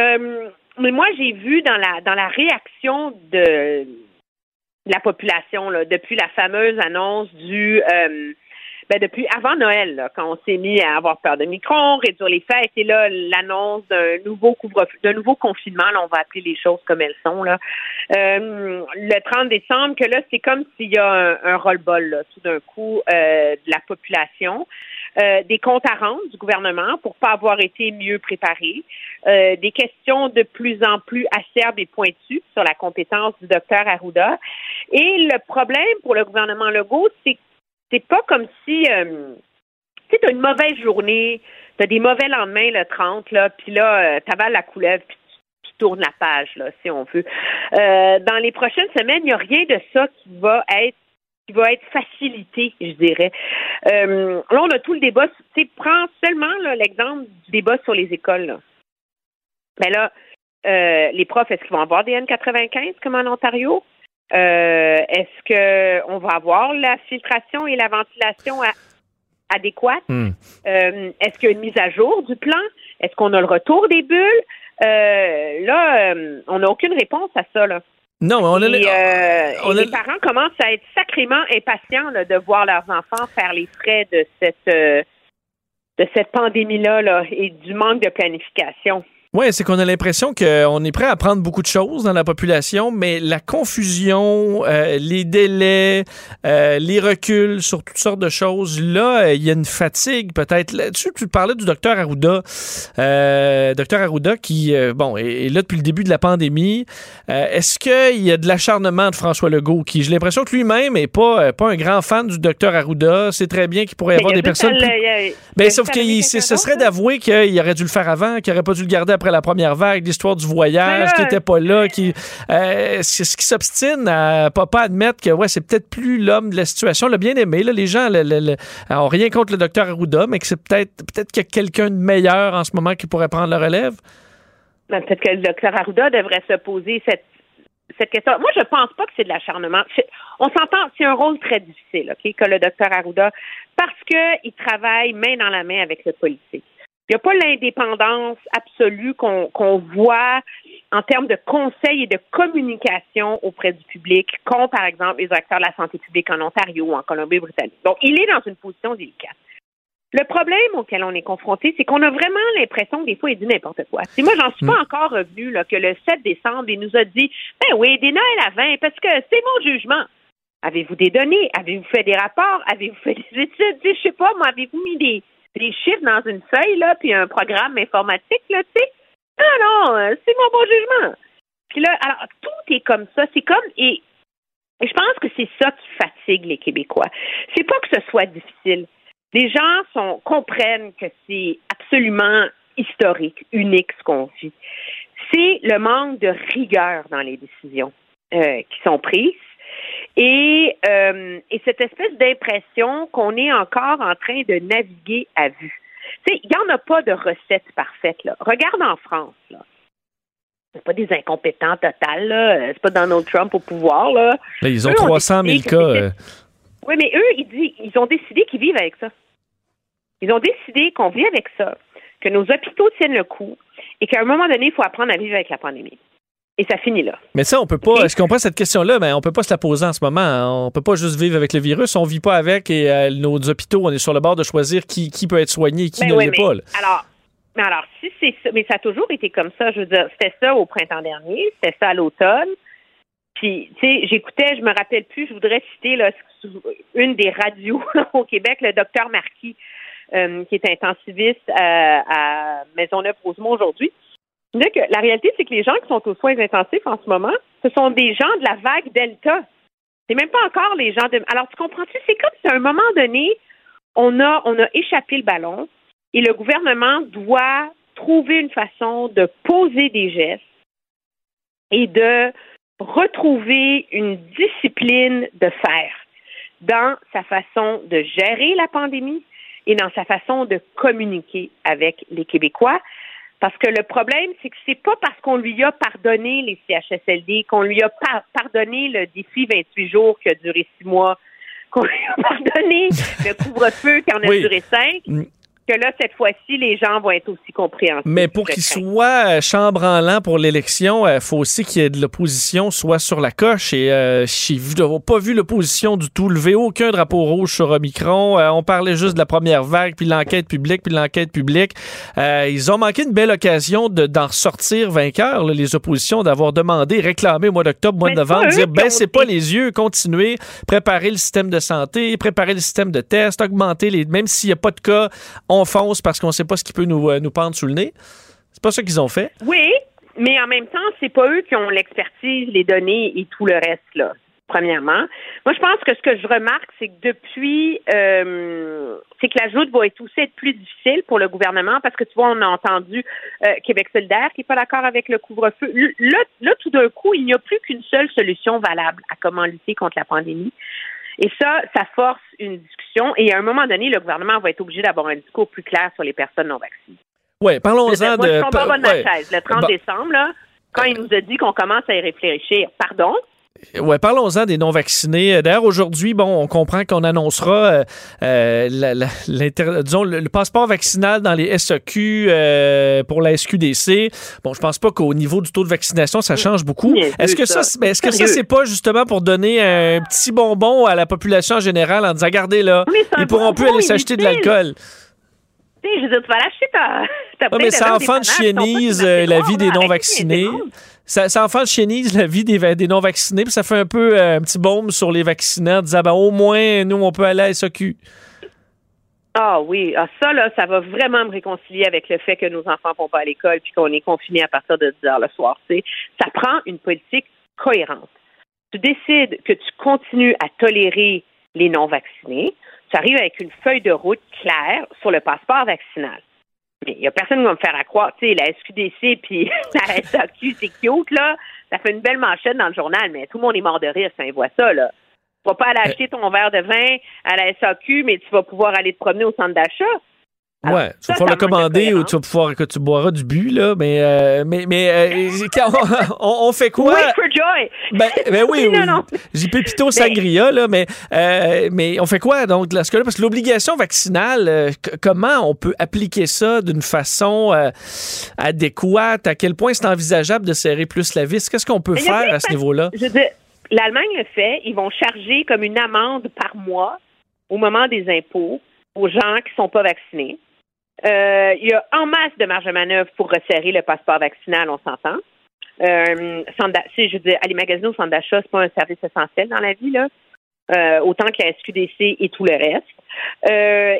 Euh, mais moi, j'ai vu dans la dans la réaction de la population là, depuis la fameuse annonce du euh, ben depuis avant Noël, là, quand on s'est mis à avoir peur de micron, réduire les fêtes, et là, l'annonce d'un nouveau couvre-feu, d'un nouveau confinement, là, on va appeler les choses comme elles sont, là. Euh, le 30 décembre, que là, c'est comme s'il y a un, un roll-ball, tout d'un coup, euh, de la population. Euh, des comptes à rendre du gouvernement pour pas avoir été mieux préparé, euh, des questions de plus en plus acerbes et pointues sur la compétence du docteur Arruda. Et le problème pour le gouvernement Legault, c'est c'est pas comme si euh, tu as une mauvaise journée, tu as des mauvais lendemains le 30, là, puis là, euh, t'avales la couleuvre, puis tournes la page, là, si on veut. Euh, dans les prochaines semaines, il n'y a rien de ça qui va être qui va être facilité, je dirais. Euh, là, on a tout le débat. Tu sais, prends seulement l'exemple du débat sur les écoles. Là. Ben là, euh, les profs, est-ce qu'ils vont avoir des N95 comme en Ontario? Euh, est-ce qu'on va avoir la filtration et la ventilation à- adéquate? Hmm. Euh, est-ce qu'il y a une mise à jour du plan? Est-ce qu'on a le retour des bulles? Là, on n'a aucune réponse à ça. Là. Non, mais on a... Et, euh, on et a- les parents commencent à être sacrément impatients là, de voir leurs enfants faire les frais de cette euh, de cette pandémie-là là, et du manque de planification. Oui, c'est qu'on a l'impression qu'on est prêt à prendre beaucoup de choses dans la population, mais la confusion, euh, les délais, euh, les reculs sur toutes sortes de choses, là, euh, il y a une fatigue peut-être. Là-dessus, tu parlais du docteur Arruda. Euh, docteur Arruda qui, bon, est, est là depuis le début de la pandémie. Est-ce qu'il y a de l'acharnement de François Legault, qui, j'ai l'impression que lui-même n'est pas, pas un grand fan du docteur Arruda. C'est très bien qu'il pourrait y avoir des personnes... plus- a- ben, sauf que ce serait d'avouer qu'il aurait dû le faire avant, qu'il aurait pas dû le garder après la première vague, l'histoire du voyage, qui là, était pas là, qui euh, ce qui s'obstine à pas, pas admettre que ouais, c'est peut-être plus l'homme de la situation, le bien aimé. Là, les gens le, le- le- ont rien contre le docteur Arruda, mais que c'est peut-être peut-être qu'il y a quelqu'un de meilleur en ce moment qui pourrait prendre le relève. Ben, Peut-être que le docteur Arruda devrait se poser cette, cette question. Moi, je pense pas que c'est de l'acharnement. On s'entend, c'est un rôle très difficile, OK, que le docteur Arruda, parce qu'il travaille main dans la main avec le politique. Il n'y a pas l'indépendance absolue qu'on voit en termes de conseil et de communication auprès du public, qu'ont, par exemple, les acteurs de la santé publique en Ontario ou en Colombie-Britannique. Donc, il est dans une position délicate. Le problème auquel on est confronté, c'est qu'on a vraiment l'impression que des fois, il dit n'importe quoi. C'est moi, j'en suis pas mm. encore revenu là, que le 7 décembre, il nous a dit Ben oui, des Noël à 20, parce que c'est mon jugement. Avez-vous des données? Avez-vous fait des rapports? Avez-vous fait des études? Je sais pas, moi, avez-vous mis des, des chiffres dans une feuille, là, puis un programme informatique, là, tu sais? Non, non, euh, c'est mon bon jugement. Puis là, alors, tout est comme ça. C'est comme, et, et je pense que c'est ça qui fatigue les Québécois. C'est pas que ce soit difficile les gens sont, comprennent que c'est absolument historique, unique ce qu'on vit. C'est le manque de rigueur dans les décisions euh, qui sont prises et, euh, et cette espèce d'impression qu'on est encore en train de naviguer à vue. Il n'y en a pas de recette parfaite. Là. Regarde en France. Là. C'est pas des incompétents total. Là. C'est pas Donald Trump au pouvoir. Là. ils ont 300 000 cas. Euh. Oui, mais eux, ils, ils ont décidé qu'ils vivent avec ça. Ils ont décidé qu'on vit avec ça, que nos hôpitaux tiennent le coup et qu'à un moment donné, il faut apprendre à vivre avec la pandémie. Et ça finit là. Mais ça, on peut pas. Est-ce qu'on prend cette question-là? Mais on peut pas se la poser en ce moment. On peut pas juste vivre avec le virus. On vit pas avec et euh, nos hôpitaux, on est sur le bord de choisir qui, qui peut être soigné et qui ben ne l'est pas. Alors, mais alors, si c'est ça, mais ça a toujours été comme ça. Je veux dire, c'était ça au printemps dernier, c'était ça à l'automne. Puis, tu sais, j'écoutais, je me rappelle plus, je voudrais citer là, une des radios au Québec, le docteur Marquis, euh, qui est intensiviste à, à Maisonneuve-Rosemont aujourd'hui. La réalité, c'est que les gens qui sont aux soins intensifs en ce moment, ce sont des gens de la vague Delta. C'est même pas encore les gens de. Alors, tu comprends-tu? C'est comme si à un moment donné, on a, on a échappé le ballon et le gouvernement doit trouver une façon de poser des gestes et de retrouver une discipline de faire dans sa façon de gérer la pandémie, et dans sa façon de communiquer avec les Québécois. Parce que le problème, c'est que c'est pas parce qu'on lui a pardonné les CHSLD, qu'on lui a pardonné le défi 28 jours qui a duré six mois, qu'on lui a pardonné le couvre-feu qui en a duré cinq, que là, cette fois-ci, les gens vont être aussi compréhensifs. Mais pour qu'il soit euh, chambre en l'an pour l'élection, il euh, faut aussi qu'il y ait de l'opposition soit sur la coche. Et euh, je pas vu l'opposition du tout lever aucun drapeau rouge sur Omicron. Euh, on parlait juste de la première vague, puis l'enquête publique, puis l'enquête publique. ils ont manqué une belle occasion d'en sortir vainqueur, les oppositions, d'avoir demandé, réclamé au mois d'octobre, mois de novembre, dire baissez pas les yeux, continuez, préparer le système de santé, préparer le système de test, augmenter les... Même s'il n'y a pas de cas, on parce qu'on ne sait pas ce qui peut nous, euh, nous pendre sous le nez. C'est pas ça qu'ils ont fait. Oui, mais en même temps, c'est pas eux qui ont l'expertise, les données et tout le reste, là. Premièrement. Moi, je pense que ce que je remarque, c'est que depuis, euh, c'est que la joute va être aussi être plus difficile pour le gouvernement parce que tu vois, on a entendu euh, Québec solidaire qui n'est pas d'accord avec le couvre-feu. Là, là, tout d'un coup, il n'y a plus qu'une seule solution valable à comment lutter contre la pandémie. Et ça, ça force une discussion. Et à un moment donné, le gouvernement va être obligé d'avoir un discours plus clair sur les personnes non vaccinées. Oui, parlons-en de. Je pas ouais. Le 30 décembre, là, quand il nous a dit qu'on commence à y réfléchir, pardon, Ouais, parlons-en des non-vaccinés. D'ailleurs, aujourd'hui, bon, on comprend qu'on annoncera euh, euh disons, le, passeport vaccinal dans les SAQ euh, pour la SQDC. Bon, je pense pas qu'au niveau du taux de vaccination, ça change beaucoup. Est-ce que ça, est-ce que ça, c'est pas justement pour donner un petit bonbon à la population en général en disant, regardez là, ils pourront plus aller s'acheter de l'alcool. Je veux dire, tu vas l'acheter, ta, mais ça chienise la vie des non-vaccinés ça, ça en chienise la vie des, des non-vaccinés, puis ça fait un peu euh, un petit baume sur les vaccinants, en disant ben, au moins, nous, on peut aller à SOQ. Ah oui, ah, ça, là, ça va vraiment me réconcilier avec le fait que nos enfants ne vont pas à l'école puis qu'on est confinés à partir de 10 heures le soir. Ça prend une politique cohérente. Tu décides que tu continues à tolérer les non-vaccinés. Tu arrives avec une feuille de route claire sur le passeport vaccinal. Mais il n'y a personne qui va me faire à croire. Tu sais, la SQDC puis la SAQ, c'est cute, là. Ça fait une belle manchette dans le journal, mais tout le monde est mort de rire si on voit ça, là. Tu vas pas aller acheter ton verre de vin à la SAQ, mais tu vas pouvoir aller te promener au centre d'achat. Ouais, tu vas pouvoir le commander ou tu vas pouvoir que tu boiras du but, là, mais, euh, mais, mais euh, on, fait quoi? Wait for joy! Ben, ben oui, oui. non, J'ai Pépito Sangria, là, mais, euh, mais on fait quoi donc là, Parce que l'obligation vaccinale, comment on peut appliquer ça d'une façon adéquate? À quel point c'est envisageable de serrer plus la vis? Qu'est-ce qu'on peut faire à ce niveau-là? L'Allemagne le fait. Ils vont charger comme une amende par mois au moment des impôts aux gens qui ne sont pas vaccinés. Euh, il y a en masse de marge de manœuvre pour resserrer le passeport vaccinal, on s'entend. Euh, je veux dire, aller magasiner au centre d'achat, c'est pas un service essentiel dans la vie, là. Euh, autant que la SQDC et tout le reste.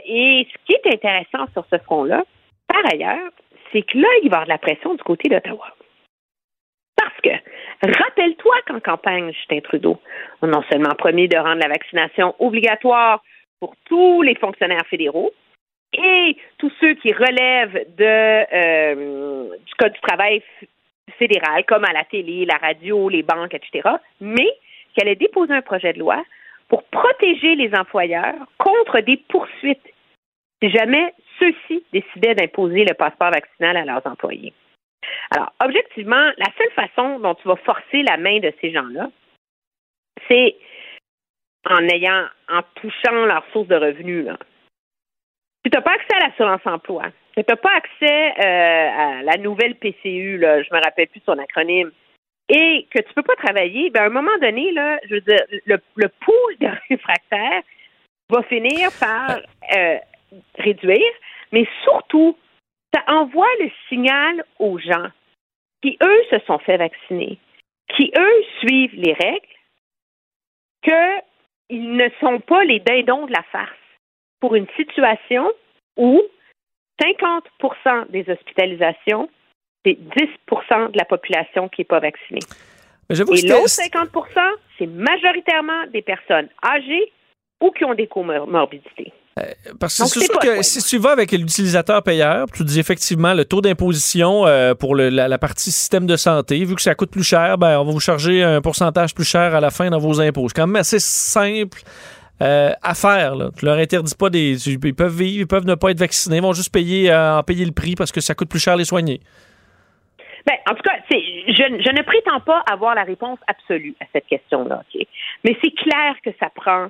Et ce qui est intéressant sur ce front-là, par ailleurs, c'est que là, il va y avoir de la pression du côté d'Ottawa. Parce que, rappelle-toi qu'en campagne, Justin Trudeau a non seulement promis de rendre la vaccination obligatoire pour tous les fonctionnaires fédéraux et tous ceux qui relèvent de, euh, du Code du travail fédéral, comme à la télé, la radio, les banques, etc., mais qu'elle ait déposé un projet de loi pour protéger les employeurs contre des poursuites si jamais ceux-ci décidaient d'imposer le passeport vaccinal à leurs employés. Alors, objectivement, la seule façon dont tu vas forcer la main de ces gens-là, c'est en ayant, en touchant leur source de revenus. Tu n'as pas accès à l'assurance emploi. Tu n'as pas accès euh, à la nouvelle PCU, là, je me rappelle plus son acronyme, et que tu ne peux pas travailler, ben, à un moment donné, là, je veux dire, le, le pool de réfractaires va finir par euh, réduire, mais surtout, ça envoie le signal aux gens qui, eux, se sont fait vacciner, qui, eux, suivent les règles, qu'ils ne sont pas les dindons de la farce. Pour une situation où 50% des hospitalisations, c'est 10% de la population qui n'est pas vaccinée. Et l'autre 50% c'est majoritairement des personnes âgées ou qui ont des comorbidités. Euh, parce que c'est sûr que si tu vas avec l'utilisateur payeur, tu dis effectivement le taux d'imposition euh, pour la, partie système de santé, vu que ça coûte plus cher, ben, on va vous charger un pourcentage plus cher à la fin dans vos impôts. C'est quand même assez simple euh, à faire. Là. Tu leur interdis pas des. Ils peuvent vivre, ils peuvent ne pas être vaccinés, ils vont juste payer, en payer le prix parce que ça coûte plus cher les soigner. Ben, en tout cas, je, je, ne prétends pas avoir la réponse absolue à cette question-là. Mais c'est clair que ça prend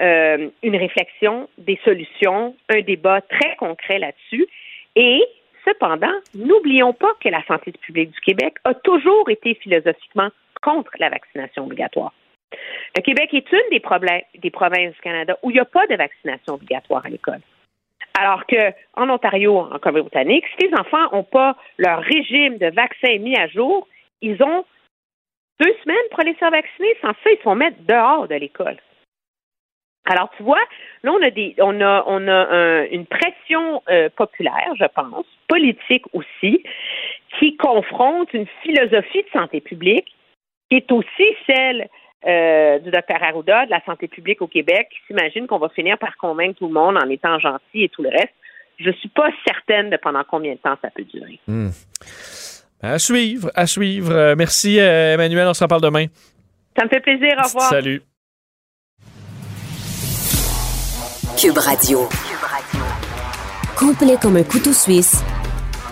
euh, une réflexion, des solutions, un débat très concret là-dessus. Et cependant, n'oublions pas que la santé publique du Québec a toujours été philosophiquement contre la vaccination obligatoire. Le Québec est une des, problèmes, des provinces du Canada où il n'y a pas de vaccination obligatoire à l'école. Alors qu'en Ontario, en Colombie-Britannique, si les enfants n'ont pas leur régime de vaccin mis à jour, ils ont deux semaines pour aller se faire vacciner. Sans ça, ils se font mettre dehors de l'école. Alors, tu vois, là, on a, des, on a, on a une pression euh, populaire, je pense, politique aussi, qui confronte une philosophie de santé publique qui est aussi celle euh, du docteur Arruda de la santé publique au Québec, qui s'imagine qu'on va finir par convaincre tout le monde en étant gentil et tout le reste. Je suis pas certaine de pendant combien de temps ça peut durer. Hmm. À suivre, à suivre. Euh, merci, Emmanuel. On se reparle demain. Ça me fait plaisir. Au revoir. Salut. Cube Radio. Complet comme un couteau suisse,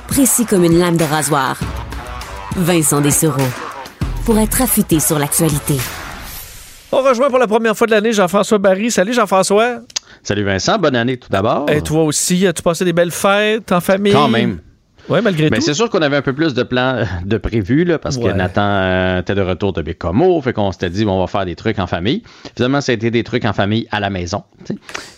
précis comme une lame de rasoir. Vincent Dessereau. Pour être affûté sur l'actualité. On rejoint pour la première fois de l'année Jean-François Barry. Salut Jean-François. Salut Vincent, bonne année tout d'abord. Et toi aussi, as-tu passé des belles fêtes en famille? Quand même. Oui, malgré Mais tout. c'est sûr qu'on avait un peu plus de plans euh, de prévu, là, parce que Nathan euh, était de retour de Bécomo, fait qu'on s'était dit, bon, on va faire des trucs en famille. Finalement, ça a été des trucs en famille à la maison.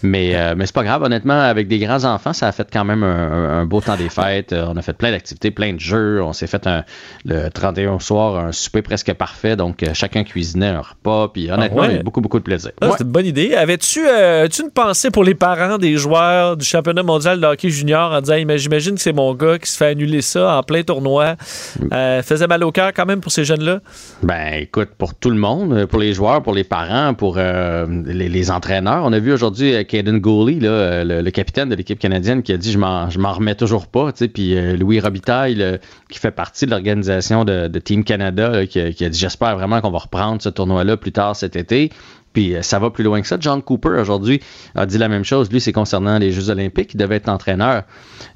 Mais, euh, mais c'est pas grave, honnêtement, avec des grands enfants, ça a fait quand même un, beau temps des fêtes. On a fait plein d'activités, plein de jeux. On s'est fait un, le 31 soir un souper presque parfait, donc chacun cuisinait un repas, puis honnêtement, ah il y a eu beaucoup, beaucoup de plaisir. Ah, C'est une bonne idée. Avais-tu une pensée pour les parents des joueurs du championnat mondial de hockey junior en disant, j'imagine que c'est mon gars qui se fait annuler ça en plein tournoi. Euh, faisait mal au cœur quand même pour ces jeunes-là? Ben, écoute, pour tout le monde, pour les joueurs, pour les parents, pour euh, les, entraîneurs. On a vu aujourd'hui euh, Caden Gooley, là, le, capitaine de l'équipe canadienne, qui a dit Je m'en remets toujours pas. Puis Louis Robitaille, qui fait partie de l'organisation de, Team Canada, qui, qui, a dit J'espère vraiment qu'on va reprendre ce tournoi-là plus tard cet été. Puis euh, ça va plus loin que ça. John Cooper, aujourd'hui, a dit la même chose. Lui, c'est concernant les Jeux olympiques. Il devait être entraîneur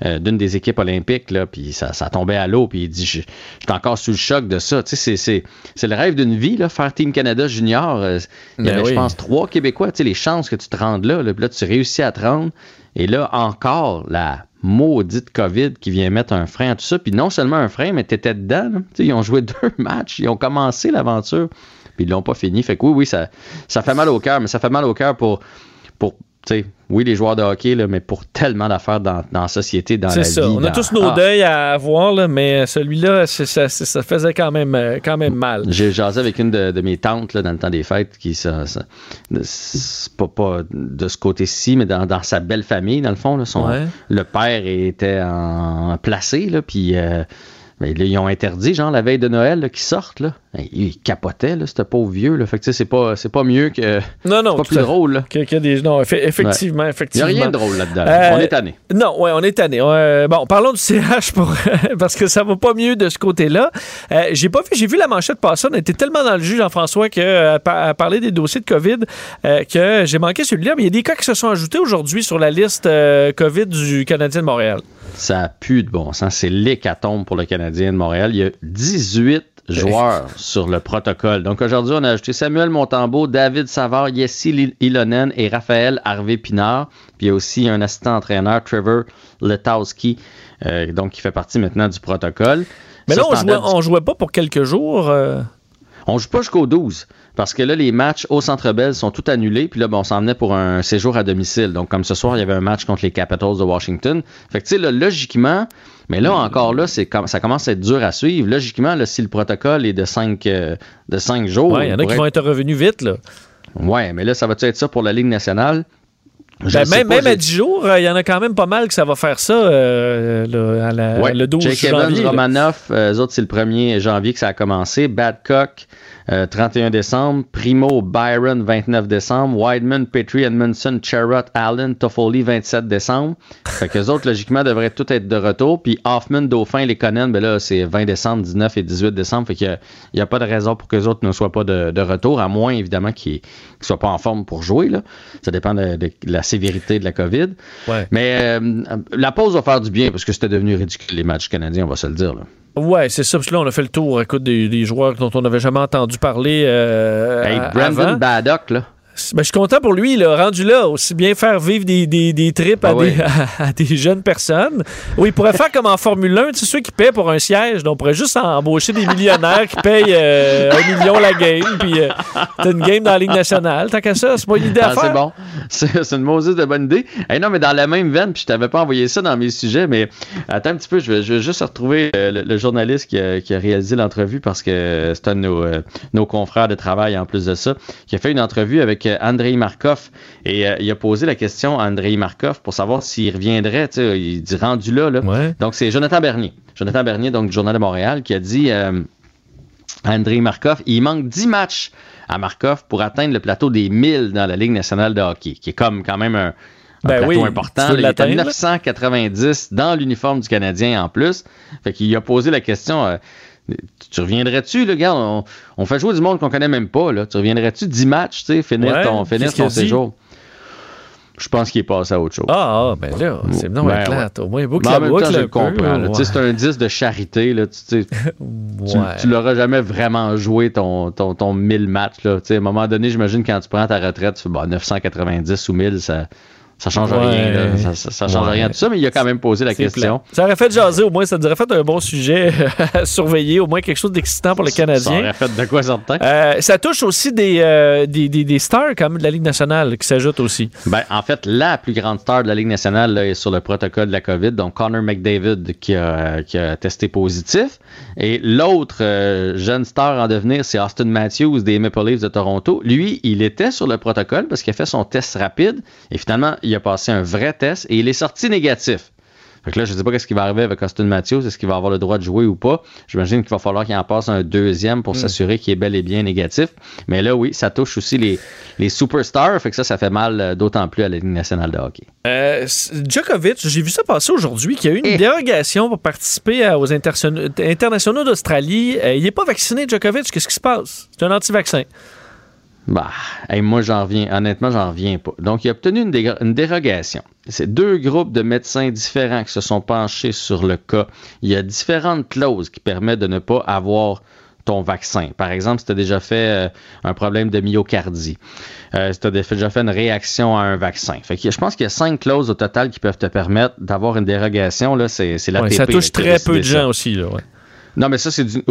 euh, d'une des équipes olympiques, là, puis ça, ça tombait à l'eau. Puis il dit, je, suis encore sous le choc de ça. Tu sais, c'est le rêve d'une vie, là, faire Team Canada junior. Euh, il y ben avait, je pense, trois Québécois. Tu sais, les chances que tu te rendes là, là, puis là, tu réussis à te rendre. Et là, encore, la maudite COVID qui vient mettre un frein à tout ça. Puis non seulement un frein, mais tu étais dedans. Ils ont joué deux matchs. Ils ont commencé l'aventure puis ils l'ont pas fini. Fait que oui, oui, ça, ça fait mal au cœur, mais ça fait mal au cœur pour, pour oui, les joueurs de hockey, là, mais pour tellement d'affaires dans, la société, dans la vie. C'est ça. On a tous nos ah. deuils à avoir, mais celui-là, ça, ça, faisait quand même, euh, quand même mal. J'ai jasé avec une de, mes tantes dans le temps des fêtes, qui ça, pas, pas de ce côté-ci, mais dans, sa belle famille, dans le fond. son, Le père était en, placé, là, puis... Euh, mais ils ont interdit, genre, la veille de Noël, qu'ils sortent, là. Ils capotaient, là, ce pauvre vieux, là. Fait que, c'est pas, c'est pas mieux que. Non, non. pas plus drôle, là. Que, des... Non, effectivement, effectivement. Il n'y a rien de drôle là-dedans. on est tanné. Non, ouais, on est tanné. bon, parlons du CH pour... parce que ça va pas mieux de ce côté-là. Euh, j'ai pas vu, j'ai vu la manchette passer. On était tellement dans le jus, Jean-François, que, euh, à, parler des dossiers de COVID, euh, que j'ai manqué celui-là. Mais il y a des cas qui se sont ajoutés aujourd'hui sur la liste COVID du Canadien de Montréal. Ça a plus de bon sens. C'est l'hécatombe pour le Canadien de Montréal. Il y a 18 joueurs sur le protocole. Donc aujourd'hui, on a ajouté Samuel Montambeau, David Savard, Yessi Ilonen et Raphaël Harvey-Pinard. Puis il y a aussi un assistant entraîneur, Trevor Letowski, euh, donc qui fait partie maintenant du protocole. Mais là, on jouait, jouait pas pour quelques jours. Euh... On joue pas jusqu'au 12. Parce que là, les matchs au Centre Bell sont tout annulés. Puis là, bon, on s'en venait pour un séjour à domicile. Donc, comme ce soir, il y avait un match contre les Capitals de Washington. Fait que, tu sais, logiquement, mais là, encore là, c'est ça commence à être dur à suivre. Logiquement, là, si le protocole est de 5 euh, de cinq jours. Oui, il y en a qui vont être revenus vite, là. Ouais, mais là, ça va-tu être ça pour la Ligue nationale? Ben, même, même à 10 jours, euh, il y en a quand même pas mal que ça va faire ça euh, le, 12 Jake janvier. Evans, Romanoff, eux autres, c'est le 1er janvier que ça a commencé. Badcock, 31 euh, décembre. Primo, Byron, 29 décembre. Wideman, Petrie, Edmondson, Charrot, Allen, Toffoli, 27 décembre. Fait que les autres, logiquement, devraient tout être de retour. Puis Hoffman, Dauphin, les Conan, ben là, c'est 20 décembre, 19 et 18 décembre. Fait qu'il n'y a, pas de raison pour que les autres ne soient pas de, retour, à moins, évidemment, qu'ils ne soient pas en forme pour jouer. Là. Ça dépend de, la sévérité de la COVID. Mais euh, la pause va faire du bien parce que c'était devenu ridicule, les matchs canadiens, on va se le dire. Là. Ouais, c'est ça. Parce que là, on a fait le tour écoute, des, joueurs dont on n'avait jamais entendu parler. Euh, hey, Brandon Baddock, là. Ben, je suis content pour lui, là, rendu là, aussi bien faire vivre des, des, des trips à, ah des, à, des, jeunes personnes. Oui, il pourrait faire comme en Formule 1, tu sais, ceux qui paient pour un siège. Donc, on pourrait juste embaucher des millionnaires qui payent euh, un million la game, puis euh, t'as une game dans la Ligue nationale. Tant qu'à ça, c'est pas une idée à ah, faire. C'est bon. C'est une Moses de bonne idée. Hey, non, mais dans la même veine, puis je t'avais pas envoyé ça dans mes sujets, mais attends un petit peu, je vais, je vais juste retrouver euh, le, journaliste qui a, qui a réalisé l'entrevue parce que c'est un de nos, nos confrères de travail en plus de ça, qui a fait une entrevue avec Andrei Markov. Et euh, il a posé la question à Andrei Markov pour savoir s'il reviendrait. Il dit rendu là. Donc, c'est Jonathan Bernier. Jonathan Bernier, donc du Journal de Montréal, qui a dit euh, à Andrei Markov il manque 10 matchs à Markov pour atteindre le plateau des 1000 dans la Ligue nationale de hockey, qui est comme quand même un. Ben plateau important. il est à 990 dans l'uniforme du Canadien en plus. Fait qu'il a posé la question, euh, tu reviendrais-tu, le gars? On, fait jouer du monde qu'on connaît même pas, là. Tu reviendrais-tu 10 matchs, tu sais, finir ton, finir ton séjour? Je pense qu'il est passé à autre chose. Ah, ah ben là, c'est non ben, éclate. Au moins, boucle la boucle. je le comprends. sais C'est un 10 de charité. Là, tu, tu, l'auras jamais vraiment joué ton, ton, ton 1000 matchs. Là. À un moment donné, j'imagine quand tu prends ta retraite, tu fais bah, 990 ou 1000, ça, ça change rien. Ça, change rien de ça, mais il a quand même posé la question. Ça aurait fait jaser, au moins, ça aurait fait un bon sujet à surveiller, au moins quelque chose d'excitant pour les Canadiens. Ça aurait fait de quoi certain. Euh, ça touche aussi des, euh, des, des, stars comme de la Ligue nationale qui s'ajoutent aussi. Ben, en fait, la plus grande star de la Ligue nationale est sur le protocole de la COVID, donc Connor McDavid qui a, qui a testé positif. Et l'autre euh, jeune star en devenir, c'est Austin Matthews des Maple Leafs de Toronto. Lui, il était sur le protocole parce qu'il a fait son test rapide et finalement, il il a passé un vrai test et il est sorti négatif. Fait que là, je ne sais pas ce qui va arriver avec Austin Matthews. Est-ce qu'il va avoir le droit de jouer ou pas? J'imagine qu'il va falloir qu'il en passe un deuxième pour hmm. s'assurer qu'il est bel et bien négatif. Mais là, oui, ça touche aussi les, les superstars. Fait que ça, ça fait mal euh, d'autant plus à la Ligue nationale de hockey. Euh, Djokovic, j'ai vu ça passer aujourd'hui, qu'il y a eu une eh. dérogation pour participer aux internationaux d'Australie. Euh, il n'est pas vacciné, Djokovic. Qu'est-ce qui se passe? C'est un anti-vaccin. Bah, moi j'en reviens, honnêtement, j'en reviens pas. Donc, il a obtenu une, dérogation. C'est deux groupes de médecins différents qui se sont penchés sur le cas. Il y a différentes clauses qui permettent de ne pas avoir ton vaccin. Par exemple, si tu as déjà fait euh, un problème de myocardie, euh, si tu as déjà fait une réaction à un vaccin. Fait que je pense qu'il y a cinq clauses au total qui peuvent te permettre d'avoir une dérogation. Là, c'est, la Ça touche très peu de gens aussi. Là, non, mais ça, c'est du,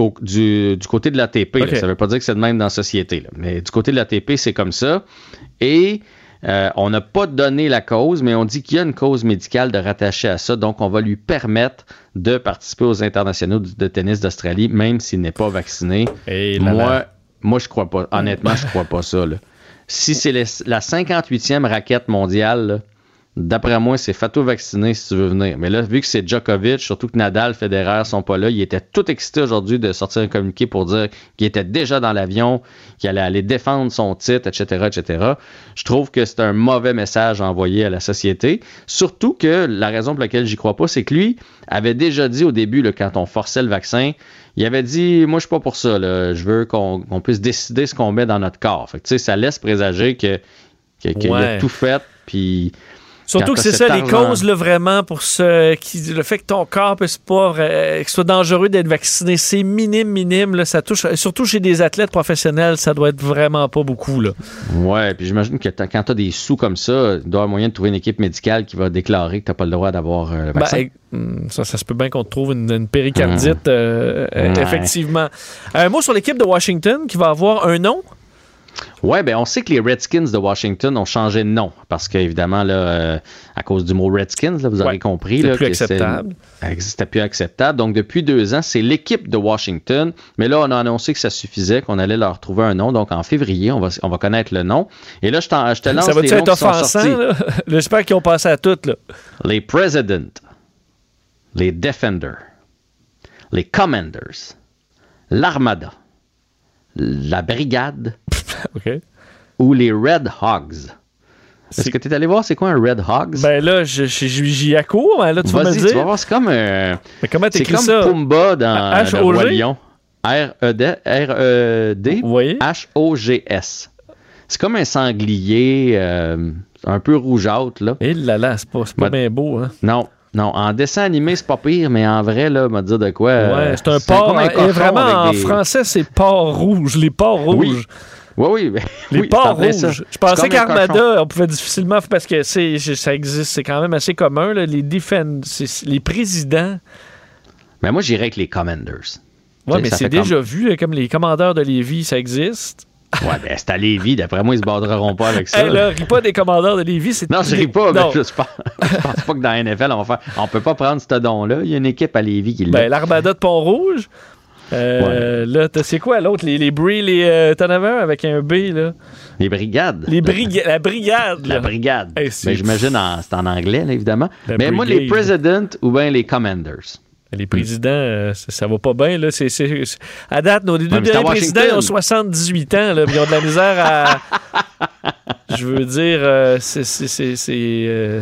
du, côté de l'ATP. Ça ne veut pas dire que c'est de même dans la société. Mais du côté de l'ATP, c'est comme ça. Et Euh, on n'a pas donné la cause, mais on dit qu'il y a une cause médicale de rattacher à ça, donc on va lui permettre de participer aux internationaux de tennis d'Australie, même s'il n'est pas vacciné. Et moi, moi, je crois pas. Honnêtement, je crois pas ça. Là. Si c'est la 58e raquette mondiale, là, D'après moi, c'est Fatou vacciné si tu veux venir. Mais là, vu que c'est Djokovic, surtout que Nadal, Federer sont pas là, il était tout excité aujourd'hui de sortir un communiqué pour dire qu'il était déjà dans l'avion, qu'il allait aller défendre son titre, etc., etc. Je trouve que c'est un mauvais message envoyé à la société. Surtout que la raison pour laquelle j'y crois pas, c'est que lui avait déjà dit au début, là, quand on forçait le vaccin, il avait dit Moi, je suis pas pour ça. Je veux qu'on puisse décider ce qu'on met dans notre corps. Fait que, ça laisse présager que, qu'il a tout fait. Puis Surtout que c'est ça, les causes, là, vraiment, pour ce, qui, le fait que ton corps puisse pas, euh, que soit dangereux d'être vacciné, c'est minime, minime. Là, ça touche, surtout chez des athlètes professionnels, ça doit être vraiment pas beaucoup. Là. Ouais, puis j'imagine que quand tu as des sous comme ça, il doit y avoir moyen de trouver une équipe médicale qui va déclarer que tu n'as pas le droit d'avoir euh, le vaccin. Ben, hmm, ça, ça se peut bien qu'on te trouve une, péricardite, hmm. euh, effectivement. Un mot sur l'équipe de Washington qui va avoir un nom? Oui, ben on sait que les Redskins de Washington ont changé de nom parce qu'évidemment, là, euh, à cause du mot Redskins, là, vous avez compris. C'était plus acceptable. C'était plus acceptable. Donc, depuis deux ans, c'est l'équipe de Washington. Mais là, on a annoncé que ça suffisait, qu'on allait leur trouver un nom. Donc, en février, on va, on va connaître le nom. Et là, je, je te lance ça va les noms être offensant, J'espère qu'ils ont passé à toutes. Là. Les President, les Defender, les Commanders, l'Armada, la Brigade ou les Red Hogs. Est-ce que tu es allé voir c'est quoi un Red Hogs? Ben là, j'y à court, là, tu vas me dire. tu vas voir, c'est comme un. Mais comment t'écris ça? C'est comme Pumba dans H le Roi Lion. R-E-D, R-E-D, H-O-G-S. C'est comme un sanglier euh, un peu rougeâtre, là. Et là là, c'est pas, pas bien beau, hein? Non, non, en dessin animé, c'est pas pire, mais en vrai, là, m'a dire de quoi. Ouais, c'est un porc. Et vraiment, en français, c'est porc rouge, les porcs rouges. Oui, oui. Les oui, rouges. Je pensais qu'Armada, on pouvait difficilement, parce que c'est, ça existe, c'est quand même assez commun, là, les defend, les présidents. Mais moi, j'irais avec les commanders. Oui, mais c'est déjà vu, comme les commandeurs de Lévis, ça existe. Ouais, ben c'est à Lévis. D'après moi, ils se borderont pas avec ça. Hey, là, ris pas des commandeurs de Lévis. C'est non, je ris pas. Mais je, pense, pense pas que dans la NFL, on va faire. On peut pas prendre ce don-là. Il y a une équipe à Lévis qui l'a. Ben, l'Armada de Pont-Rouge. Euh, Là, c'est quoi l'autre? Les, les Brie, les. Euh, T'en avais un avec un B, là? Les brigades. Les brigades. La brigade. La brigade. Mais ben, j'imagine, c'est en anglais, là, évidemment. Mais moi, les President ou bien les Commanders. Les présidents, euh, ça, va pas bien. Là. À date, nos deux derniers présidents ont 78 ans. Là, ils ont de la misère à. je veux dire, euh, c'est. Euh,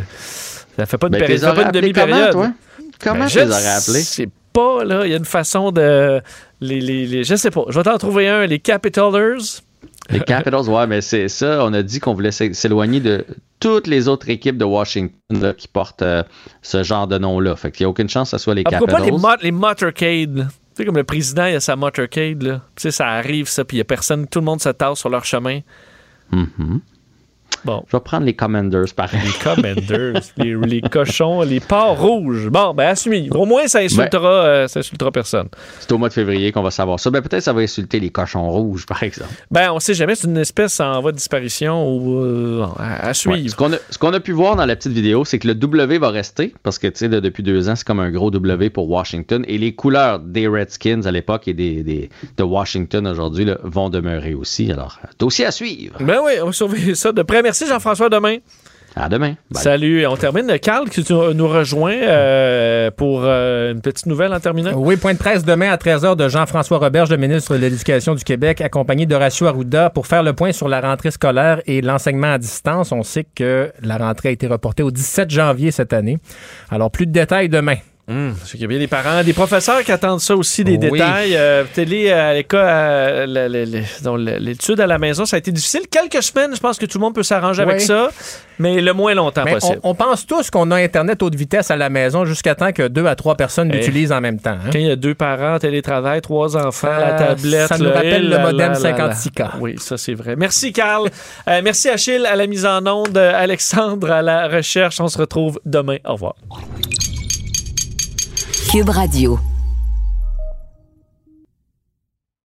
ça fait pas de, ben, péri... fait pas une demi-période. Comment, comment ben, tu les aurais appelés? Pas, là. Il y a une façon de. Les, les, les, je sais pas. Je vais t'en trouver un. Les Capitalers. Les Capitals, ouais, mais c'est ça. On a dit qu'on voulait s'éloigner de toutes les autres équipes de Washington qui portent euh, ce genre de nom-là. Fait qu'il n'y a aucune chance que ce soit les Capitals. Pourquoi pas les, les motorcades? Tu sais, comme le président, il a sa motorcade, là. Tu sais, ça arrive, ça, puis il n'y a personne, tout le monde se tasse sur leur chemin. Mm Bon. Je vais prendre les Commanders, par Les Commanders, les, cochons, les porcs rouges. Bon, ben, à suivre. Au moins, ça insultera, ben, euh, ça insultera personne. C'est au mois de février qu'on va savoir ça. Ben, peut-être ça va insulter les cochons rouges, par exemple. Ben, on sait jamais. C'est une espèce en voie de disparition ou euh, à, suivre. Ce qu'on a, pu voir dans la petite vidéo, c'est que le W va rester parce que, tu sais, depuis deux ans, c'est comme un gros W pour Washington. Et les couleurs des Redskins à l'époque et des, de Washington aujourd'hui vont demeurer aussi. Alors, dossier à suivre. Ben oui, on va surveiller ça de près. Merci Jean-François. Demain. À demain. Salut. On termine. Carl, qui nous rejoint euh, pour euh, une petite nouvelle en terminant? Oui, point de presse demain à 13h de Jean-François Roberge, le ministre de l'Éducation du Québec, accompagné d'Horacio Arruda pour faire le point sur la rentrée scolaire et l'enseignement à distance. On sait que la rentrée a été reportée au 17 janvier cette année. Alors, plus de détails demain. Hum, il y a bien des parents, des professeurs qui attendent ça aussi, des détails. Euh, télé à l'école, l'étude à la maison, ça a été difficile. Quelques semaines, je pense que tout le monde peut s'arranger avec ça, mais le moins longtemps possible. On, pense tous qu'on a Internet haute vitesse à la maison jusqu'à temps que deux à trois personnes eh. l'utilisent en même temps. Hein. Quand il y a deux parents, télétravail, trois enfants, la tablette. Ça nous rappelle le modem 56K. Oui, ça c'est vrai. Merci Carl. Euh, merci Achille à la mise en onde, Alexandre à la recherche. On se retrouve demain. Au revoir. Cube Radio.